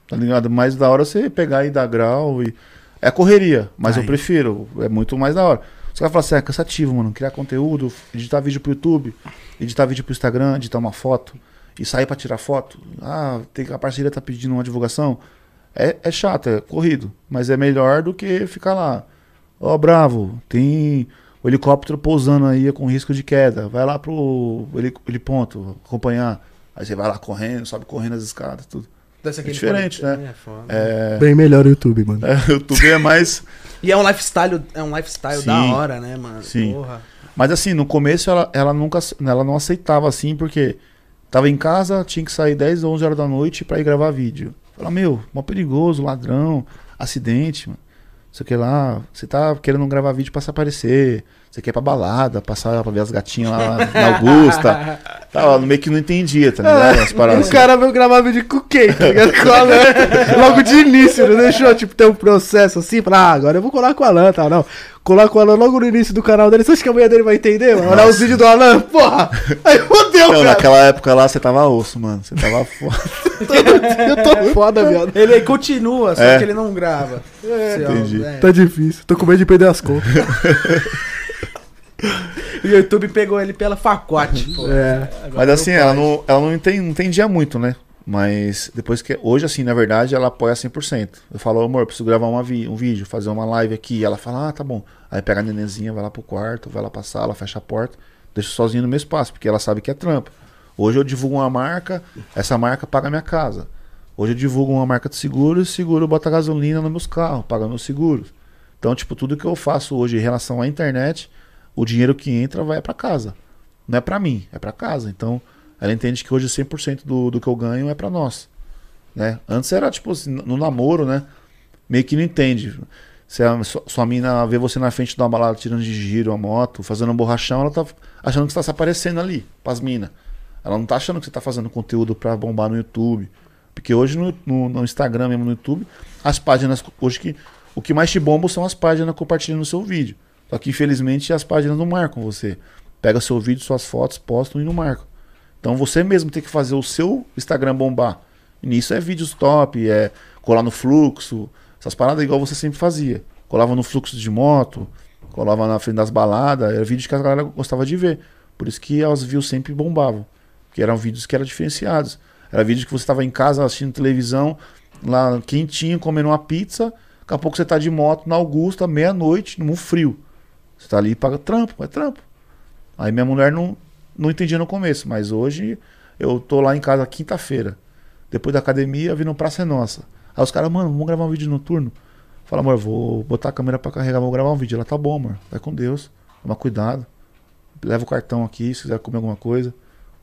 Tá ligado? Mais da hora você pegar e dar grau e. É correria, mas eu prefiro. É muito mais da hora. Você vai falar assim, é cansativo, mano. Criar conteúdo, editar vídeo pro YouTube, editar vídeo pro Instagram, editar uma foto e sair pra tirar foto. Ah, tem que a parceria tá pedindo uma divulgação. É, é chato, é corrido. Mas é melhor do que ficar lá. Ó, bravo, tem o helicóptero pousando aí com risco de queda. Vai lá pro heli- heliponto acompanhar. Aí você vai lá correndo, sobe correndo as escadas, tudo. Desse aquele diferente, fone- né? É. É, Bem melhor o YouTube, mano. é, o YouTube é mais. E é um lifestyle, é um lifestyle Sim. da hora, né, mano? Sim. Porra. Mas assim, no começo ela, ela nunca ela não aceitava assim, porque tava em casa, tinha que sair 10 ou 11 horas da noite pra ir gravar vídeo. Fala, meu, mó perigoso, ladrão, acidente, mano. Sei que lá, você tá querendo gravar vídeo pra se aparecer. Você quer ir pra balada, passar pra ver as gatinhas lá na Augusta. Tava meio que não entendia, tá ligado? As paradas O assim. cara veio gravar vídeo com quem, tá ligado? Com o Alan. Logo de início, não deixou, tipo, ter um processo assim, pra, ah, agora eu vou colar com o Alan, tá, não. Colar com o Alan logo no início do canal dele, você acha que a mulher dele vai entender, mano? Olhar os vídeos do Alan, porra! Aí fodeu, cara. naquela época lá você tava osso, mano. Você tava foda. Eu tô foda, viado. Ele continua, só É. que ele não grava. Ó, entendi. é. Tá difícil, tô com medo de perder as contas. O YouTube pegou ele pela facote. É. Mas assim, não ela não, ela não, entendi, não entendia muito, né? Mas depois que. Hoje, assim, na verdade, ela apoia 100%. Eu falo, amor, preciso gravar uma vi- um vídeo, fazer uma live aqui. Ela fala, ah, tá bom. Aí pega a nenenzinha, vai lá pro quarto, vai lá pra sala, fecha a porta, deixa sozinho no meu espaço, porque ela sabe que é trampo. Hoje eu divulgo uma marca, essa marca paga a minha casa. Hoje eu divulgo uma marca de seguros, seguro bota gasolina nos meus carros, paga meus seguros. Então, tipo, tudo que eu faço hoje em relação à internet, o dinheiro que entra vai pra casa. Não é pra mim, é pra casa. Então, ela entende que hoje 100% do, do que eu ganho é pra nós. Né? Antes era tipo assim, no namoro, né? Meio que não entende. Se a sua, mina vê você na frente de uma balada tirando de giro a moto, fazendo um borrachão, ela tá achando que você tá se aparecendo ali, pras minas. Ela não tá achando que você tá fazendo conteúdo pra bombar no YouTube. Porque hoje no, no, no Instagram, mesmo no YouTube, as páginas. Hoje que. O que mais te bomba são as páginas compartilhando o seu vídeo. Só que infelizmente as páginas não marcam você. Pega seu vídeo, suas fotos, postam e não marcam. Então você mesmo tem que fazer o seu Instagram bombar. E nisso é vídeos top, é colar no fluxo, essas paradas igual você sempre fazia. Colava no fluxo de moto, colava na frente das baladas, era vídeo que a galera gostava de ver. Por isso que as views sempre bombavam. Porque eram vídeos que eram diferenciados. Era vídeo que você estava em casa assistindo televisão, lá quentinho, comendo uma pizza. Daqui a pouco você tá de moto na Augusta, meia-noite, num frio. Você tá ali e paga trampo, é trampo. Aí minha mulher não, não entendia no começo, mas hoje eu tô lá em casa quinta-feira. Depois da academia, vindo Praça é Nossa. Aí os caras, mano, vamos gravar um vídeo noturno. Fala, amor, vou botar a câmera pra carregar, vou gravar um vídeo. Ela, tá bom, amor, vai com Deus, toma cuidado. Leva o cartão aqui, se quiser comer alguma coisa.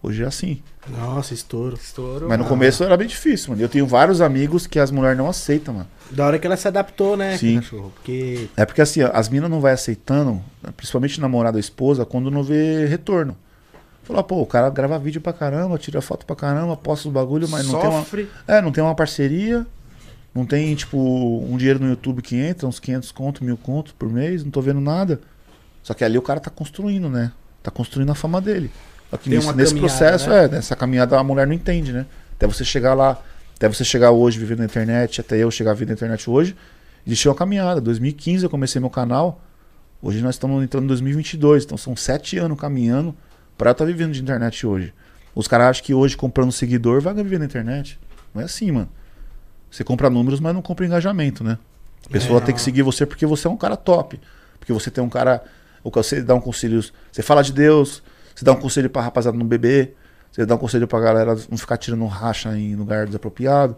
Hoje é assim. Nossa, estouro. Estouro. Mas no começo era bem difícil, mano. Eu tenho vários amigos que as mulheres não aceitam, mano. Da hora que ela se adaptou, né, Sim. cachorro? Porque. É porque assim, as minas não vai aceitando, principalmente namorada ou esposa, quando não vê retorno. Fala, pô, o cara grava vídeo pra caramba, tira foto pra caramba, posta os bagulho, mas não tem uma. Sofre. É, não tem uma parceria. Não tem, tipo, um dinheiro no YouTube que entra, uns 500 conto, mil conto por mês, não tô vendo nada. Só que ali o cara tá construindo, né? Tá construindo a fama dele. Tem nesse, nesse processo, né? é, nessa caminhada a mulher não entende, né? Até você chegar lá, até você chegar hoje vivendo na internet, até eu chegar a vir na internet hoje, existiu uma caminhada. 2015 eu comecei meu canal, hoje nós estamos entrando em 2022, então são sete anos caminhando pra eu estar vivendo de internet hoje. Os caras acham que hoje comprando seguidor vai viver na internet. Não é assim, mano. Você compra números, mas não compra engajamento, né? A pessoa tem que seguir você porque você é um cara top. Porque você tem um cara. o que Você dá um conselho. Você fala de Deus, você dá um conselho pra rapaziada não beber, você dá um conselho pra galera não ficar tirando racha em lugar desapropriado.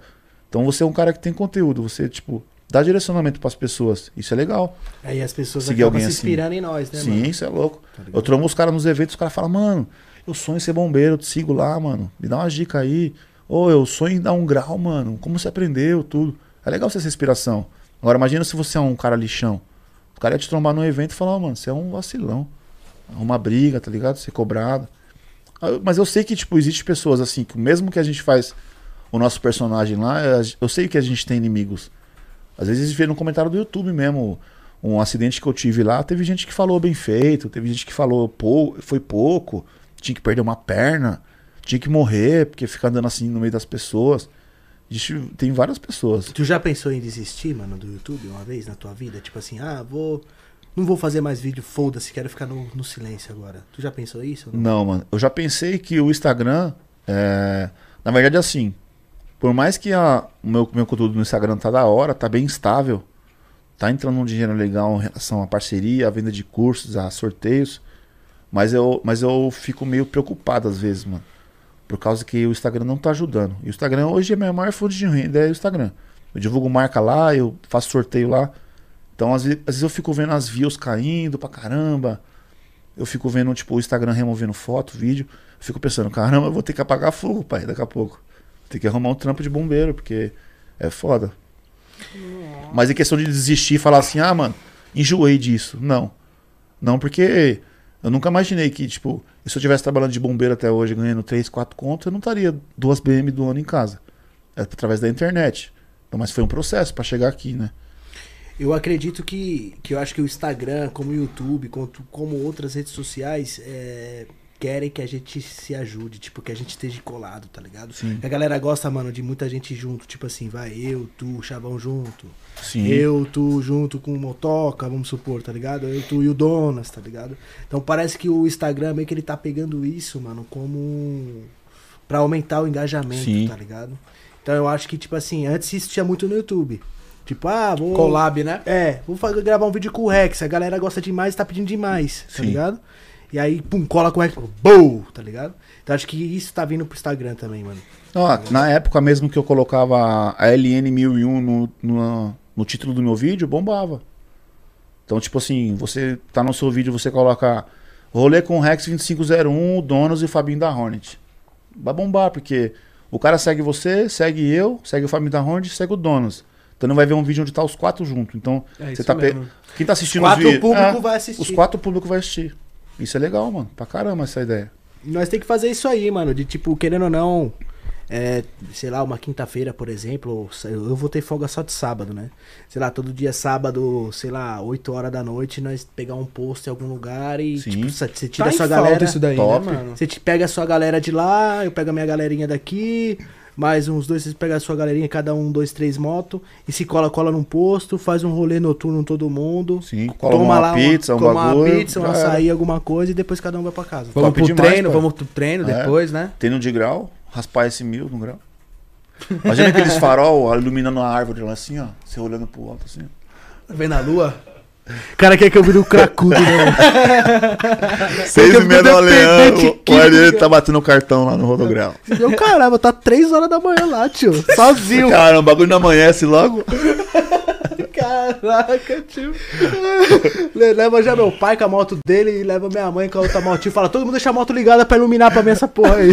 Então você é um cara que tem conteúdo, você, tipo, dá direcionamento pras pessoas. Isso é legal. Aí as pessoas Seguir acabam se assim. inspirando em nós, né, Sim, mano? isso é louco. Tá eu tromo os caras nos eventos, os caras falam, mano, eu sonho em ser bombeiro, eu te sigo lá, mano. Me dá uma dica aí. Ou eu sonho em dar um grau, mano. Como você aprendeu, tudo. É legal você essa inspiração. Agora imagina se você é um cara lixão. O cara ia te trombar no evento e falar, "Ó, mano, você é um vacilão. Uma briga, tá ligado? Ser cobrado. Ah, Mas eu sei que, tipo, existe pessoas assim, que mesmo que a gente faz o nosso personagem lá, eu sei que a gente tem inimigos. Às vezes vê no comentário do YouTube mesmo, um acidente que eu tive lá, teve gente que falou bem feito, teve gente que falou pou, foi pouco, tinha que perder uma perna, tinha que morrer, porque fica andando assim no meio das pessoas. Existe- tem várias pessoas. Tu já pensou em desistir, mano, do YouTube uma vez na tua vida? Tipo assim, ah, vou. Não vou fazer mais vídeo, foda-se, quero ficar no, no silêncio agora. Tu já pensou isso? não? Não, mano. Eu já pensei que o Instagram, é... na verdade, assim. Por mais que a... o meu, meu conteúdo no Instagram tá da hora, tá bem estável, tá entrando um dinheiro legal em relação à parceria, à venda de cursos, a sorteios, mas eu, mas eu fico meio preocupado às vezes, mano. Por causa que o Instagram não tá ajudando. E o Instagram hoje é a minha maior fonte de renda, é o Instagram. Eu divulgo marca lá, eu faço sorteio lá. Então, às vezes, às vezes eu fico vendo as views caindo pra caramba. Eu fico vendo, tipo, o Instagram removendo foto, vídeo. Eu fico pensando, caramba, eu vou ter que apagar fogo, pai, daqui a pouco. Tem que arrumar um trampo de bombeiro, porque é foda. Mas em questão de desistir e falar assim, ah, mano, enjoei disso. Não. Não, porque eu nunca imaginei que, tipo, se eu tivesse trabalhando de bombeiro até hoje, ganhando 3, 4 contos, eu não estaria duas BM do ano em casa. É através da internet. Então, mas foi um processo pra chegar aqui, né? Eu acredito que, que eu acho que o Instagram, como o YouTube, como, como outras redes sociais, é, querem que a gente se ajude, tipo, que a gente esteja colado, tá ligado? Sim. A galera gosta, mano, de muita gente junto, tipo assim, vai eu, tu, Chavão junto. Sim. Eu, tu, junto com o Motoca, vamos supor, tá ligado? Eu, tu e o Donas, tá ligado? Então parece que o Instagram meio que ele tá pegando isso, mano, como. pra aumentar o engajamento, Sim. tá ligado? Então eu acho que, tipo assim, antes isso tinha muito no YouTube. Tipo, ah, vou. Collab, né? É, vou fazer, gravar um vídeo com o Rex. A galera gosta demais tá pedindo demais, tá Sim. ligado? E aí, pum, cola com o Rex, boom, tá ligado? Então acho que isso tá vindo pro Instagram também, mano. Ó, na época mesmo que eu colocava a LN1001 no, no, no título do meu vídeo, bombava. Então, tipo assim, você tá no seu vídeo, você coloca rolê com o Rex 2501, o Donos e o Fabinho da Hornet. Vai bombar, porque o cara segue você, segue eu, segue o Fabinho da Hornet segue o Donos. Então não vai ver um vídeo onde tá os quatro juntos. Então, É você tá pe- quem tá assistindo Quatro os vídeos. público é, vai assistir. Os quatro públicos vai assistir. Isso é legal, mano. Pra caramba essa ideia. Nós tem que fazer isso aí, mano. De tipo, querendo ou não, é, sei lá, uma quinta-feira, por exemplo, eu vou ter folga só de sábado, né? Sei lá, todo dia sábado, sei lá, 8 horas da noite, nós pegar um post em algum lugar e, Sim. tipo, você você tira Tá a sua galera. isso daí, Top. né, mano? Você te pega a sua galera de lá, eu pego a minha galerinha daqui, mais uns dois, vocês pegam a sua galerinha, cada um, dois, três motos, e se cola, cola num posto, faz um rolê noturno todo mundo. Sim, cola uma Toma lá pizza, um toma bagulho, uma pizza, um açaí, alguma coisa, e depois cada um vai pra casa. Vamos Top pro demais, treino, pai. vamos pro treino É. depois, né? Tem no de grau, raspar esse mil no grau. Imagina aqueles farol iluminando a árvore lá assim, ó. Você olhando pro alto assim. Vem na lua. O cara quer que eu vire o cracudo, né? Seis e meia da manhã, o Ariel tá batendo o cartão lá no rodograu. Meu caramba, tá três horas da manhã lá, tio. Sozinho. Cara, o bagulho não amanhece logo. Caraca, tio. Le- Leva já meu pai com a moto dele e leva minha mãe com a outra motinha. Fala, todo mundo deixa a moto ligada pra iluminar pra mim essa porra aí.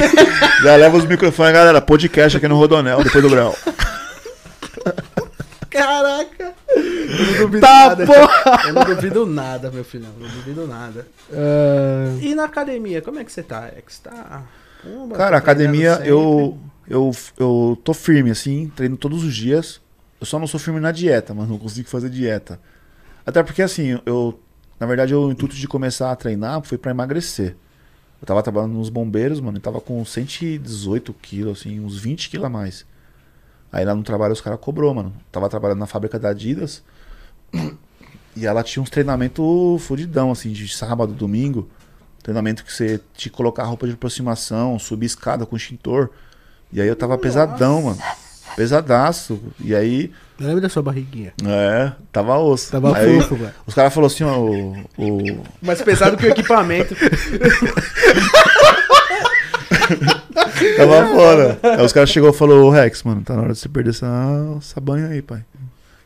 Já leva os microfones, galera. Podcast aqui no Rodonel, depois do grau. Caraca. Eu não duvido Tá, nada. porra. Eu não duvido nada, meu filhão. Não duvido nada. Ah, E na academia, como é que você tá, Alex? Tá. Pumba, Cara, tá academia, eu, eu, eu tô firme, assim, treino todos os dias. Eu só não sou firme na dieta, mas não consigo fazer dieta. Até porque, assim, eu. Na verdade, o intuito de começar a treinar foi pra emagrecer. Eu tava trabalhando nos bombeiros, mano, e tava com 118 quilos, assim, uns 20 quilos a mais. Aí lá no trabalho os caras cobrou, mano. Tava trabalhando na fábrica da Adidas. E ela tinha uns treinamentos fudidão, assim, de sábado, domingo. Treinamento que você te colocar roupa de aproximação, subir escada com extintor. E aí eu tava pesadão, mano. Pesadaço. E aí, Eu lembro da sua barriguinha. é, tava osso. Tava aí, fofo, velho. Os caras falaram assim, ó, o, o, Mais pesado que o equipamento. Tava fora. Aí os caras chegou e falou, ô Rex, mano, tá na hora de você perder essa, essa banha aí, pai.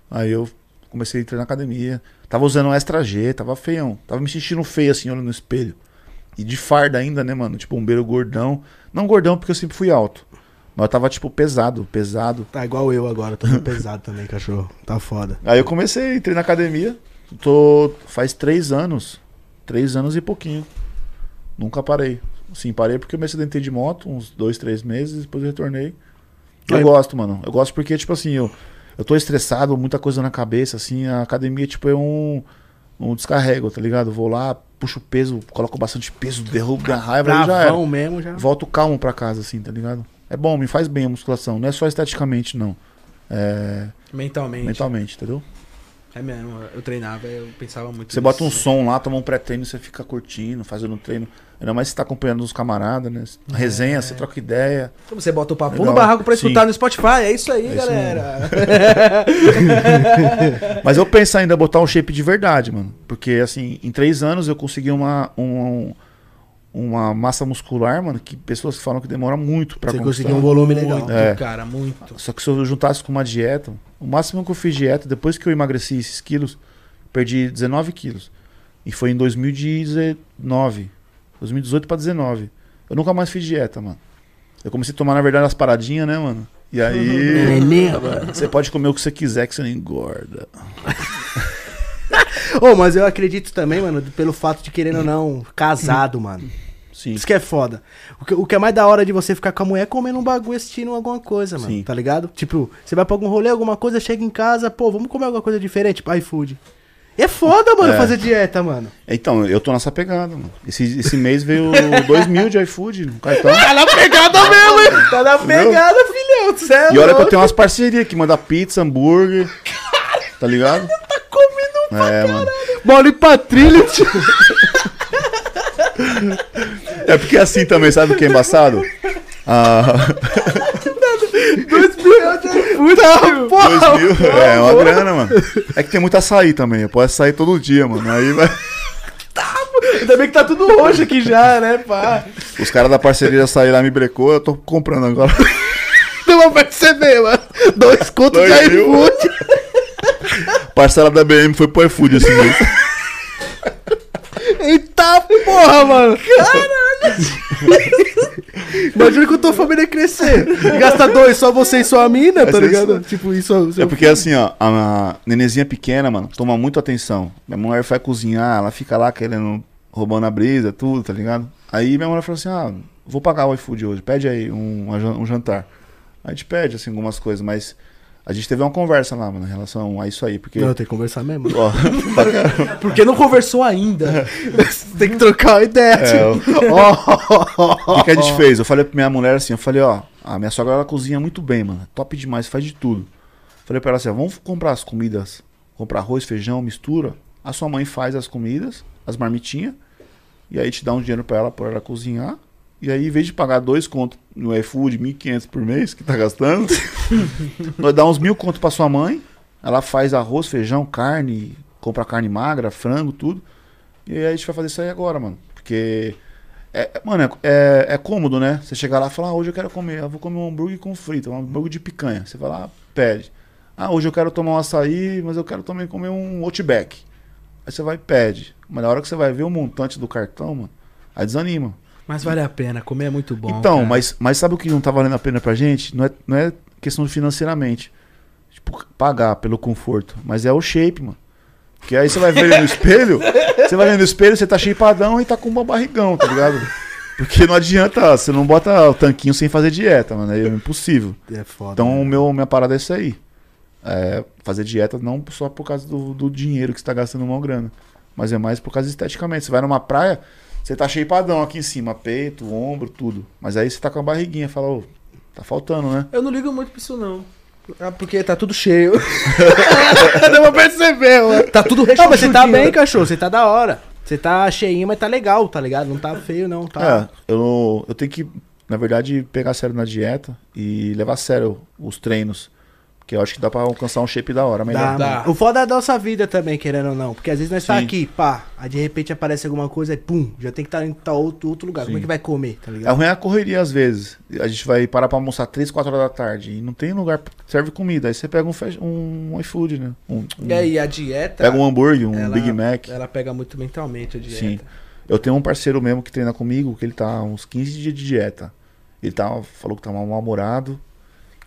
Aí eu comecei a entrar na academia. Tava usando um extra G, tava feião. Tava me sentindo feio assim, olhando no espelho. E de farda ainda, né, mano? Tipo, um beiro gordão. Não gordão porque eu sempre fui alto. Mas eu tava, tipo, pesado, pesado. Tá igual eu agora, tô pesado também, cachorro. Tá foda. Aí eu comecei, entrei na academia. Tô. Faz três anos. Três anos e pouquinho. Nunca parei. Sim, parei porque eu me acidentei de moto, uns dois, três meses, depois eu retornei. Eu Aí- gosto, mano. Eu gosto porque, tipo assim, eu, eu tô estressado, muita coisa na cabeça, assim, a academia, tipo, é um, um descarrego, tá ligado? Vou lá, puxo peso, coloco bastante peso, derrubo minha raiva, aí já era. Bravão mesmo já. Volto calmo pra casa, assim, tá ligado? É bom, me faz bem a musculação. Não é só esteticamente, não. É Mentalmente. mentalmente, entendeu? É mesmo, eu treinava, eu pensava muito Você nisso. bota um som lá, toma um pré-treino, você fica curtindo, fazendo um treino. Ainda mais se tá acompanhando os camaradas, né? Resenha, você troca ideia. Então Você bota o papo Legal. no barraco pra Sim. escutar no Spotify. É isso aí, É isso galera. Mas eu penso ainda em botar um shape de verdade, mano. Porque, assim, em três anos eu consegui uma, um- uma massa muscular, mano, que pessoas falam que demora muito pra Você conseguiu um volume legal. Muito, É. cara, muito. Só que se eu juntasse com uma dieta, o máximo que eu fiz dieta, depois que eu emagreci esses quilos, perdi 19 quilos. E foi em 2019. 2018 pra 19. Eu nunca mais fiz dieta, mano. Eu comecei a tomar, na verdade, as paradinhas, né, mano? E aí. Você pode comer o que você quiser que você não engorda. Ô, mas eu acredito também, mano, pelo fato de querendo ou não, casado, mano. Sim. Isso que é foda. O que, o que é mais da hora de você ficar com a mulher é comendo um bagulho assistindo alguma coisa, mano. Sim. Tá ligado? Tipo, você vai pra algum rolê, alguma coisa, chega em casa, pô, vamos comer alguma coisa diferente, tipo iFood. É foda, mano, É. fazer dieta, mano. Então, eu tô nessa pegada, mano. Esse, esse mês veio 2 mil de iFood no cartão. Tá na pegada mesmo, hein? Tá na pegada, filhão. Cê é E olha que eu tenho umas parcerias que manda pizza, hambúrguer. Tá ligado? Tá comendo É, mano. bola e patrilha, tio. É porque assim também, sabe o que é embaçado? Ah, Dois iFood, porra. 2 mil, é uma grana, mano. É que tem muito açaí também, eu posso sair todo dia, mano. Aí vai. Ainda bem que tá tudo roxo aqui já, né, pá? Os caras da parceria açaí lá me brecou, eu tô comprando agora. Deu pra perceber, mano. Dois contos de Dois iFood. Parcela da BM foi pro iFood esse mês. Eita porra, mano. Caralho. Imagina que eu tô família crescer. Gasta dois, só você e sua mina, tá ser ligado? isso. Tipo, isso. É porque assim, ó, a nenezinha pequena, mano, toma muito atenção. Minha mulher vai cozinhar, ela fica lá querendo, roubando a brisa, tudo, tá ligado? Aí minha mulher falou assim: ah, vou pagar o iFood hoje, pede aí um, um jantar. A gente pede, assim, algumas coisas, mas a gente teve uma conversa lá, mano, em relação a isso aí, porque. Não, tem que conversar mesmo. Ó, pra. Porque não conversou ainda. tem que trocar uma ideia, É, tio. o que, que a gente fez? Eu falei pra minha mulher assim, eu falei, ó, a minha sogra ela cozinha muito bem, mano. Top demais, faz de tudo. Falei pra ela assim, ó, vamos comprar as comidas, comprar arroz, feijão, mistura. A sua mãe faz as comidas, as marmitinhas, e aí te dá um dinheiro pra ela, por ela cozinhar. E aí, em vez de pagar dois contos no iFood, 1.500 por mês, que tá gastando, nós dá uns mil contos pra sua mãe. Ela faz arroz, feijão, carne, compra carne magra, frango, tudo. E aí a gente vai fazer isso aí agora, mano. Porque, é, mano, é, é, é cômodo, né? Você chegar lá e falar, ah, hoje eu quero comer, eu vou comer um hambúrguer com frito, um hambúrguer de picanha. Você vai lá, pede. Ah, hoje eu quero tomar um açaí, mas eu quero também comer um Outback. Aí você vai e pede. Mas na hora que você vai ver o montante do cartão, mano, aí desanima. Mas vale a pena, comer é muito bom. então, cara. mas, mas sabe o que não tá valendo a pena pra gente? Não é, não é questão financeiramente. Tipo, pagar pelo conforto. Mas é o shape, mano. Porque aí você vai ver no espelho, você vai ver no espelho, você tá shapeadão e tá com um barrigão, tá ligado? Porque não adianta, você não bota o tanquinho sem fazer dieta, mano. É impossível. É foda. Então, o meu, minha parada é isso aí. É fazer dieta não só por causa do, do dinheiro que você tá gastando uma grana. Mas é mais por causa esteticamente. Você vai numa praia, você tá shapeadão aqui em cima, peito, ombro, tudo. Mas aí você tá com a barriguinha, fala, ô, tá faltando, né? Eu não ligo muito pra isso, não. Ah, porque tá tudo cheio. Deu pra perceber, mano. Tá tudo Não, mas você tá bem, cachorro. Você tá da hora. Você tá cheinho, mas tá legal, tá ligado? Não tá feio, não. Tá... É, eu, eu tenho que na verdade, pegar sério na dieta e levar a sério os treinos. Porque eu acho que dá pra alcançar um shape da hora, Dá, melhor. Dá. mano. O foda é da nossa vida também, querendo ou não. Porque às vezes nós tá Sim. aqui, pá, aí de repente aparece alguma coisa e pum, já tem que estar em tal outro, outro lugar. Como é Sim. que vai comer, tá É ligado? ruim a correria às vezes. A gente vai parar pra almoçar 3, 4 horas da tarde e não tem lugar que serve comida. Aí você pega um, fast- um iFood, né? Um, um- E aí, a dieta. pega um hambúrguer, um ela- Big Mac. Ela pega muito mentalmente a dieta. Sim. Eu tenho um parceiro mesmo que treina comigo, que ele tá há uns 15 dias de dieta. Ele tá, falou que tá mal-humorado,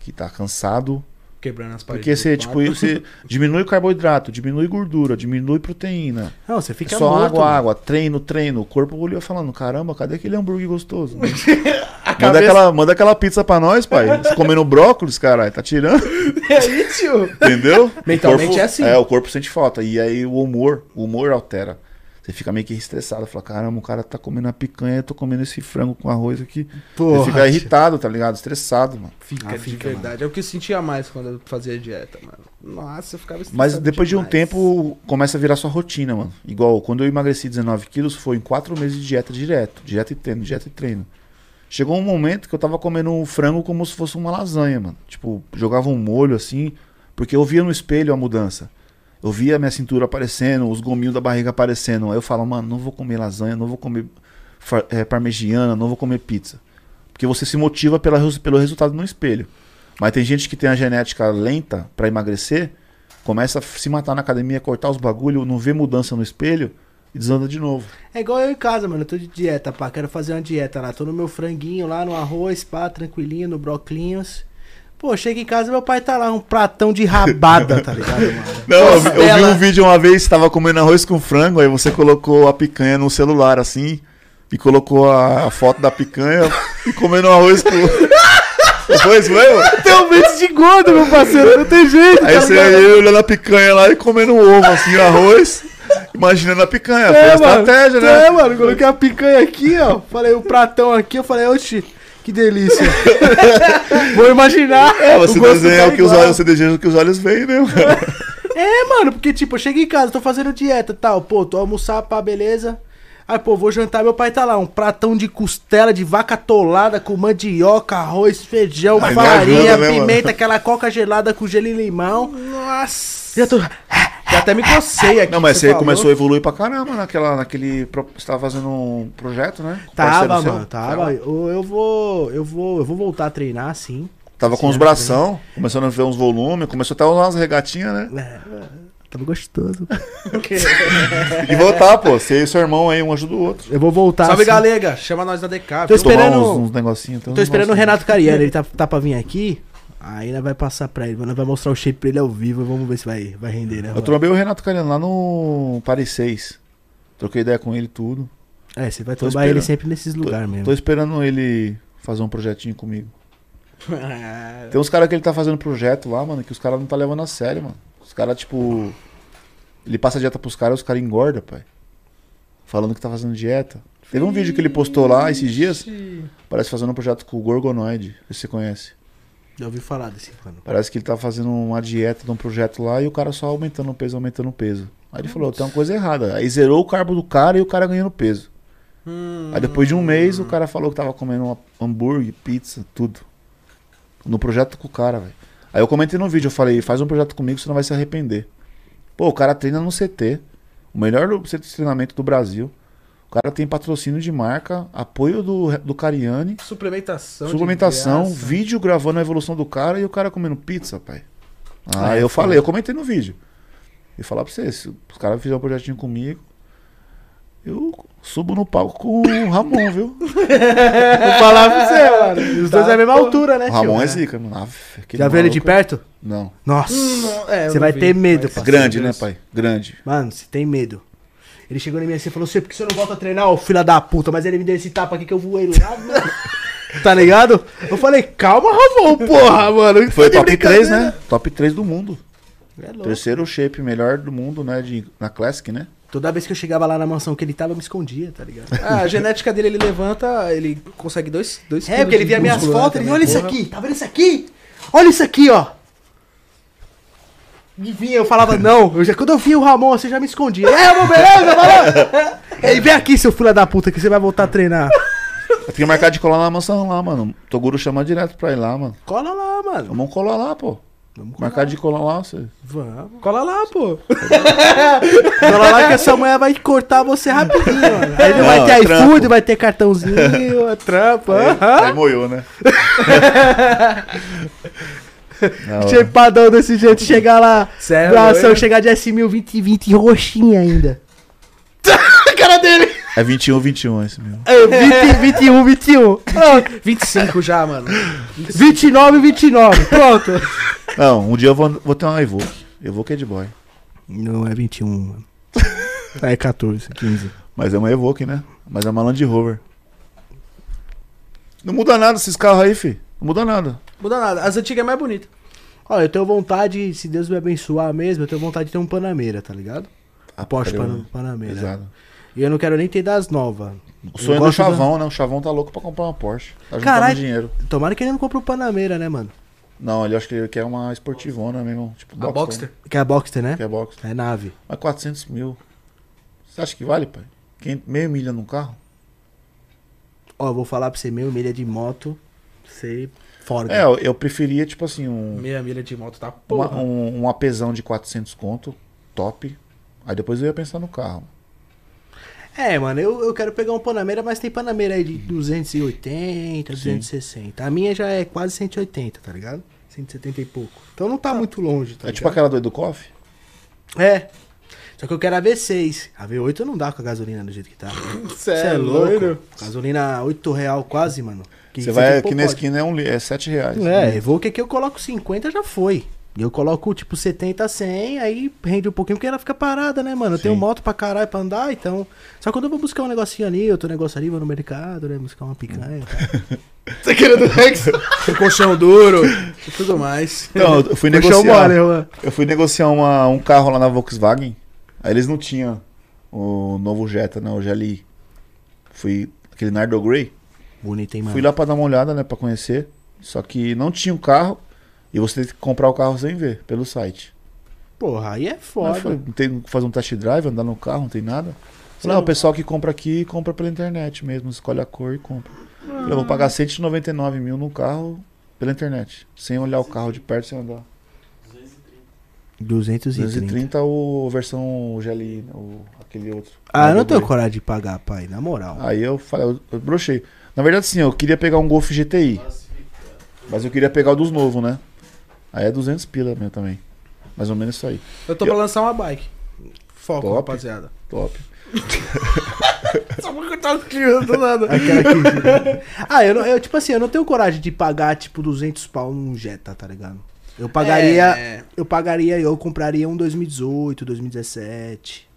que tá cansado. Quebrando as paredes. Porque você, tipo, você diminui carboidrato, diminui gordura, diminui proteína. Não, você fica só morto. água, mano. água, treino, treino. O corpo olhou falando, caramba, cadê aquele hambúrguer gostoso? manda, cabeça- aquela, manda aquela pizza pra nós, pai. Você comendo brócolis, caralho, tá tirando, É aí, tio. entendeu? Mentalmente O corpo- é assim. É, o corpo sente falta. E aí o humor, o humor altera. Você fica meio que estressado. Fala, caramba, o cara tá comendo a picanha, eu tô comendo esse frango com arroz aqui. Porra, Você fica irritado, tá ligado? Estressado, mano. Fica, Ah, de fica, verdade. É o que eu sentia mais quando eu fazia dieta, mano. Nossa, eu ficava Mas estressado depois de um demais. tempo, começa a virar sua rotina, mano. Igual, quando eu emagreci 19 quilos, foi em 4 meses de dieta direto. Dieta e treino, dieta e treino. Chegou um momento que eu tava comendo um frango como se fosse uma lasanha, mano. Tipo, jogava um molho assim, porque eu via no espelho a mudança. Eu via a minha cintura aparecendo, os gominhos da barriga aparecendo. Aí eu falo, mano, não vou comer lasanha, não vou comer eh, parmegiana, não vou comer pizza. Porque você se motiva pela, pelo resultado no espelho. Mas tem gente que tem a genética lenta pra emagrecer, começa a se matar na academia, cortar os bagulho, não vê mudança no espelho e desanda de novo. É igual eu em casa, mano. Eu tô de dieta, pá. Quero fazer uma dieta lá. Tô no meu franguinho lá, no arroz, pá, tranquilinho, no broclinhos. Pô, chega em casa meu pai tá lá, um pratão de rabada, tá ligado, mano? Não, eu, vi- eu vi um vídeo uma vez, você tava comendo arroz com frango, aí você colocou a picanha no celular assim, e colocou a, a foto da picanha e comendo arroz com. Foi isso mesmo? Tem um mente de gordo, meu parceiro, não tem jeito. Aí tá você aí olhando a picanha lá e comendo um ovo assim, arroz, imaginando a picanha. Foi a É, mano. estratégia, né? É, mano, coloquei a picanha aqui, ó. Falei o pratão aqui, eu falei, oxi, que delícia. Vou imaginar. É, você o gosto desenha tá o que os olhos, você desenha o que os olhos veem, né? É, mano, porque tipo, eu chego em casa, tô fazendo dieta e tal, pô, tô almoçar, pá, beleza. Aí, pô, vou jantar, meu pai tá lá, um pratão de costela de vaca atolada com mandioca, arroz, feijão, farinha, ajuda, né, mano? pimenta, aquela coca gelada com gelo e limão. Nossa. Já tô... Já até me cocei aqui. Não, mas você falou. começou a evoluir pra caramba naquela, naquele. Você tava fazendo um projeto, né? Com Tava, seu? mano, tava. Eu, eu vou, eu vou, eu vou voltar a treinar, sim. Tava com os bração, começando a ver uns volumes, começou até a usar umas regatinhas, né? É, tava gostoso. Tem que voltar, pô. Você e seu irmão aí, um ajuda o outro. Eu vou voltar. Salve, sim. Galega. Chama nós da DK. Tô viu? esperando- uns, uns negocinhos. uns Tô esperando o. Renato Cariani, ele tá, tá pra vir aqui. Aí nós vai passar pra ele, nós vai mostrar o shape pra ele ao vivo e vamos ver se vai, vai render, né? Eu trombei o Renato Cariano lá no Paris 6. Troquei ideia com ele e tudo. É, você vai trombar ele sempre nesses lugares mesmo. Tô esperando ele fazer um projetinho comigo. Tem uns caras que ele tá fazendo projeto lá, mano, que os caras não tá levando a sério, mano. Os caras, tipo. Ele passa dieta pros caras e os caras engordam, pai. Falando que tá fazendo dieta. Teve um vídeo que ele postou lá esses dias. Parece fazendo um projeto com o Gorgonoid. Se você conhece. Já ouvi falar desse mano. Parece que ele tá fazendo uma dieta de um projeto lá e o cara só aumentando o peso, aumentando o peso. Aí ele falou, tem uma coisa errada. Aí zerou o carbo do cara e o cara ganhando peso. Hum. Aí depois de um mês o cara falou que tava comendo hambúrguer, pizza, tudo. No projeto com o cara, velho. Aí eu comentei no vídeo, eu falei, faz um projeto comigo, você não vai se arrepender. Pô, o cara treina no CT. O melhor centro de treinamento do Brasil. O cara tem patrocínio de marca, apoio do, do Cariani, Suplementação. suplementação, vídeo gravando a evolução do cara e o cara comendo pizza, pai. Ah, É, eu falei, eu comentei no vídeo. E falar pra você, se os caras fizerem um projetinho comigo, eu subo no palco com o Ramon, viu? Vou falar pra você, mano. Os dois é a mesma altura, né, O Ramon tio? é zica, mano. Aquele Já viu ele de perto? Não. Nossa. Hum, é, eu Você não vai vi, ter medo, É grande, né, pai? Grande. Mano, você tem medo. Ele chegou em mim assim e falou, você, por que você não volta a treinar, ô filha da puta? Mas ele me deu esse tapa aqui que eu voei lá, mano. Tá ligado? Eu falei, calma, Ramon, porra, mano. Foi Tá top 3, brincadeira. né? Top 3 do mundo. É louco. Terceiro shape melhor do mundo, né? De, na Classic, né? Toda vez que eu chegava lá na mansão que ele tava, eu me escondia, tá ligado? Ah, a genética dele, ele levanta, ele consegue dois, dois É, porque ele via minhas né, fotos, ele olha isso porra. aqui, tá vendo isso aqui? Olha isso aqui, ó. Vinha, eu falava, não. Eu já, quando eu via o Ramon, você já me escondia. É, Ramon, beleza? Lá. Ele vem aqui, seu filho da puta, que você vai voltar a treinar. Eu tenho marcado de colar na mansão lá, mano. Toguro chama direto pra ir lá, mano. Cola lá, mano. Vamos colar lá, pô. Vamos colar. Marcar de colar lá, você. Vamos. Cola lá, pô. Cola lá que essa mulher vai cortar você rapidinho, mano. Aí não, vai ter é iFood, trampo. vai ter cartãozinho, é trampo. aham. Aí moiou, né? Chepadão desse jeito, chegar lá. Cê é Bração, chegar de S1020 roxinha ainda. A cara dele. É 21, 21 esse meu. É, 20, 21, 21. Ah, 25 já, mano. 29, 29. Pronto. Não, um dia eu vou, vou ter uma Evoque. Evoque é de boy. Não é 21, mano. É 14, 15. Mas é uma Evoque, né? Mas é uma Land Rover. Não muda nada esses carros aí, fi. Não muda nada. Muda nada. As antigas é mais bonita. Olha, eu tenho vontade, se Deus me abençoar mesmo, eu tenho vontade de ter um Panameira, tá ligado? A Porsche Pan- Pan- Panameira. Exato. E eu não quero nem ter das novas. O sonho é do Chavão, né? O Chavão tá louco pra comprar uma Porsche. Tá juntando dinheiro. Tomara que ele não compre o Panameira, né, mano? Não, ele acho que ele quer uma esportivona mesmo. Tipo, A Boxster. Que é a Boxster, né? Que é Boxster. É nave. Mas 400 mil. Você acha que vale, pai? Quem- Meio milha num carro? Ó, eu vou falar pra você, meio milha de moto, você fora. É, eu, eu preferia, tipo assim, um, Meia milha de moto tá uma- porra. um, um apesão de 400 conto, top. Aí depois eu ia pensar no carro. É, mano, eu, eu quero pegar um Panameira, mas tem Panameira aí de 280, 260. A minha já é quase 180, tá ligado? 170 e pouco. Então não tá muito longe, tá é tipo ligado? aquela do Educoff? É. Só que eu quero a V6. A V8 não dá com a gasolina do jeito que tá. Você Cê é louco? Gasolina 8 real quase, mano. Que Você vai aqui pouco na esquina é, um, é 7 reais. É, Evoque aqui eu coloco 50, já foi. E eu coloco tipo 70, 100, aí rende um pouquinho, porque ela fica parada, né, mano? Eu tenho Sim. moto pra caralho pra andar, então. Só quando eu vou buscar um negocinho ali, outro negócio ali, vou no mercado, né? Buscar uma picanha. tá? Você querendo Rex? Com colchão duro e tudo mais. Então, eu fui negociar. mole. Eu fui negociar uma- um carro lá na Volkswagen. Aí eles não tinham o novo Jetta, né? O GLI. Fui aquele Nardo Grey. Hein, mano? Fui lá pra dar uma olhada, né? Pra conhecer. Só que não tinha o carro. E você tem que comprar o carro sem ver, pelo site. Porra, aí é foda. falei, não tem que fazer um test drive, andar no carro, não tem nada. Falei, ah, não- o pessoal que compra aqui, compra pela internet mesmo. Escolhe a cor e compra. Falei, eu vou pagar 199 mil no carro pela internet. Sem olhar o carro de perto, sem andar. 230. 230 o versão GLI, o, aquele outro. Ah, eu não tenho coragem de pagar, pai, na moral. Aí eu falei, eu, eu brochei. Na verdade, sim, eu queria pegar um Golf GTI. Mas eu queria pegar o dos novos, né? Aí é 200 pila meu também. Mais ou menos isso aí. Eu tô pra lançar uma bike. Foco, Top. rapaziada. Top. Só pra cortar os crianças do nada. Ah, eu, não- eu, tipo assim, eu não tenho coragem de pagar, tipo, 200 pau num Jetta, tá ligado? Eu pagaria, É. eu pagaria, eu compraria um 2018, 2017.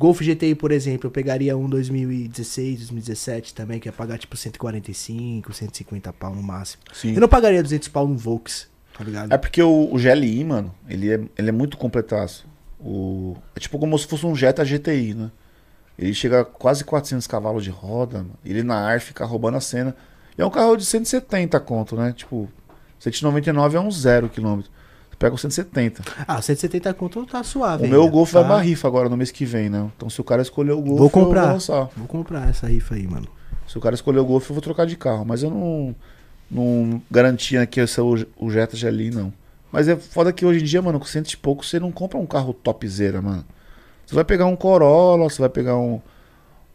Golf GTI, por exemplo, eu pegaria um 2016, 2017 também, que ia pagar, tipo, 145, 150 pau no máximo. Sim. Eu não pagaria 200 pau num Volks, tá ligado? É porque o, o GLI, mano, ele é, ele é muito completaço. O, é tipo como se fosse um Jetta GTI, né? Ele chega a quase 400 cavalos de roda, mano. Ele na ar fica roubando a cena. E é um carro de 170 conto, né? Tipo, 199 é um zero quilômetro. Pega o 170. Ah, 170 conto tá suave. o meu Golf tá? vai pra rifa agora no mês que vem, né? Então se o cara escolher o Golf, Vou eu comprar. vou lançar. Vou comprar essa rifa aí, mano. Se o cara escolher o Golf, eu vou trocar de carro. Mas eu não, não garantia que esse é o, o Jetta GLI, não. Mas é foda que hoje em dia, mano, com cento e pouco, você não compra um carro topzera, mano. Você vai pegar um Corolla, você vai pegar um.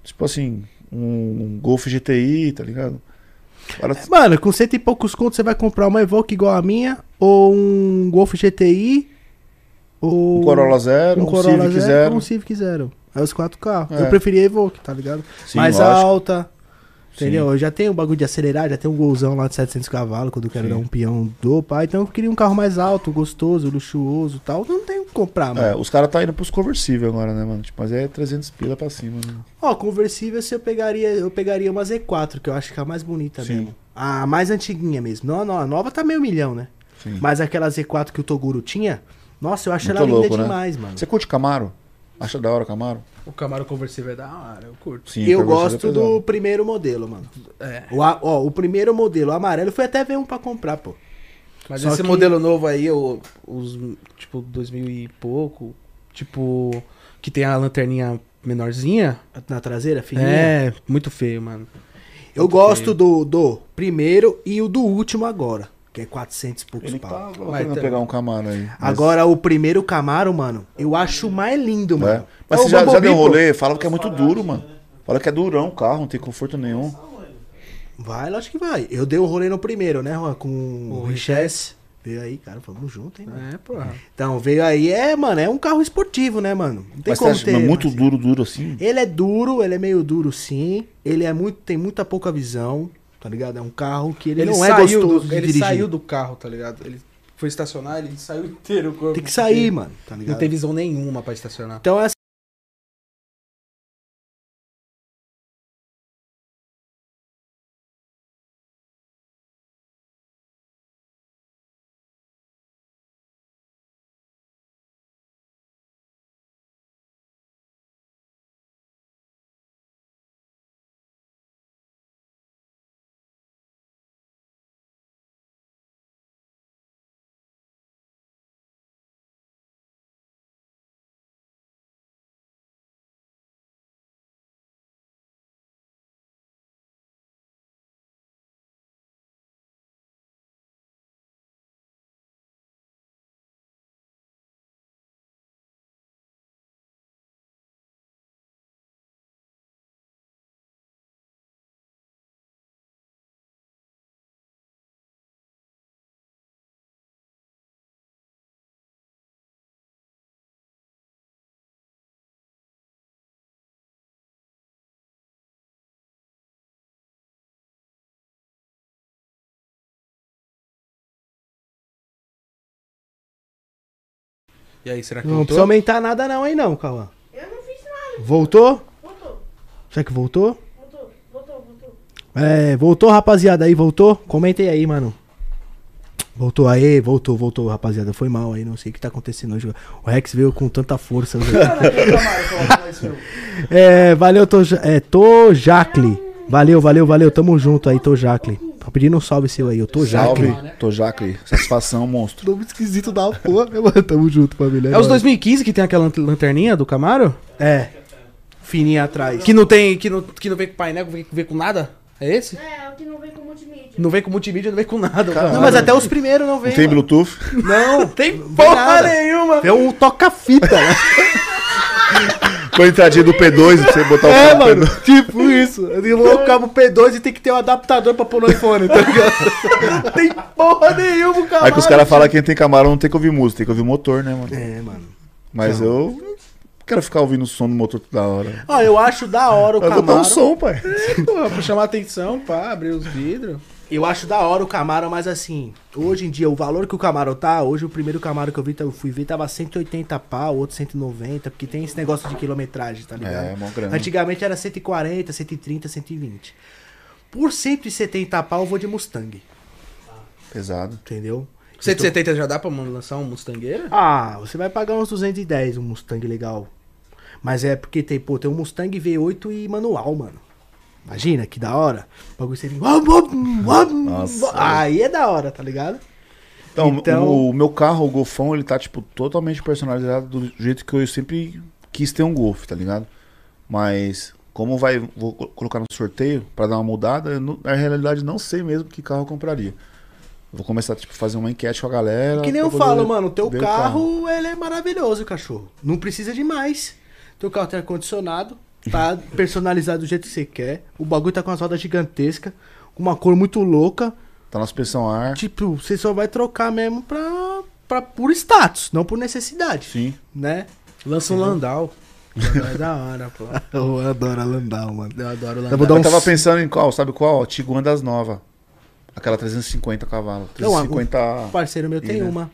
Tipo assim, um Golf GTI, tá ligado? Agora, Mano, com cento e poucos contos você vai comprar uma Evoque igual a minha, ou um Golf GTI, ou um Corolla Zero, um, Corolla Civic Zero, Zero. um Civic Zero. É os quatro carros. É. Eu preferia Evoque, tá ligado? Sim, Mais lógico. alta, entendeu? Eu já tenho o bagulho de acelerar, já tenho um golzão lá de 700 cavalos, quando eu quero Sim. dar um peão do pai. Então eu queria um carro mais alto, gostoso, luxuoso e tal. Não tenho que comprar, mano. É, os caras tá indo pros conversíveis agora, né, mano? Tipo, mas é 300 pila pra cima, né? Ó, conversível se eu pegaria, eu pegaria uma Z4, que eu acho que é a mais bonita Sim. mesmo. A mais antiguinha mesmo. Não, não, a nova tá meio milhão, né? Sim. Mas aquela Z4 que o Toguro tinha, nossa, eu acho Muito ela linda louco, né? demais, mano. Você curte Camaro? Acha da hora o Camaro? O Camaro conversível é da hora, eu curto. Sim, eu conversível gosto é do primeiro modelo, mano. É. O, ó, o primeiro modelo, o amarelo, foi até ver um pra comprar, pô. Mas Só esse que- modelo novo aí, o- os, tipo, 2000 e pouco, tipo, que tem a lanterninha menorzinha, Na traseira, fininha. é muito feio, mano. Eu gosto do, do primeiro e o do último agora, que é 400 e poucos Ele pau. tá Mas querendo tá- pegar um Camaro aí. mas- Agora, o primeiro Camaro, mano, eu acho mais lindo, É. mano. Mas É você o já, já deu um pô. rolê? Fala que é muito duro, mano. Fala que é durão o carro, não tem conforto nenhum. Vai, lógico que vai. Eu dei um rolê no primeiro, né, Juan? Com o O Richesse. Veio aí, cara, vamos junto, hein, mano. É, porra. Então, veio aí, é, mano, é um carro esportivo, né, mano? Não tem Mas você como acha ter. mas muito mas- duro, duro assim? Ele é duro, ele é meio duro sim. Ele é muito, tem muita pouca visão, tá ligado? É um carro que ele, Ele, não é saiu gostoso do, ele dirigir. saiu do carro, tá ligado? Ele foi estacionar, ele saiu inteiro. o corpo, Tem que sair, mano, tá ligado? Não tem visão nenhuma pra estacionar. Então é E aí, será que Não voltou? precisa aumentar nada não, hein, não, Cauã. Eu não fiz nada. Voltou? Voltou, Será que voltou? voltou, voltou, voltou. É, voltou, rapaziada, aí, voltou? Comentem aí, mano. Voltou aí, voltou, voltou, rapaziada. Foi mal aí, não sei o que tá acontecendo hoje. O Rex veio com tanta força. hoje. é, valeu, Toja, é, Tojacle. Valeu, valeu, valeu. Tamo junto aí, Tojacle. Tô pedindo um salve seu aí, eu tô Salve, Jacle. tô Jacle. Satisfação, monstro. Nome esquisito da porra, né, mano? Tamo junto, família. É os 2015 que tem aquela lan- lanterninha do Camaro? É. Fininha atrás. Que não tem. Que não, que não vem com painel, que vem com nada? É esse? É, o que não vem com multimídia. Não vem com multimídia, não vem com nada. o Não, mas até os primeiros não vem. Não tem mano. Bluetooth? Não, tem porra nada. nenhuma. É um toca-fita, né? Com a entradinha do P2 pra você botar o É, cabo mano, P2. tipo isso. Eu vou colocar o P2 e tem que ter um adaptador pra pôr no iPhone, tá ligado? Não tem porra nenhuma, Camaro. Aí que os caras falam que quem tem Camaro não tem que ouvir música, tem que ouvir motor, né, mano? É, mano. Mas eu quero ficar ouvindo o som do motor toda hora. Ó, eu acho da hora o vou botar um Camaro. som, pai. Porra, pra chamar atenção, pá, abrir os vidros. Eu acho da hora o Camaro, mas assim, hoje em dia, o valor que o Camaro tá, hoje o primeiro Camaro que eu vi, eu fui ver, tava 180 pau, outro 190, porque tem esse negócio de quilometragem, tá ligado? É, mó grana. Antigamente era 140, 130, 120. Por 170 pau eu vou de Mustang, Pesado. entendeu? 170 já dá pra lançar um Mustangueira? Ah, você vai pagar uns 210 um Mustang legal. Mas é porque tem, pô, tem um Mustang V8 e manual, mano. Imagina, que da hora. O bagulho você. Nossa. Aí é da hora, tá ligado? Então, Então- O, o meu carro, o Golfão, ele tá, tipo, totalmente personalizado do jeito que eu sempre quis ter um Golf, tá ligado? Mas, como vai, vou co- colocar no sorteio pra dar uma mudada, eu não- na realidade não sei mesmo que carro eu compraria. Vou começar, tipo, fazer uma enquete com a galera. Que nem eu falo, mano, o teu ver o carro, ele é maravilhoso, cachorro. Não precisa de mais. Teu carro tem ar-condicionado, tá personalizado do jeito que você quer. O bagulho tá com as rodas gigantescas, com uma cor muito louca. Tá na suspensão ar. Tipo, você só vai trocar mesmo pra, pra por status, não por necessidade, Sim. né? Lança um Landau. Landau é da hora, pô. Eu adoro a Landau, mano. Eu adoro o Eu Landau. vou dar Eu um tava pensando em qual, sabe qual? Tiguan das novas. Aquela 350 cavalos. Não, a- 350. Um parceiro meu tem uma.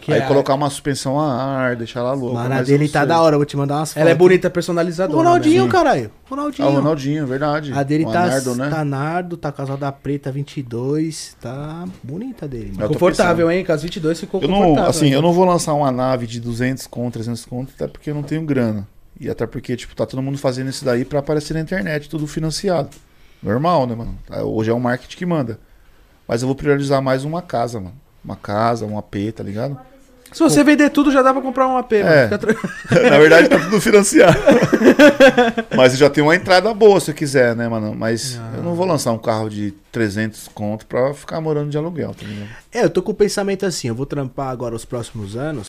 Que aí é a- colocar uma suspensão a ar, deixar ela louca. Mano, a dele tá sei. da hora, eu vou te mandar umas fotos. Ela é bonita O personalizadora. Ronaldinho, né? caralho. Ah, Ronaldinho. o Ronaldinho, verdade. A dele O tá, Anardo, né? tá nardo, tá com as rodas preta 22, tá bonita dele, mano. Confortável, hein? Com as 22 ficou Eu confortável. não, assim, eu não vou lançar uma nave de 200 conto, 300 conto, até porque eu não tenho grana. E até porque, tipo, tá todo mundo fazendo isso daí pra aparecer na internet, tudo financiado. Normal, né, mano? Hoje é o marketing que manda. Mas eu vou priorizar mais uma casa, mano. Uma casa, um AP, tá ligado? Se você vender tudo, já dá pra comprar um AP. É. Fica Na verdade, tá tudo financiado. Mas eu já tenho uma entrada boa se eu quiser, né, mano? Mas eu não vou lançar um carro de 300 conto pra ficar morando de aluguel, tá ligado? É, eu tô com o pensamento assim, eu vou trampar agora os próximos anos.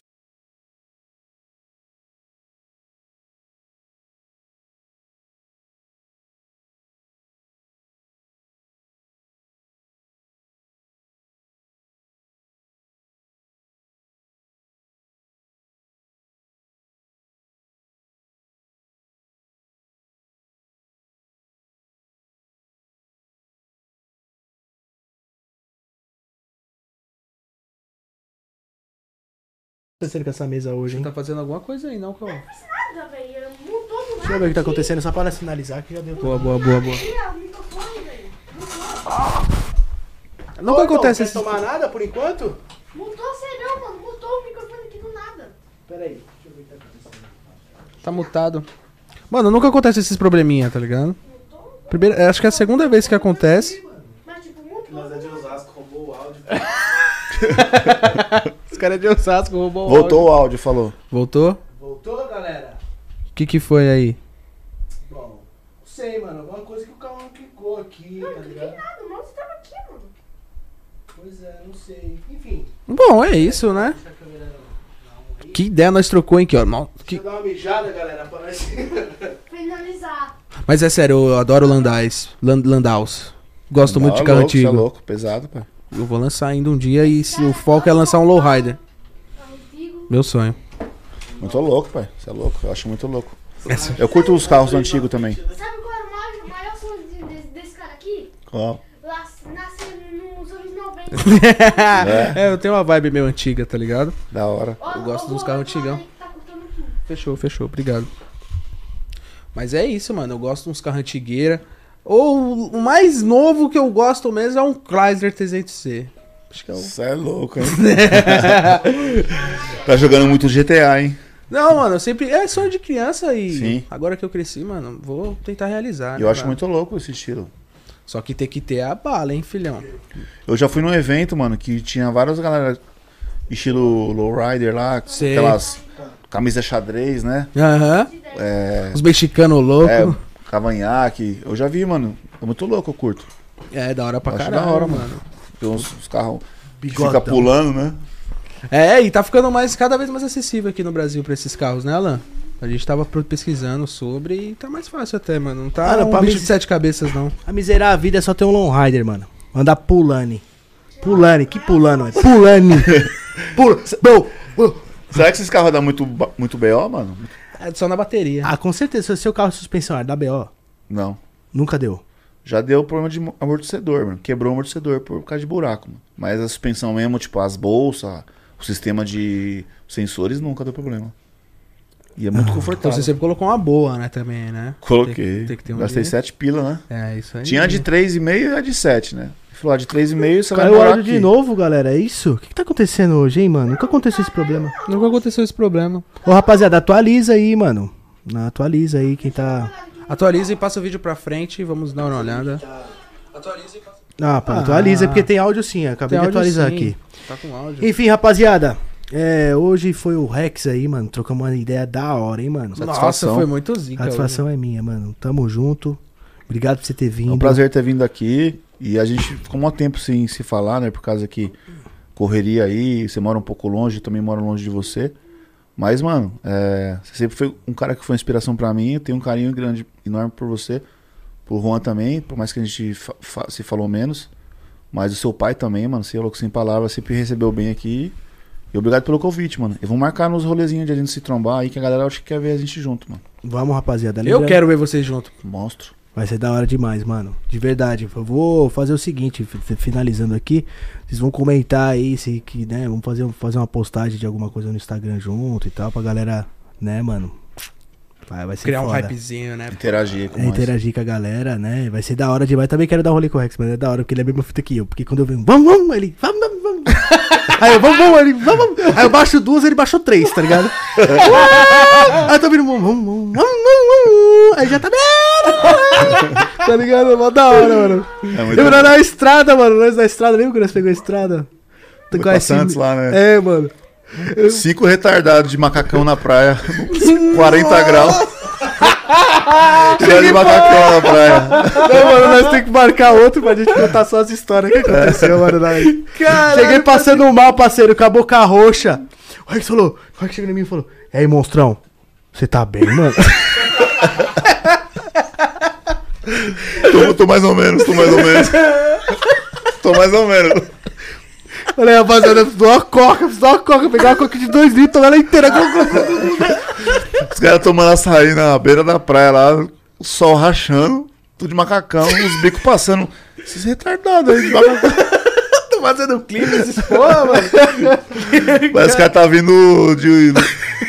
Acontecendo com essa mesa hoje, hein? Tá fazendo alguma coisa aí, não, Cauã? Nada, velho. Mudou do Deixa eu ver o que tá acontecendo, só para sinalizar que já deu. Boa, boa, boa, boa. Aqui, ó, o microfone, velho. Nunca acontece Quer esse... tomar nada por enquanto? Mudou, sério, mano. Mudou o microfone aqui do nada. Pera aí, deixa eu ver o que tá acontecendo. Tá mutado. Mano, nunca acontece esses probleminha, tá ligado? Primeira, acho que é a segunda vez que acontece. Mas, tipo, mudou. é de Osasco, roubou o áudio. Os caras de Osasco roubou Voltou o áudio, falou. Voltou? Voltou, galera? O que que foi aí? Bom, não sei, mano. Alguma coisa que o Cauã clicou aqui, tá ligado? Nada, o mouse tava aqui, mano. Pois é, não sei. Enfim, Bom, é isso, né? deixa a câmera na mão aí. Que ideia nós trocou, hein, que, ó. Mal- Deixa que- eu dar uma mijada, galera, pra nós. Finalizar. Mas é sério, eu adoro Landais. Land, Landaus. Gosto muito de Tá carro louco, cê antigo. é louco, pesado, pai. Eu vou lançar ainda um dia e se o foco é lançar um lowrider. Meu sonho. Muito louco, pai. Você é louco, eu acho muito louco. Eu curto os carros antigos também. Sabe qual era o maior, o maior sonho de- desse, desse cara aqui? Qual? Nascer nos anos 90. É, eu tenho uma vibe meio antiga, tá ligado? Da hora. Eu gosto dos carros antigão. Tá. Fechou, fechou, obrigado. Mas é isso, mano. Eu gosto de uns carros antigueira. Ou o mais novo que eu gosto mesmo é um Chrysler 300C. Acho que é o. Você é louco, hein? tá jogando muito GTA, hein? Não, mano, eu sempre. É sonho de criança e. Sim. Agora que eu cresci, mano, vou tentar realizar. Eu né, acho muito louco esse estilo. Só que tem que ter a bala, hein, filhão? Eu já fui num evento, mano, que tinha várias galera estilo lowrider lá, Sei. aquelas camisas xadrez, né? Aham. É, Os mexicanos loucos. É, cavanhaque. Eu já vi, mano. É muito louco, eu curto. da hora pra Acho caralho. da hora, mano. mano. Tem uns, uns carros que Bigodão. fica pulando, né? É, e tá ficando mais, cada vez mais acessível aqui no Brasil pra esses carros, né, Alan? A gente tava pesquisando sobre e tá mais fácil até, mano. Não tá Ah, não, um bicho mim- de sete cabeças, não. A miserar a vida é só ter um long rider, mano. Andar pulane. Pulane, que pulando, é? Pulane. Pula. Será que esses carros dão muito, muito BO, mano? É só na bateria. Ah, com certeza. Se o seu carro é suspensão é da BO, Não. nunca deu. Já deu problema de mo- amortecedor, mano. Quebrou o amortecedor por causa de buraco, mano. Mas a suspensão mesmo, tipo, as bolsas, o sistema de sensores nunca deu problema. E é muito Então confortável. você sempre colocou uma boa, né, também, né? Coloquei. Tem, tem que ter um Gastei dinheiro. 7 pila, né? É, isso aí. Tinha a de 3,5 e a de 7, né? A de 3,5 você vai Caiu o morar áudio aqui. de novo, galera. É isso? O que, que tá acontecendo hoje, hein, mano? Nunca aconteceu esse problema. Nunca aconteceu esse problema. Ô, rapaziada, atualiza aí, mano. Na- Atualiza aí quem tá. Atualiza e passa o vídeo pra frente vamos dar uma olhada. Atualiza e passa. Ah, pá, Ah. atualiza, porque tem áudio sim. Acabei Tem de áudio atualizar sim. aqui. Tá com áudio. Enfim, rapaziada. É, hoje foi o Rex aí, mano. Trocamos uma ideia da hora, hein, mano. Nossa, Satisfação. foi muito zica. Satisfação é minha, mano. Tamo junto. Obrigado por você ter É vindo. um prazer ter vindo aqui. E a gente ficou um tempo sem se falar, né? Por causa que correria aí, você mora um pouco longe, eu também moro longe de você. Mas, mano, é, você sempre foi um cara que foi inspiração pra mim. Eu tenho um carinho grande, enorme por você. Por Juan também, por mais que a gente fa- fa- se falou menos. Mas o seu pai também, mano, você é louco sem palavras, sempre recebeu bem aqui. E obrigado pelo convite, mano. E vamos marcar nos rolezinhos de a gente se trombar aí, que a galera acho que quer ver a gente junto, mano. Vamos, rapaziada. Eu Lembrando- quero ver vocês junto. Monstro. Vai ser da hora demais, mano. De verdade. Eu vou fazer o seguinte, fi- fi- finalizando aqui. Vocês vão comentar aí se que, né? Vamos fazer, fazer uma postagem de alguma coisa no Instagram junto e tal, pra galera, né, mano? Vai, vai ser Criar um foda. hypezinho, né? Interagir com É, interagir com a galera, né? Vai ser da hora demais. Também quero dar um rolê com o Rex, mas é da hora, porque ele é a mesma fita que eu. Porque quando eu venho, vamos, vamos, ele, vamos. Aí eu, vamos, vamos, ele, vamos, vamos. Aí eu baixo duas, ele baixou três, tá ligado? Aí eu tô vindo, vamos, vamos, vamos, vamos, vamos. Aí já tá. Tá ligado? Mó da hora, mano. É muito Lembra na estrada, mano? Nós na estrada, lembra quando nós pegamos a estrada? Foi Com Santos lá, né? É, mano. Cinco retardados de macacão na praia. 40 graus. Cheio de macacão na praia. Não, mano, nós temos que marcar outro pra gente contar só as histórias que aconteceu, mano. Nós. Cheguei passando mal, parceiro, com a boca roxa. O Rex falou, o Rex chegou em mim e falou: E aí, monstrão, você tá bem, mano? Tô, tô mais ou menos, tô mais ou menos. Tô mais ou menos. Falei, rapaziada, eu preciso de uma coca, eu preciso de uma coca. Pegar uma coca de 2 litros, tomar ela inteira. Os caras tomando açaí na beira da praia lá, o sol rachando, tudo de macacão, os bicos passando. Esses retardados aí de macacão. Tô fazendo clipe esses porra, mano. Parece que o cara tá vindo de,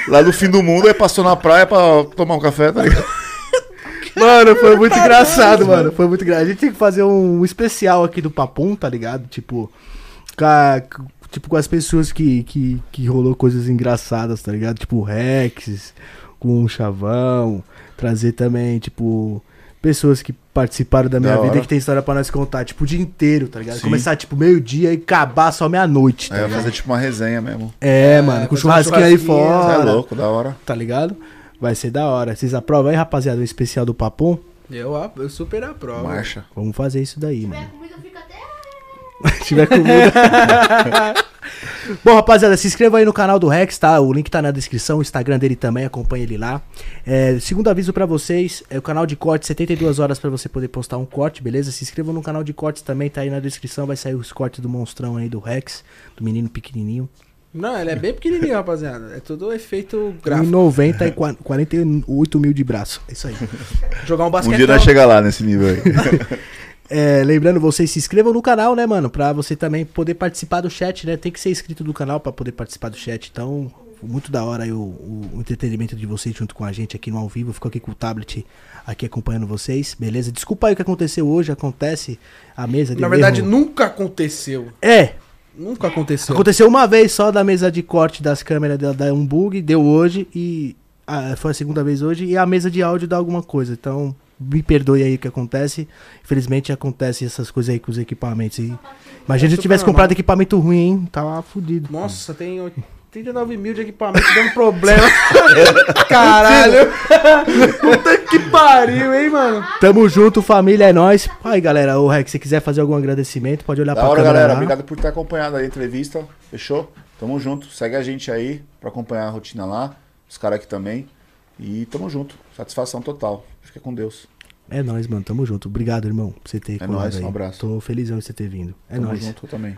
lá do fim do mundo, aí passou na praia pra tomar um café, tá ligado? Mano, foi muito engraçado, mano. Foi muito engraçado. A gente tem que fazer um especial aqui do Papum, tá ligado? Tipo, tipo, com as pessoas que, que, que rolou coisas engraçadas, tá ligado? Tipo, Rex, com o Chavão. Trazer também, tipo, pessoas que participaram da minha Da vida hora. e que tem história pra nós contar, tipo, o dia inteiro, tá ligado? Sim. Começar, tipo, meio-dia e acabar só meia-noite, tá Aí vai ligado? fazer tipo uma resenha mesmo. É, mano, com churrasquinho aí churrasquinho, Você é fora, louco, da hora. tá ligado? Vai ser da hora. Vocês aprovam aí, rapaziada, o especial do Papum? Eu, eu super aprovo. Marcha. Vamos fazer isso daí, mano. Minha comida fica. Se tiver comida. Bom, rapaziada, se inscreva aí no canal do Rex, tá? O link tá na descrição, o Instagram dele também, acompanha ele lá. É, segundo aviso pra vocês, é o canal de corte, 72 horas pra você poder postar um corte, beleza? Se inscreva no canal de cortes também, tá aí na descrição, vai sair os cortes do monstrão aí do Rex, do menino pequenininho. Não, ele é bem pequenininho, rapaziada. É tudo efeito gráfico. 1,90 e qua- 48 mil de braço. É isso aí. Jogar um Um basquete. dia nós chegar lá nesse nível aí. É, lembrando, vocês se inscrevam no canal, né, mano? Pra você também poder participar do chat, né? Tem que ser inscrito do canal pra poder participar do chat. Então, muito da hora aí o, o- o entretenimento de vocês junto com a gente aqui no ao vivo. Fico aqui com o tablet aqui acompanhando vocês, beleza? Desculpa aí o que aconteceu hoje, acontece a mesa de Na verdade, erro. nunca aconteceu. É, Nunca aconteceu. aconteceu uma vez só da mesa de corte das câmeras dela dar um bug, deu hoje e ah, foi a segunda vez hoje e a mesa de áudio dá alguma coisa. Então, me perdoe aí o que acontece. Infelizmente acontece essas coisas aí com os equipamentos. E... Imagina se eu tivesse normal. comprado equipamento ruim, hein? Tava fudido. Nossa, tem 89 mil de equipamento dando problema. Caralho. Puta que pariu, hein, mano? Tamo junto, família, é nóis. Aí, galera, o Rex, se quiser fazer algum agradecimento, pode olhar Da pra hora, câmera galera. lá. Obrigado por ter acompanhado a entrevista. Fechou? Tamo junto. Segue a gente aí pra acompanhar a rotina lá. Os caras aqui também. E tamo junto. Satisfação total. Fica com Deus. É nóis, mano. Tamo junto. Obrigado, irmão, por você ter É nóis, aí. um abraço. Tô felizão de você ter vindo. É Tamo nóis. junto também.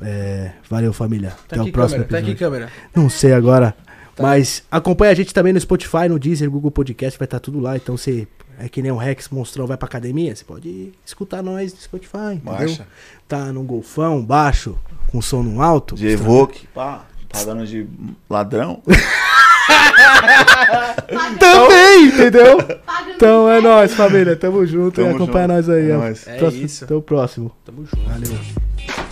É, valeu, família. Tá Até o próximo câmera, tá episódio. aqui câmera. Não sei agora. Mas acompanha a gente também no Spotify, no Deezer, Google Podcast, vai estar tudo lá. Então você é que nem o Rex monstrão vai pra academia, você pode escutar nós no Spotify, entendeu? Marcha. Tá num golfão, baixo, com som no alto. De Evoque. Pá. Tá dando de ladrão. Também, entendeu? Então é nóis, família. Tamo junto Tamo e acompanha junto. nós aí. É ó. nóis. É Próximo- isso. Até o próximo. Tamo junto. Valeu.